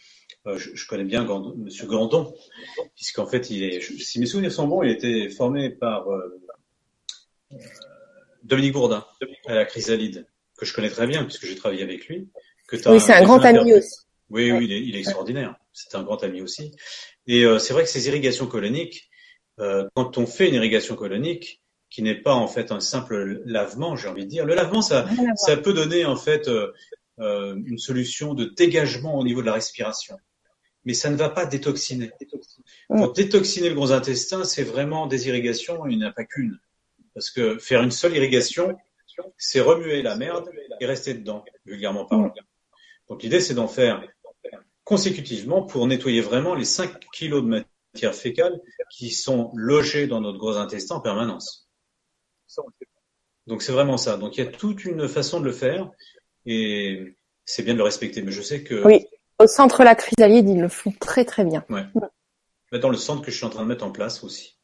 Euh, je, je, connais bien Gandon, Monsieur Gandon, puisqu'en fait, il est, si mes souvenirs sont bons, il était formé par euh, Dominique Bourdin à la chrysalide, que je connais très bien puisque j'ai travaillé avec lui. Que oui, c'est un grand ami aussi. Oui, oui, il est, il est extraordinaire. C'est un grand ami aussi. Et euh, c'est vrai que ces irrigations coloniques, euh, quand on fait une irrigation colonique, qui n'est pas en fait un simple lavement, j'ai envie de dire, le lavement, ça, ça peut donner en fait euh, une solution de dégagement au niveau de la respiration. Mais ça ne va pas détoxiner. Pour détoxiner le gros intestin, c'est vraiment des irrigations, il n'y en a pas qu'une. Parce que faire une seule irrigation, c'est remuer la merde et rester dedans, vulgairement parlant. Donc l'idée, c'est d'en faire consécutivement pour nettoyer vraiment les 5 kilos de matière fécale qui sont logés dans notre gros intestin en permanence. Donc c'est vraiment ça. Donc il y a toute une façon de le faire et c'est bien de le respecter. Mais je sais que oui, au centre la chrysalide, ils le font très très bien. Ouais. Dans le centre que je suis en train de mettre en place aussi.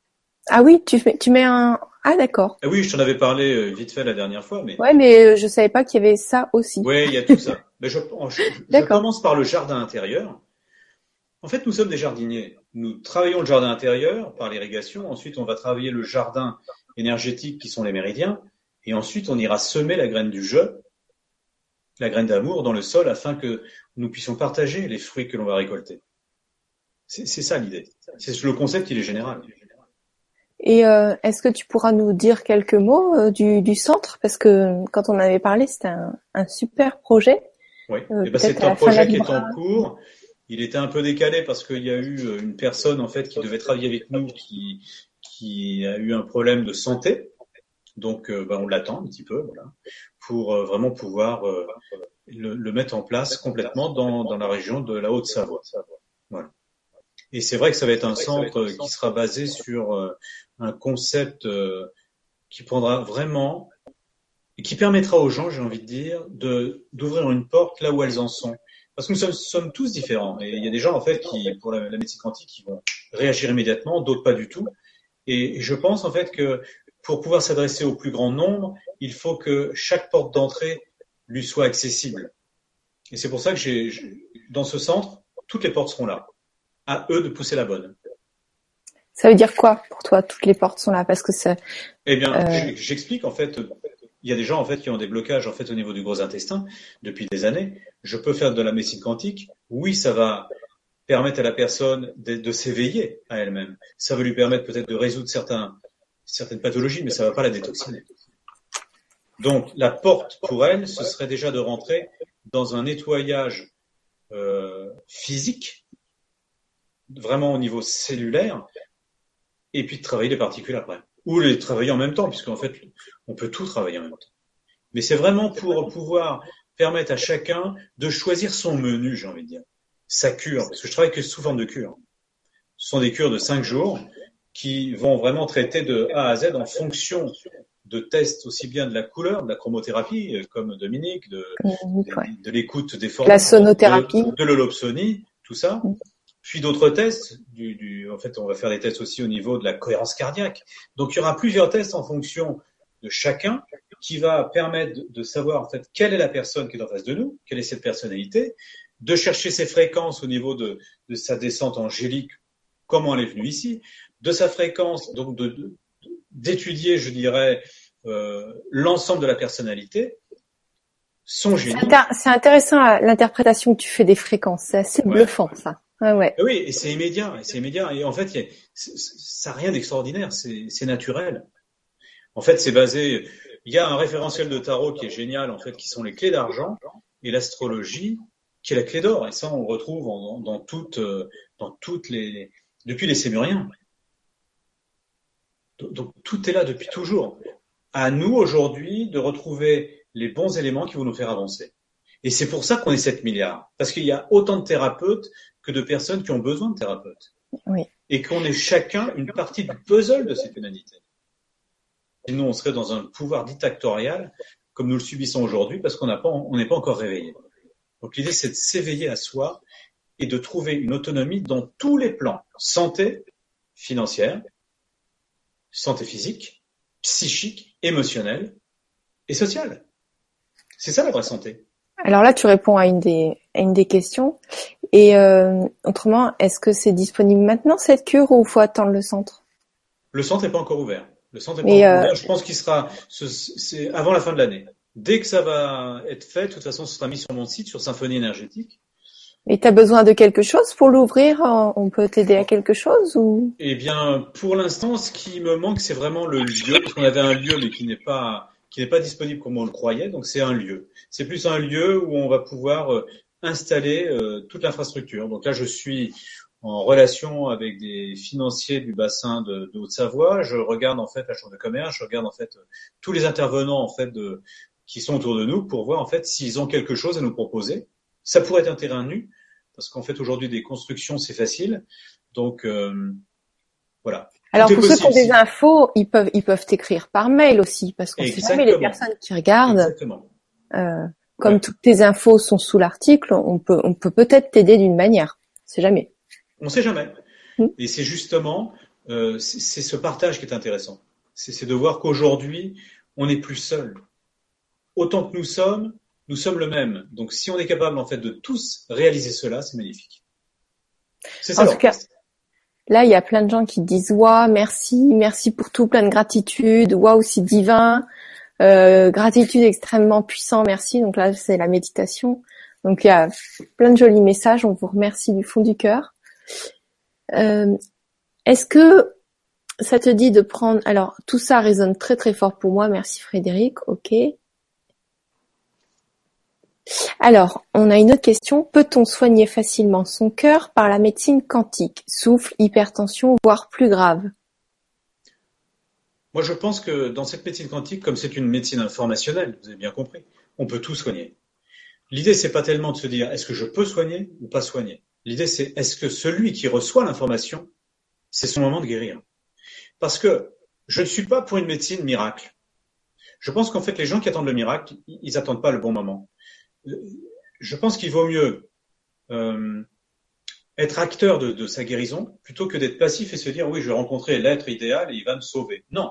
Ah oui, tu mets, tu mets un. Ah d'accord. Ah oui, je t'en avais parlé euh, vite fait la dernière fois, mais. Ouais, mais euh, je savais pas qu'il y avait ça aussi. Oui, il y a tout ça. mais je, je, je commence par le jardin intérieur. En fait, nous sommes des jardiniers. Nous travaillons le jardin intérieur par l'irrigation. Ensuite, on va travailler le jardin énergétique qui sont les méridiens. Et ensuite, on ira semer la graine du jeu, la graine d'amour dans le sol afin que nous puissions partager les fruits que l'on va récolter. C'est ça l'idée. C'est le concept, il est général. Et euh, est-ce que tu pourras nous dire quelques mots euh, du, du, centre? Parce que quand on avait parlé, c'était un, un, super projet. Oui, euh, eh ben, c'est un projet qui est en cours. Il était un peu décalé parce qu'il y a eu euh, une personne en fait qui devait travailler avec nous qui, qui a eu un problème de santé. Donc euh, ben, on l'attend un petit peu voilà, pour vraiment pouvoir le, le, mettre en place complètement dans, dans la région de la Haute-Savoie. Voilà. Et c'est vrai que ça va être un centre qui sera basé sur un concept euh, qui prendra vraiment et qui permettra aux gens, j'ai envie de dire, de d'ouvrir une porte là où elles en sont. Parce que nous sommes, tous différents. Et il y a des gens, en fait, qui, pour la, médecine quantique, qui vont réagir immédiatement, d'autres pas du tout. Et je pense, en fait, que pour pouvoir s'adresser au plus grand nombre, il faut que chaque porte d'entrée lui soit accessible. Et c'est pour ça que j'ai, dans ce centre, toutes les portes seront là. À eux de pousser la bonne. Ça veut dire quoi pour toi Toutes les portes sont là? Parce que ça. Eh bien, euh... j'explique en fait. Il y a des gens en fait qui ont des blocages en fait au niveau du gros intestin depuis des années. Je peux faire de la médecine quantique. Oui, ça va permettre à la personne de, de s'éveiller à elle-même. Ça va lui permettre peut-être de résoudre certains, certaines pathologies, mais ça va pas la détoxiner. Donc, la porte pour elle, ce serait déjà de rentrer dans un nettoyage euh, physique, vraiment au niveau cellulaire, et puis de travailler les particules après. Ou les travailler en même temps, puisqu'en fait, on peut tout travailler en même temps. Mais c'est vraiment pour pouvoir permettre à chacun de choisir son menu, j'ai envie de dire. Sa cure, parce que je travaille que sous forme de cure. Ce sont des cures de cinq jours qui vont vraiment traiter de A à Z en fonction de tests aussi bien de la couleur, de la chromothérapie, comme Dominique, de, de, de l'écoute des formes, la sonothérapie, de, de l'holopsonie, tout ça. Puis d'autres tests, du, du, en fait, on va faire des tests aussi au niveau de la cohérence cardiaque. Donc, il y aura plusieurs tests en fonction de chacun qui va permettre de, de savoir en fait quelle est la personne qui est en face de nous, quelle est cette personnalité, de chercher ses fréquences au niveau de, de sa descente angélique, comment elle est venue ici, de sa fréquence, donc de, d'étudier, je dirais, euh, l'ensemble de la personnalité, son génie. C'est intéressant l'interprétation que tu fais des fréquences. C'est assez bluffant ça. Ouais, ouais. Oui, et c'est immédiat. C'est immédiat. Et en fait, ça n'a rien d'extraordinaire. C'est naturel. En fait, c'est basé. Il y a un référentiel de tarot qui est génial, en fait, qui sont les clés d'argent et l'astrologie, qui est la clé d'or. Et ça, on le retrouve dans, toutes, euh, dans toutes les, depuis les Sémuriens. Donc, tout est là depuis toujours. À nous aujourd'hui de retrouver les bons éléments qui vont nous faire avancer. Et c'est pour ça qu'on est 7 milliards. Parce qu'il y a autant de thérapeutes que de personnes qui ont besoin de thérapeutes. Oui. Et qu'on est chacun une partie du puzzle de cette humanité. Sinon, on serait dans un pouvoir dictatorial comme nous le subissons aujourd'hui parce qu'on n'est pas encore réveillé. Donc l'idée, c'est de s'éveiller à soi et de trouver une autonomie dans tous les plans. Santé financière, santé physique, psychique, émotionnelle et sociale. C'est ça la vraie santé. Alors là, tu réponds à une des, à une des questions. Et euh, autrement, est-ce que c'est disponible maintenant cette cure ou faut attendre le centre? Le centre n'est pas encore ouvert. Le centre n'est pas encore euh, ouvert. Je pense qu'il sera c'est avant la fin de l'année. Dès que ça va être fait, de toute façon, ce sera mis sur mon site, sur Symphonie énergétique. Et tu as besoin de quelque chose pour l'ouvrir? On peut t'aider à quelque chose ou? Eh bien, pour l'instant, ce qui me manque, c'est vraiment le lieu, parce qu'on avait un lieu, mais qui n'est pas qui n'est pas disponible comme on le croyait. Donc, c'est un lieu. C'est plus un lieu où on va pouvoir euh, installer euh, toute l'infrastructure. Donc là, je suis en relation avec des financiers du bassin de, de Haute-Savoie. Je regarde en fait la chambre de commerce, je regarde en fait tous les intervenants en fait de, qui sont autour de nous pour voir en fait s'ils ont quelque chose à nous proposer. Ça pourrait être un terrain nu parce qu'en fait aujourd'hui des constructions c'est facile. Donc euh, voilà. Alors pour ceux qui ont des infos, ils peuvent ils peuvent t'écrire par mail aussi parce qu'on sait jamais les personnes qui regardent. Exactement. Euh, comme toutes tes infos sont sous l'article, on peut on peut peut-être t'aider d'une manière. C'est jamais. On sait jamais. Hmm. Et c'est justement euh, c'est ce partage qui est intéressant. C'est de voir qu'aujourd'hui on n'est plus seul autant que nous sommes, nous sommes le même. Donc si on est capable en fait de tous réaliser cela, c'est magnifique. C'est ça. En tout cas, là il y a plein de gens qui disent waouh, merci, merci pour tout, plein de gratitude, waouh c'est divin, euh, gratitude extrêmement puissant, merci. Donc là c'est la méditation. Donc il y a plein de jolis messages, on vous remercie du fond du cœur. Euh, Est-ce que ça te dit de prendre alors tout ça résonne très très fort pour moi, merci Frédéric, ok. Alors, on a une autre question. Peut-on soigner facilement son cœur par la médecine quantique? Souffle, hypertension, voire plus grave Moi, je pense que dans cette médecine quantique, comme c'est une médecine informationnelle, vous avez bien compris, on peut tout soigner. L'idée, c'est pas tellement de se dire est-ce que je peux soigner ou pas soigner? L'idée, c'est est-ce que celui qui reçoit l'information, c'est son moment de guérir? Parce que je ne suis pas pour une médecine miracle. Je pense qu'en fait, les gens qui attendent le miracle, ils n'attendent pas le bon moment je pense qu'il vaut mieux euh, être acteur de, sa guérison plutôt que d'être passif et se dire oui, je vais rencontrer l'être idéal et il va me sauver. Non,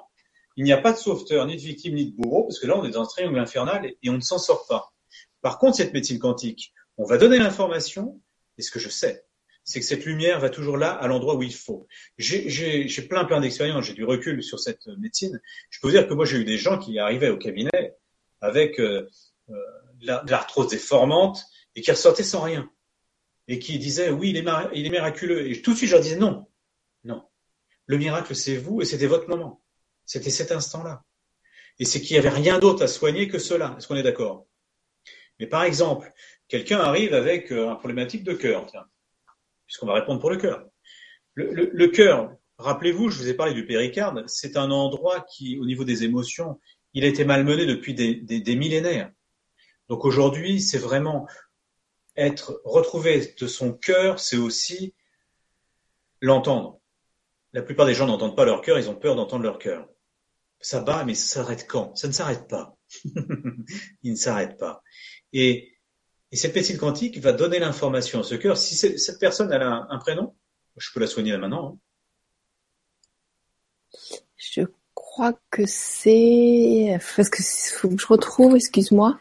il n'y a pas de sauveteur, ni de victime, ni de bourreau, parce que là, on est dans un triangle infernal et, on ne s'en sort pas. Par contre, cette médecine quantique, on va donner l'information, et ce que je sais, c'est que cette lumière va toujours là, à l'endroit où il faut. J'ai plein, plein d'expériences, j'ai du recul sur cette médecine. Je peux vous dire que moi, j'ai eu des gens qui arrivaient au cabinet avec euh, euh, de l'arthrose déformante et qui ressortaient sans rien. Et qui disaient, oui, il est, il est miraculeux. Et tout de suite, je leur disais, non, non. Le miracle, c'est vous et c'était votre moment. C'était cet instant-là. Et c'est qu'il n'y avait rien d'autre à soigner que cela. Est-ce qu'on est, d'accord? Mais par exemple, quelqu'un arrive avec euh, un problématique de cœur, puisqu'on va répondre pour le cœur. Le, cœur, rappelez-vous, je vous ai parlé du péricarde, c'est un endroit qui, au niveau des émotions, il a été malmené depuis des millénaires. Donc aujourd'hui, c'est vraiment être retrouvé de son cœur, c'est aussi l'entendre. La plupart des gens n'entendent pas leur cœur, ils ont peur d'entendre leur cœur. Ça bat, mais ça s'arrête quand? Ça ne s'arrête pas. Il ne s'arrête pas. Et, cette médecine quantique va donner l'information à ce cœur. Si cette personne a un, prénom, je peux la soigner là maintenant. Hein. Je crois que c'est parce que faut que je retrouve. Excuse-moi.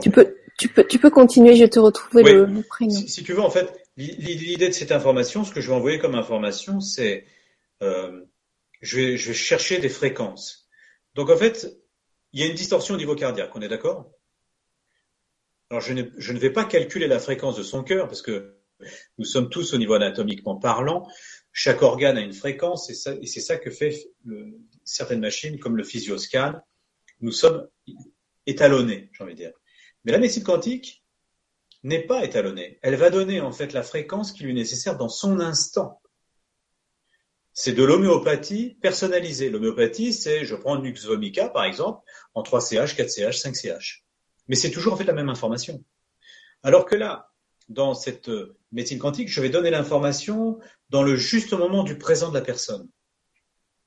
Tu peux, tu peux, tu peux continuer. Je vais te retrouver le, prénom. Si, tu veux, en fait, l'idée de cette information, ce que je vais envoyer comme information, c'est, euh, je vais, je vais chercher des fréquences. Donc en fait, il y a une distorsion au niveau cardiaque. On est d'accord? Alors je ne, je ne vais pas calculer la fréquence de son cœur parce que nous sommes tous au niveau anatomiquement parlant. Chaque organe a une fréquence et, ça, et c'est ça que fait le, certaines machines comme le physioscan. Nous sommes étalonnés, j'ai envie de dire. Mais la médecine quantique n'est pas étalonnée. Elle va donner en fait la fréquence qui lui est nécessaire dans son instant. C'est de l'homéopathie personnalisée. L'homéopathie, c'est je prends Nux vomica par exemple en 3CH, 4CH, 5CH. Mais c'est toujours en fait la même information. Alors que là, dans cette euh, médecine quantique, je vais donner l'information dans le juste moment du présent de la personne.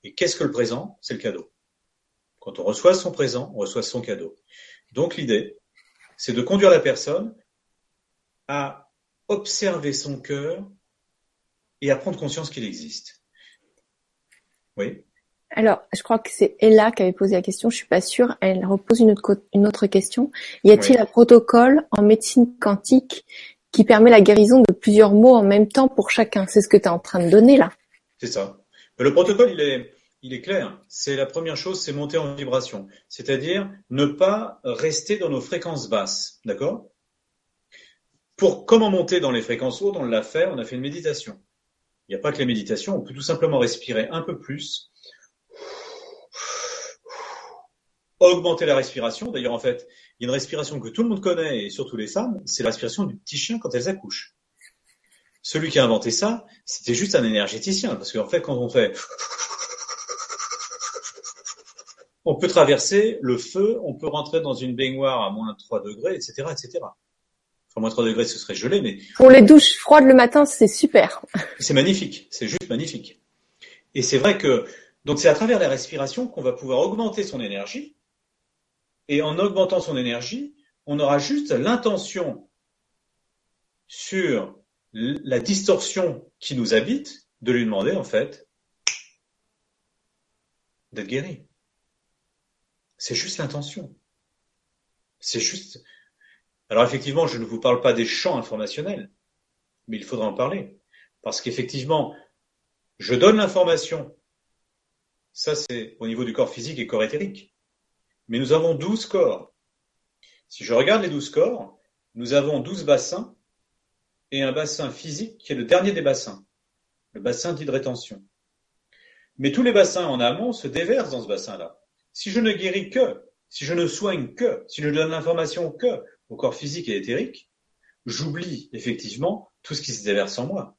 Et qu'est-ce que le présent? C'est le cadeau. Quand on reçoit son présent, on reçoit son cadeau. Donc l'idée, c'est de conduire la personne à observer son cœur et à prendre conscience qu'il existe. Oui. Alors, je crois que c'est Ella qui avait posé la question, je suis pas sûre. Elle repose une autre, une autre question. Y a-t-il Oui. un protocole en médecine quantique qui permet la guérison de plusieurs mots en même temps pour chacun? C'est ce que tu es en train de donner là. C'est ça. Le protocole, il est, il est clair. C'est la première chose, c'est monter en vibration. C'est-à-dire ne pas rester dans nos fréquences basses. D'accord? Pour comment monter dans les fréquences hautes, on l'a fait, on a fait une méditation. Il n'y a pas que les méditations, on peut tout simplement respirer un peu plus, augmenter la respiration. D'ailleurs, en fait, il y a une respiration que tout le monde connaît, et surtout les femmes, c'est la respiration du petit chien quand elles accouchent. Celui qui a inventé ça, c'était juste un énergéticien, parce qu'en fait, quand on fait, on peut traverser le feu, on peut rentrer dans une baignoire à moins 3 degrés, etc., etc. Enfin, moins 3 degrés, ce serait gelé, mais Pour les douches froides le matin, c'est super. c'est magnifique, c'est juste magnifique. Et c'est vrai que donc c'est à travers la respiration qu'on va pouvoir augmenter son énergie. Et en augmentant son énergie, on aura juste l'intention sur la distorsion qui nous habite de lui demander en fait d'être guéri. C'est juste l'intention. C'est juste. Alors effectivement, je ne vous parle pas des champs informationnels, mais il faudra en parler. Parce qu'effectivement, je donne l'information. Ça, c'est au niveau du corps physique et corps éthérique. Mais nous avons 12 corps. Si je regarde les 12 corps, nous avons 12 bassins et un bassin physique qui est le dernier des bassins, le bassin dit. Mais tous les bassins en amont se déversent dans ce bassin-là. Si je ne guéris que, si je ne soigne que, si je ne donne l'information que au corps physique et éthérique, j'oublie effectivement tout ce qui se déverse en moi.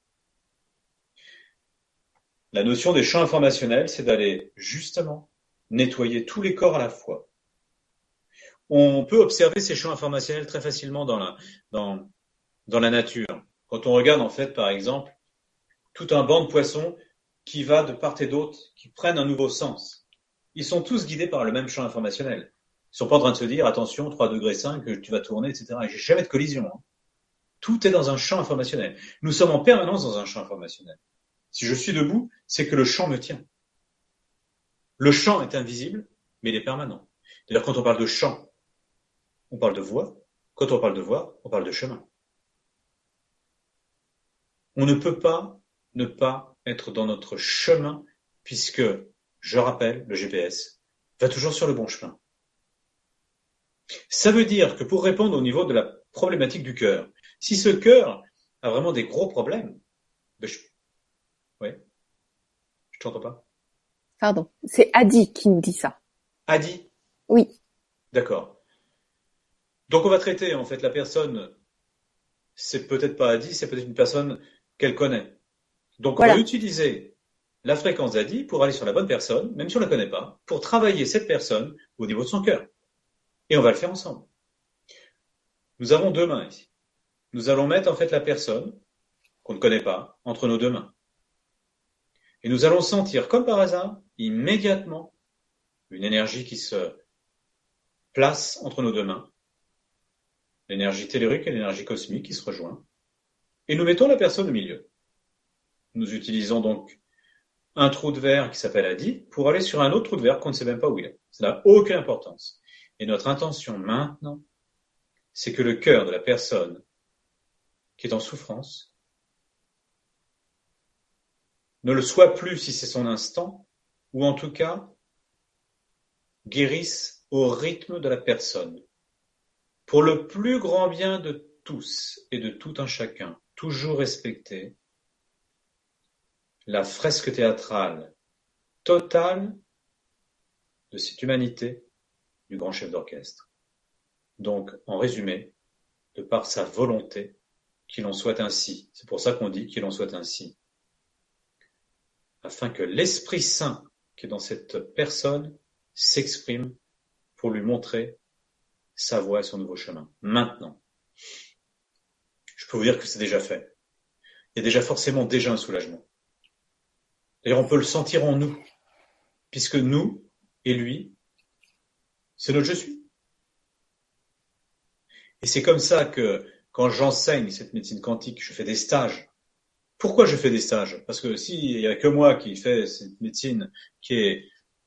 La notion des champs informationnels, c'est d'aller justement nettoyer tous les corps à la fois. On peut observer ces champs informationnels très facilement dans la, dans, dans la nature. Quand on regarde en fait, par exemple, tout un banc de poissons qui va de part et d'autre, qui prennent un nouveau sens. Ils sont tous guidés par le même champ informationnel. Ils sont pas en train de se dire, attention, 3 degrés 5, tu vas tourner, etc. Et j'ai jamais de collision. hein. Tout est dans un champ informationnel. Nous sommes en permanence dans un champ informationnel. Si je suis debout, c'est que le champ me tient. Le champ est invisible, mais il est permanent. D'ailleurs, quand on parle de champ, on parle de voie. Quand on parle de voie, on parle de chemin. On ne peut pas ne pas être dans notre chemin, puisque, je rappelle, le GPS va toujours sur le bon chemin. Ça veut dire que pour répondre au niveau de la problématique du cœur, si ce cœur a vraiment des gros problèmes, ben je... ouais, je t'entends pas? Pardon. C'est Adi qui nous dit ça. Adi, Oui. d'accord. Donc on va traiter en fait la personne. C'est peut-être pas Adi, c'est peut-être une personne qu'elle connaît. Donc Voilà. on va utiliser la fréquence d'Adi pour aller sur la bonne personne, même si on la connaît pas, pour travailler cette personne au niveau de son cœur. Et on va le faire ensemble. Nous avons deux mains ici. Nous allons mettre en fait la personne qu'on ne connaît pas entre nos deux mains. Et nous allons sentir, comme par hasard, immédiatement, une énergie qui se place entre nos deux mains. L'énergie tellurique et l'énergie cosmique qui se rejoignent. Et nous mettons la personne au milieu. Nous utilisons donc un trou de verre qui s'appelle Adi pour aller sur un autre trou de verre qu'on ne sait même pas où il est. Ça n'a aucune importance. Et notre intention maintenant, c'est que le cœur de la personne qui est en souffrance ne le soit plus si c'est son instant, ou en tout cas guérisse au rythme de la personne. pour le plus grand bien de tous et de tout un chacun, toujours respecter la fresque théâtrale totale de cette humanité du grand chef d'orchestre. Donc, en résumé, de par sa volonté, qu'il en soit ainsi. C'est pour ça qu'on dit qu'il en soit ainsi. Afin que l'Esprit Saint qui est dans cette personne s'exprime pour lui montrer sa voie et son nouveau chemin. Maintenant. Je peux vous dire que c'est déjà fait. Il y a déjà forcément déjà un soulagement. D'ailleurs, on peut le sentir en nous, puisque nous et lui, c'est notre je suis. Et c'est comme ça que quand j'enseigne cette médecine quantique, je fais des stages. Pourquoi je fais des stages? Parce que s'il y a que moi qui fais cette médecine qui est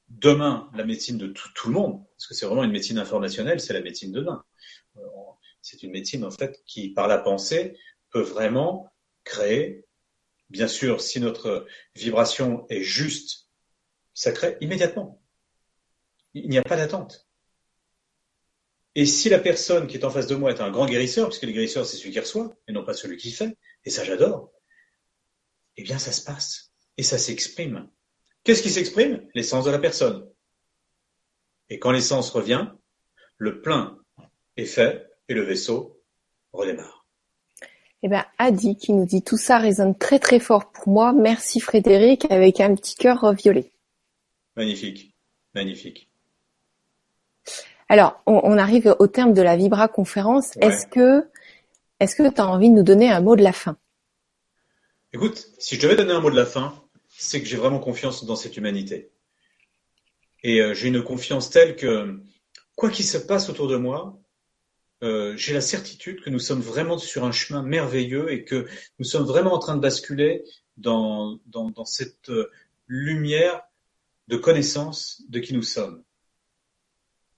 demain la médecine de tout, le monde, parce que c'est vraiment une médecine informationnelle, c'est la médecine de demain. Euh, c'est une médecine en fait qui, par la pensée, peut vraiment créer. Bien sûr, si notre vibration est juste, ça crée immédiatement. Il n'y a pas d'attente. Et si la personne qui est en face de moi est un grand guérisseur, puisque le guérisseur c'est celui qui reçoit, et non pas celui qui fait, et ça j'adore, eh bien ça se passe. Et ça s'exprime. Qu'est-ce qui s'exprime? L'essence de la personne. Et quand l'essence revient, le plein est fait et le vaisseau redémarre. Eh bien, Adi qui nous dit tout ça résonne très très fort pour moi. Merci Frédéric avec un petit cœur violet. Magnifique, magnifique. Alors, on, arrive au terme de la Vibra conférence. Est-ce que, est-ce que tu as envie de nous donner un mot de la fin? Écoute, si je devais donner un mot de la fin, c'est que j'ai vraiment confiance dans cette humanité. Et euh, j'ai une confiance telle que, quoi qu'il se passe autour de moi, euh, j'ai la certitude que nous sommes vraiment sur un chemin merveilleux et que nous sommes vraiment en train de basculer dans, dans, dans cette euh, lumière de connaissance de qui nous sommes.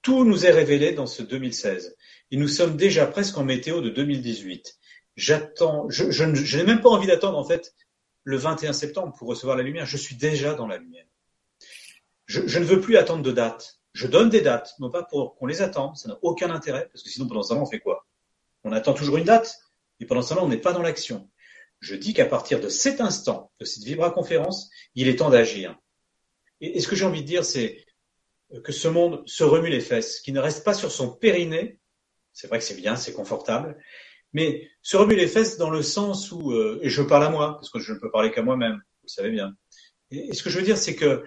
Tout nous est révélé dans ce 2016. Et nous sommes déjà presque en météo de 2018. J'attends, je, n'ai même pas envie d'attendre en fait le 21 septembre pour recevoir la lumière. Je suis déjà dans la lumière. Je, ne veux plus attendre de date. Je donne des dates, non pas pour qu'on les attende, ça n'a aucun intérêt, parce que sinon pendant ce temps-là on fait quoi? On attend toujours une date, et pendant ce temps-là on n'est pas dans l'action. Je dis qu'à partir de cet instant, de cette Vibra conférence, il est temps d'agir. Et, ce que j'ai envie de dire, c'est que ce monde se remue les fesses, qu'il ne reste pas sur son périnée. C'est vrai que c'est bien, c'est confortable, mais se remue les fesses dans le sens où, euh, et je parle à moi, parce que je ne peux parler qu'à moi-même, vous le savez bien. Et, ce que je veux dire, c'est que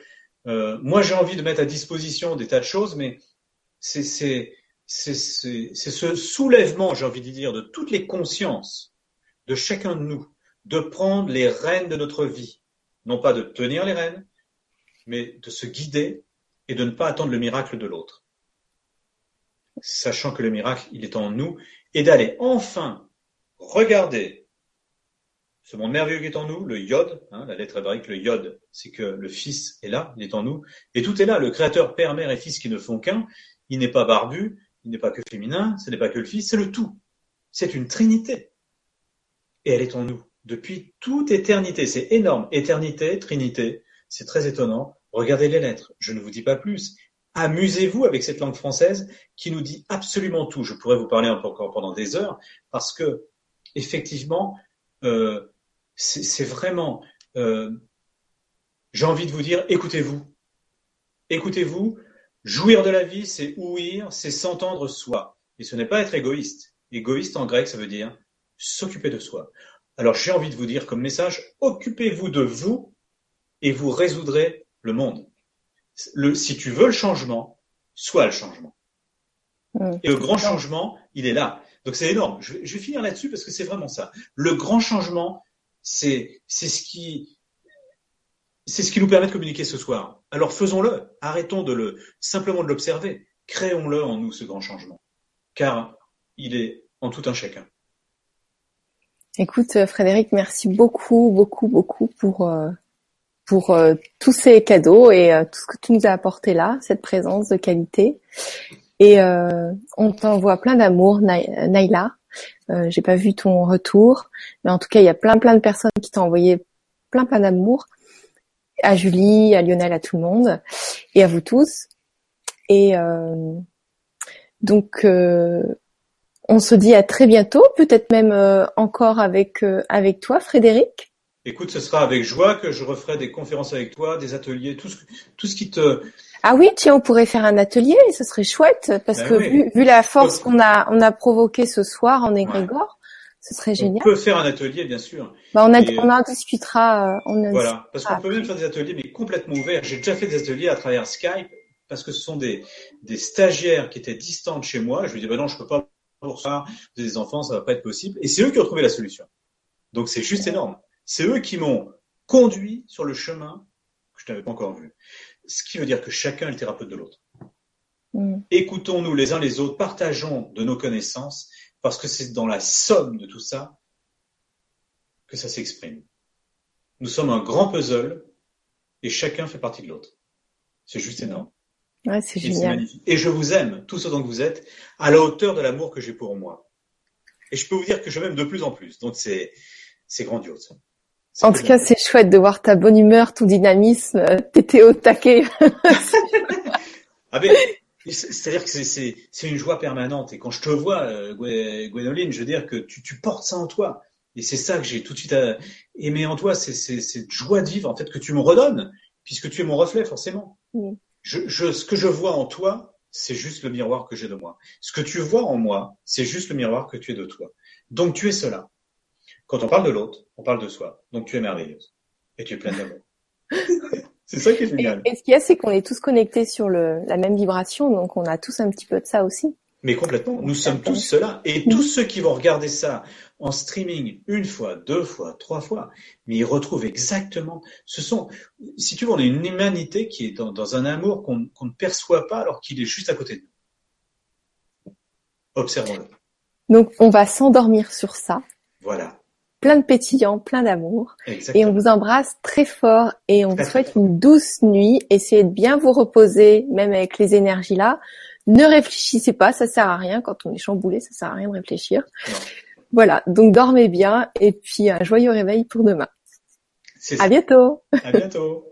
euh, moi j'ai envie de mettre à disposition des tas de choses, mais c'est ce soulèvement, j'ai envie de dire, de toutes les consciences de chacun de nous, de prendre les rênes de notre vie, non pas de tenir les rênes, mais de se guider et de ne pas attendre le miracle de l'autre. Sachant que le miracle, il est en nous, et d'aller enfin regarder ce monde merveilleux qui est en nous, le yod, hein, la lettre hébraïque, le yod, c'est que le Fils est là, il est en nous, et tout est là, le Créateur, Père, Mère et Fils qui ne font qu'un, il n'est pas barbu, il n'est pas que féminin, ce n'est pas que le Fils, c'est le tout. C'est une Trinité. Et elle est en nous, depuis toute éternité, c'est énorme, éternité, Trinité, c'est très étonnant, Regardez les lettres, je ne vous dis pas plus. Amusez-vous avec cette langue française qui nous dit absolument tout. Je pourrais vous parler encore pendant des heures parce que effectivement, euh, c'est vraiment. Euh, j'ai envie de vous dire, écoutez-vous, écoutez-vous. Jouir de la vie, c'est ouïr, c'est s'entendre soi. Et ce n'est pas être égoïste. Égoïste en grec, ça veut dire s'occuper de soi. Alors j'ai envie de vous dire comme message, occupez-vous de vous et vous résoudrez le monde. Le, si tu veux le changement, sois le changement. Mmh. Et le grand changement, il est là. Donc c'est énorme. Je, je, vais finir là-dessus parce que c'est vraiment ça. Le grand changement, c'est c'est ce qui c'est ce qui nous permet de communiquer ce soir. Alors faisons-le. Arrêtons de le simplement de l'observer. Créons-le en nous ce grand changement, car il est en tout un chacun. Écoute, Frédéric, merci beaucoup, beaucoup, beaucoup pour euh, pour euh, tous ces cadeaux et euh, tout ce que tu nous as apporté là, cette présence de qualité. Et euh, on t'envoie plein d'amour, Naïla. Euh, J'ai pas vu ton retour, mais en tout cas, il y a plein plein de personnes qui t'ont envoyé plein plein d'amour. À Julie, à Lionel, à tout le monde et à vous tous. Et donc On se dit à très bientôt, peut-être même euh, encore avec euh, avec toi, Frédéric. Écoute, ce sera avec joie que je referai des conférences avec toi, des ateliers, tout ce, tout ce qui te... Ah oui, tiens, on pourrait faire un atelier, ce serait chouette, parce Ben que oui. vu, vu la force qu'on a, on a provoqué ce soir en égrégore, ce serait On génial. peut faire un atelier, bien sûr. Bah, on, a, Et, on en discutera. euh, On en Voilà, parce qu'on peut même faire des ateliers, mais complètement ouverts. J'ai déjà fait des ateliers à travers Skype, parce que ce sont des, des stagiaires qui étaient distants de chez moi. Je lui dis, bah non, je peux pas pour ça, vous avez des enfants, ça va pas être possible. Et c'est eux qui ont trouvé la solution. Donc c'est juste énorme. C'est eux qui m'ont conduit sur le chemin que je n'avais pas encore vu. Ce qui veut dire que chacun est le thérapeute de l'autre. Mm. Écoutons-nous les uns les autres, partageons de nos connaissances, parce que c'est dans la somme de tout ça que ça s'exprime. Nous sommes un grand puzzle et chacun fait partie de l'autre. C'est juste énorme. Ouais, c'est génial. magnifique. Et je vous aime, tous autant que vous êtes, à la hauteur de l'amour que j'ai pour moi. Et je peux vous dire que je m'aime de plus en plus. Donc c'est, c'est grandiose. En tout cas, c'est chouette de voir ta bonne humeur, ton dynamisme. euh, T'étais au taquet. Ah ben, c'est- c'est-à-dire que c'est, une joie permanente. Et quand je te vois, euh, Gwénoline, je veux dire que tu, tu portes ça en toi. Et c'est ça que j'ai tout de suite euh, aimé en toi, c'est, c'est, cette joie de vivre, en fait, que tu me redonnes, puisque tu es mon reflet, forcément. Oui. Je, je, ce que je vois en toi, c'est juste le miroir que j'ai de moi. Ce que tu vois en moi, c'est juste le miroir que tu es de toi. Donc tu es cela. Quand on parle de l'autre, on parle de soi. Donc tu es merveilleuse. Et tu es pleine d'amour. c'est ça qui est génial. et ce qu'il y a, c'est qu'on est tous connectés sur le, la même vibration, donc on a tous un petit peu de ça aussi. Mais complètement, nous sommes tous cela. Et tous ceux qui vont regarder ça en streaming une fois, deux fois, trois fois, mais ils retrouvent exactement, ce sont, si tu veux, on est une humanité qui est dans, dans un amour qu'on qu'on ne perçoit pas alors qu'il est juste à côté de nous. Observons-le. Donc on va s'endormir sur ça, Voilà. Plein de pétillants, plein d'amour, et on vous embrasse très fort et on vous souhaite une douce nuit. Essayez de bien vous reposer, même avec les énergies là. Ne réfléchissez pas, ça sert à rien quand on est chamboulé, ça sert à rien de réfléchir. Non. Voilà, donc dormez bien et puis un joyeux réveil pour demain. À bientôt. À bientôt.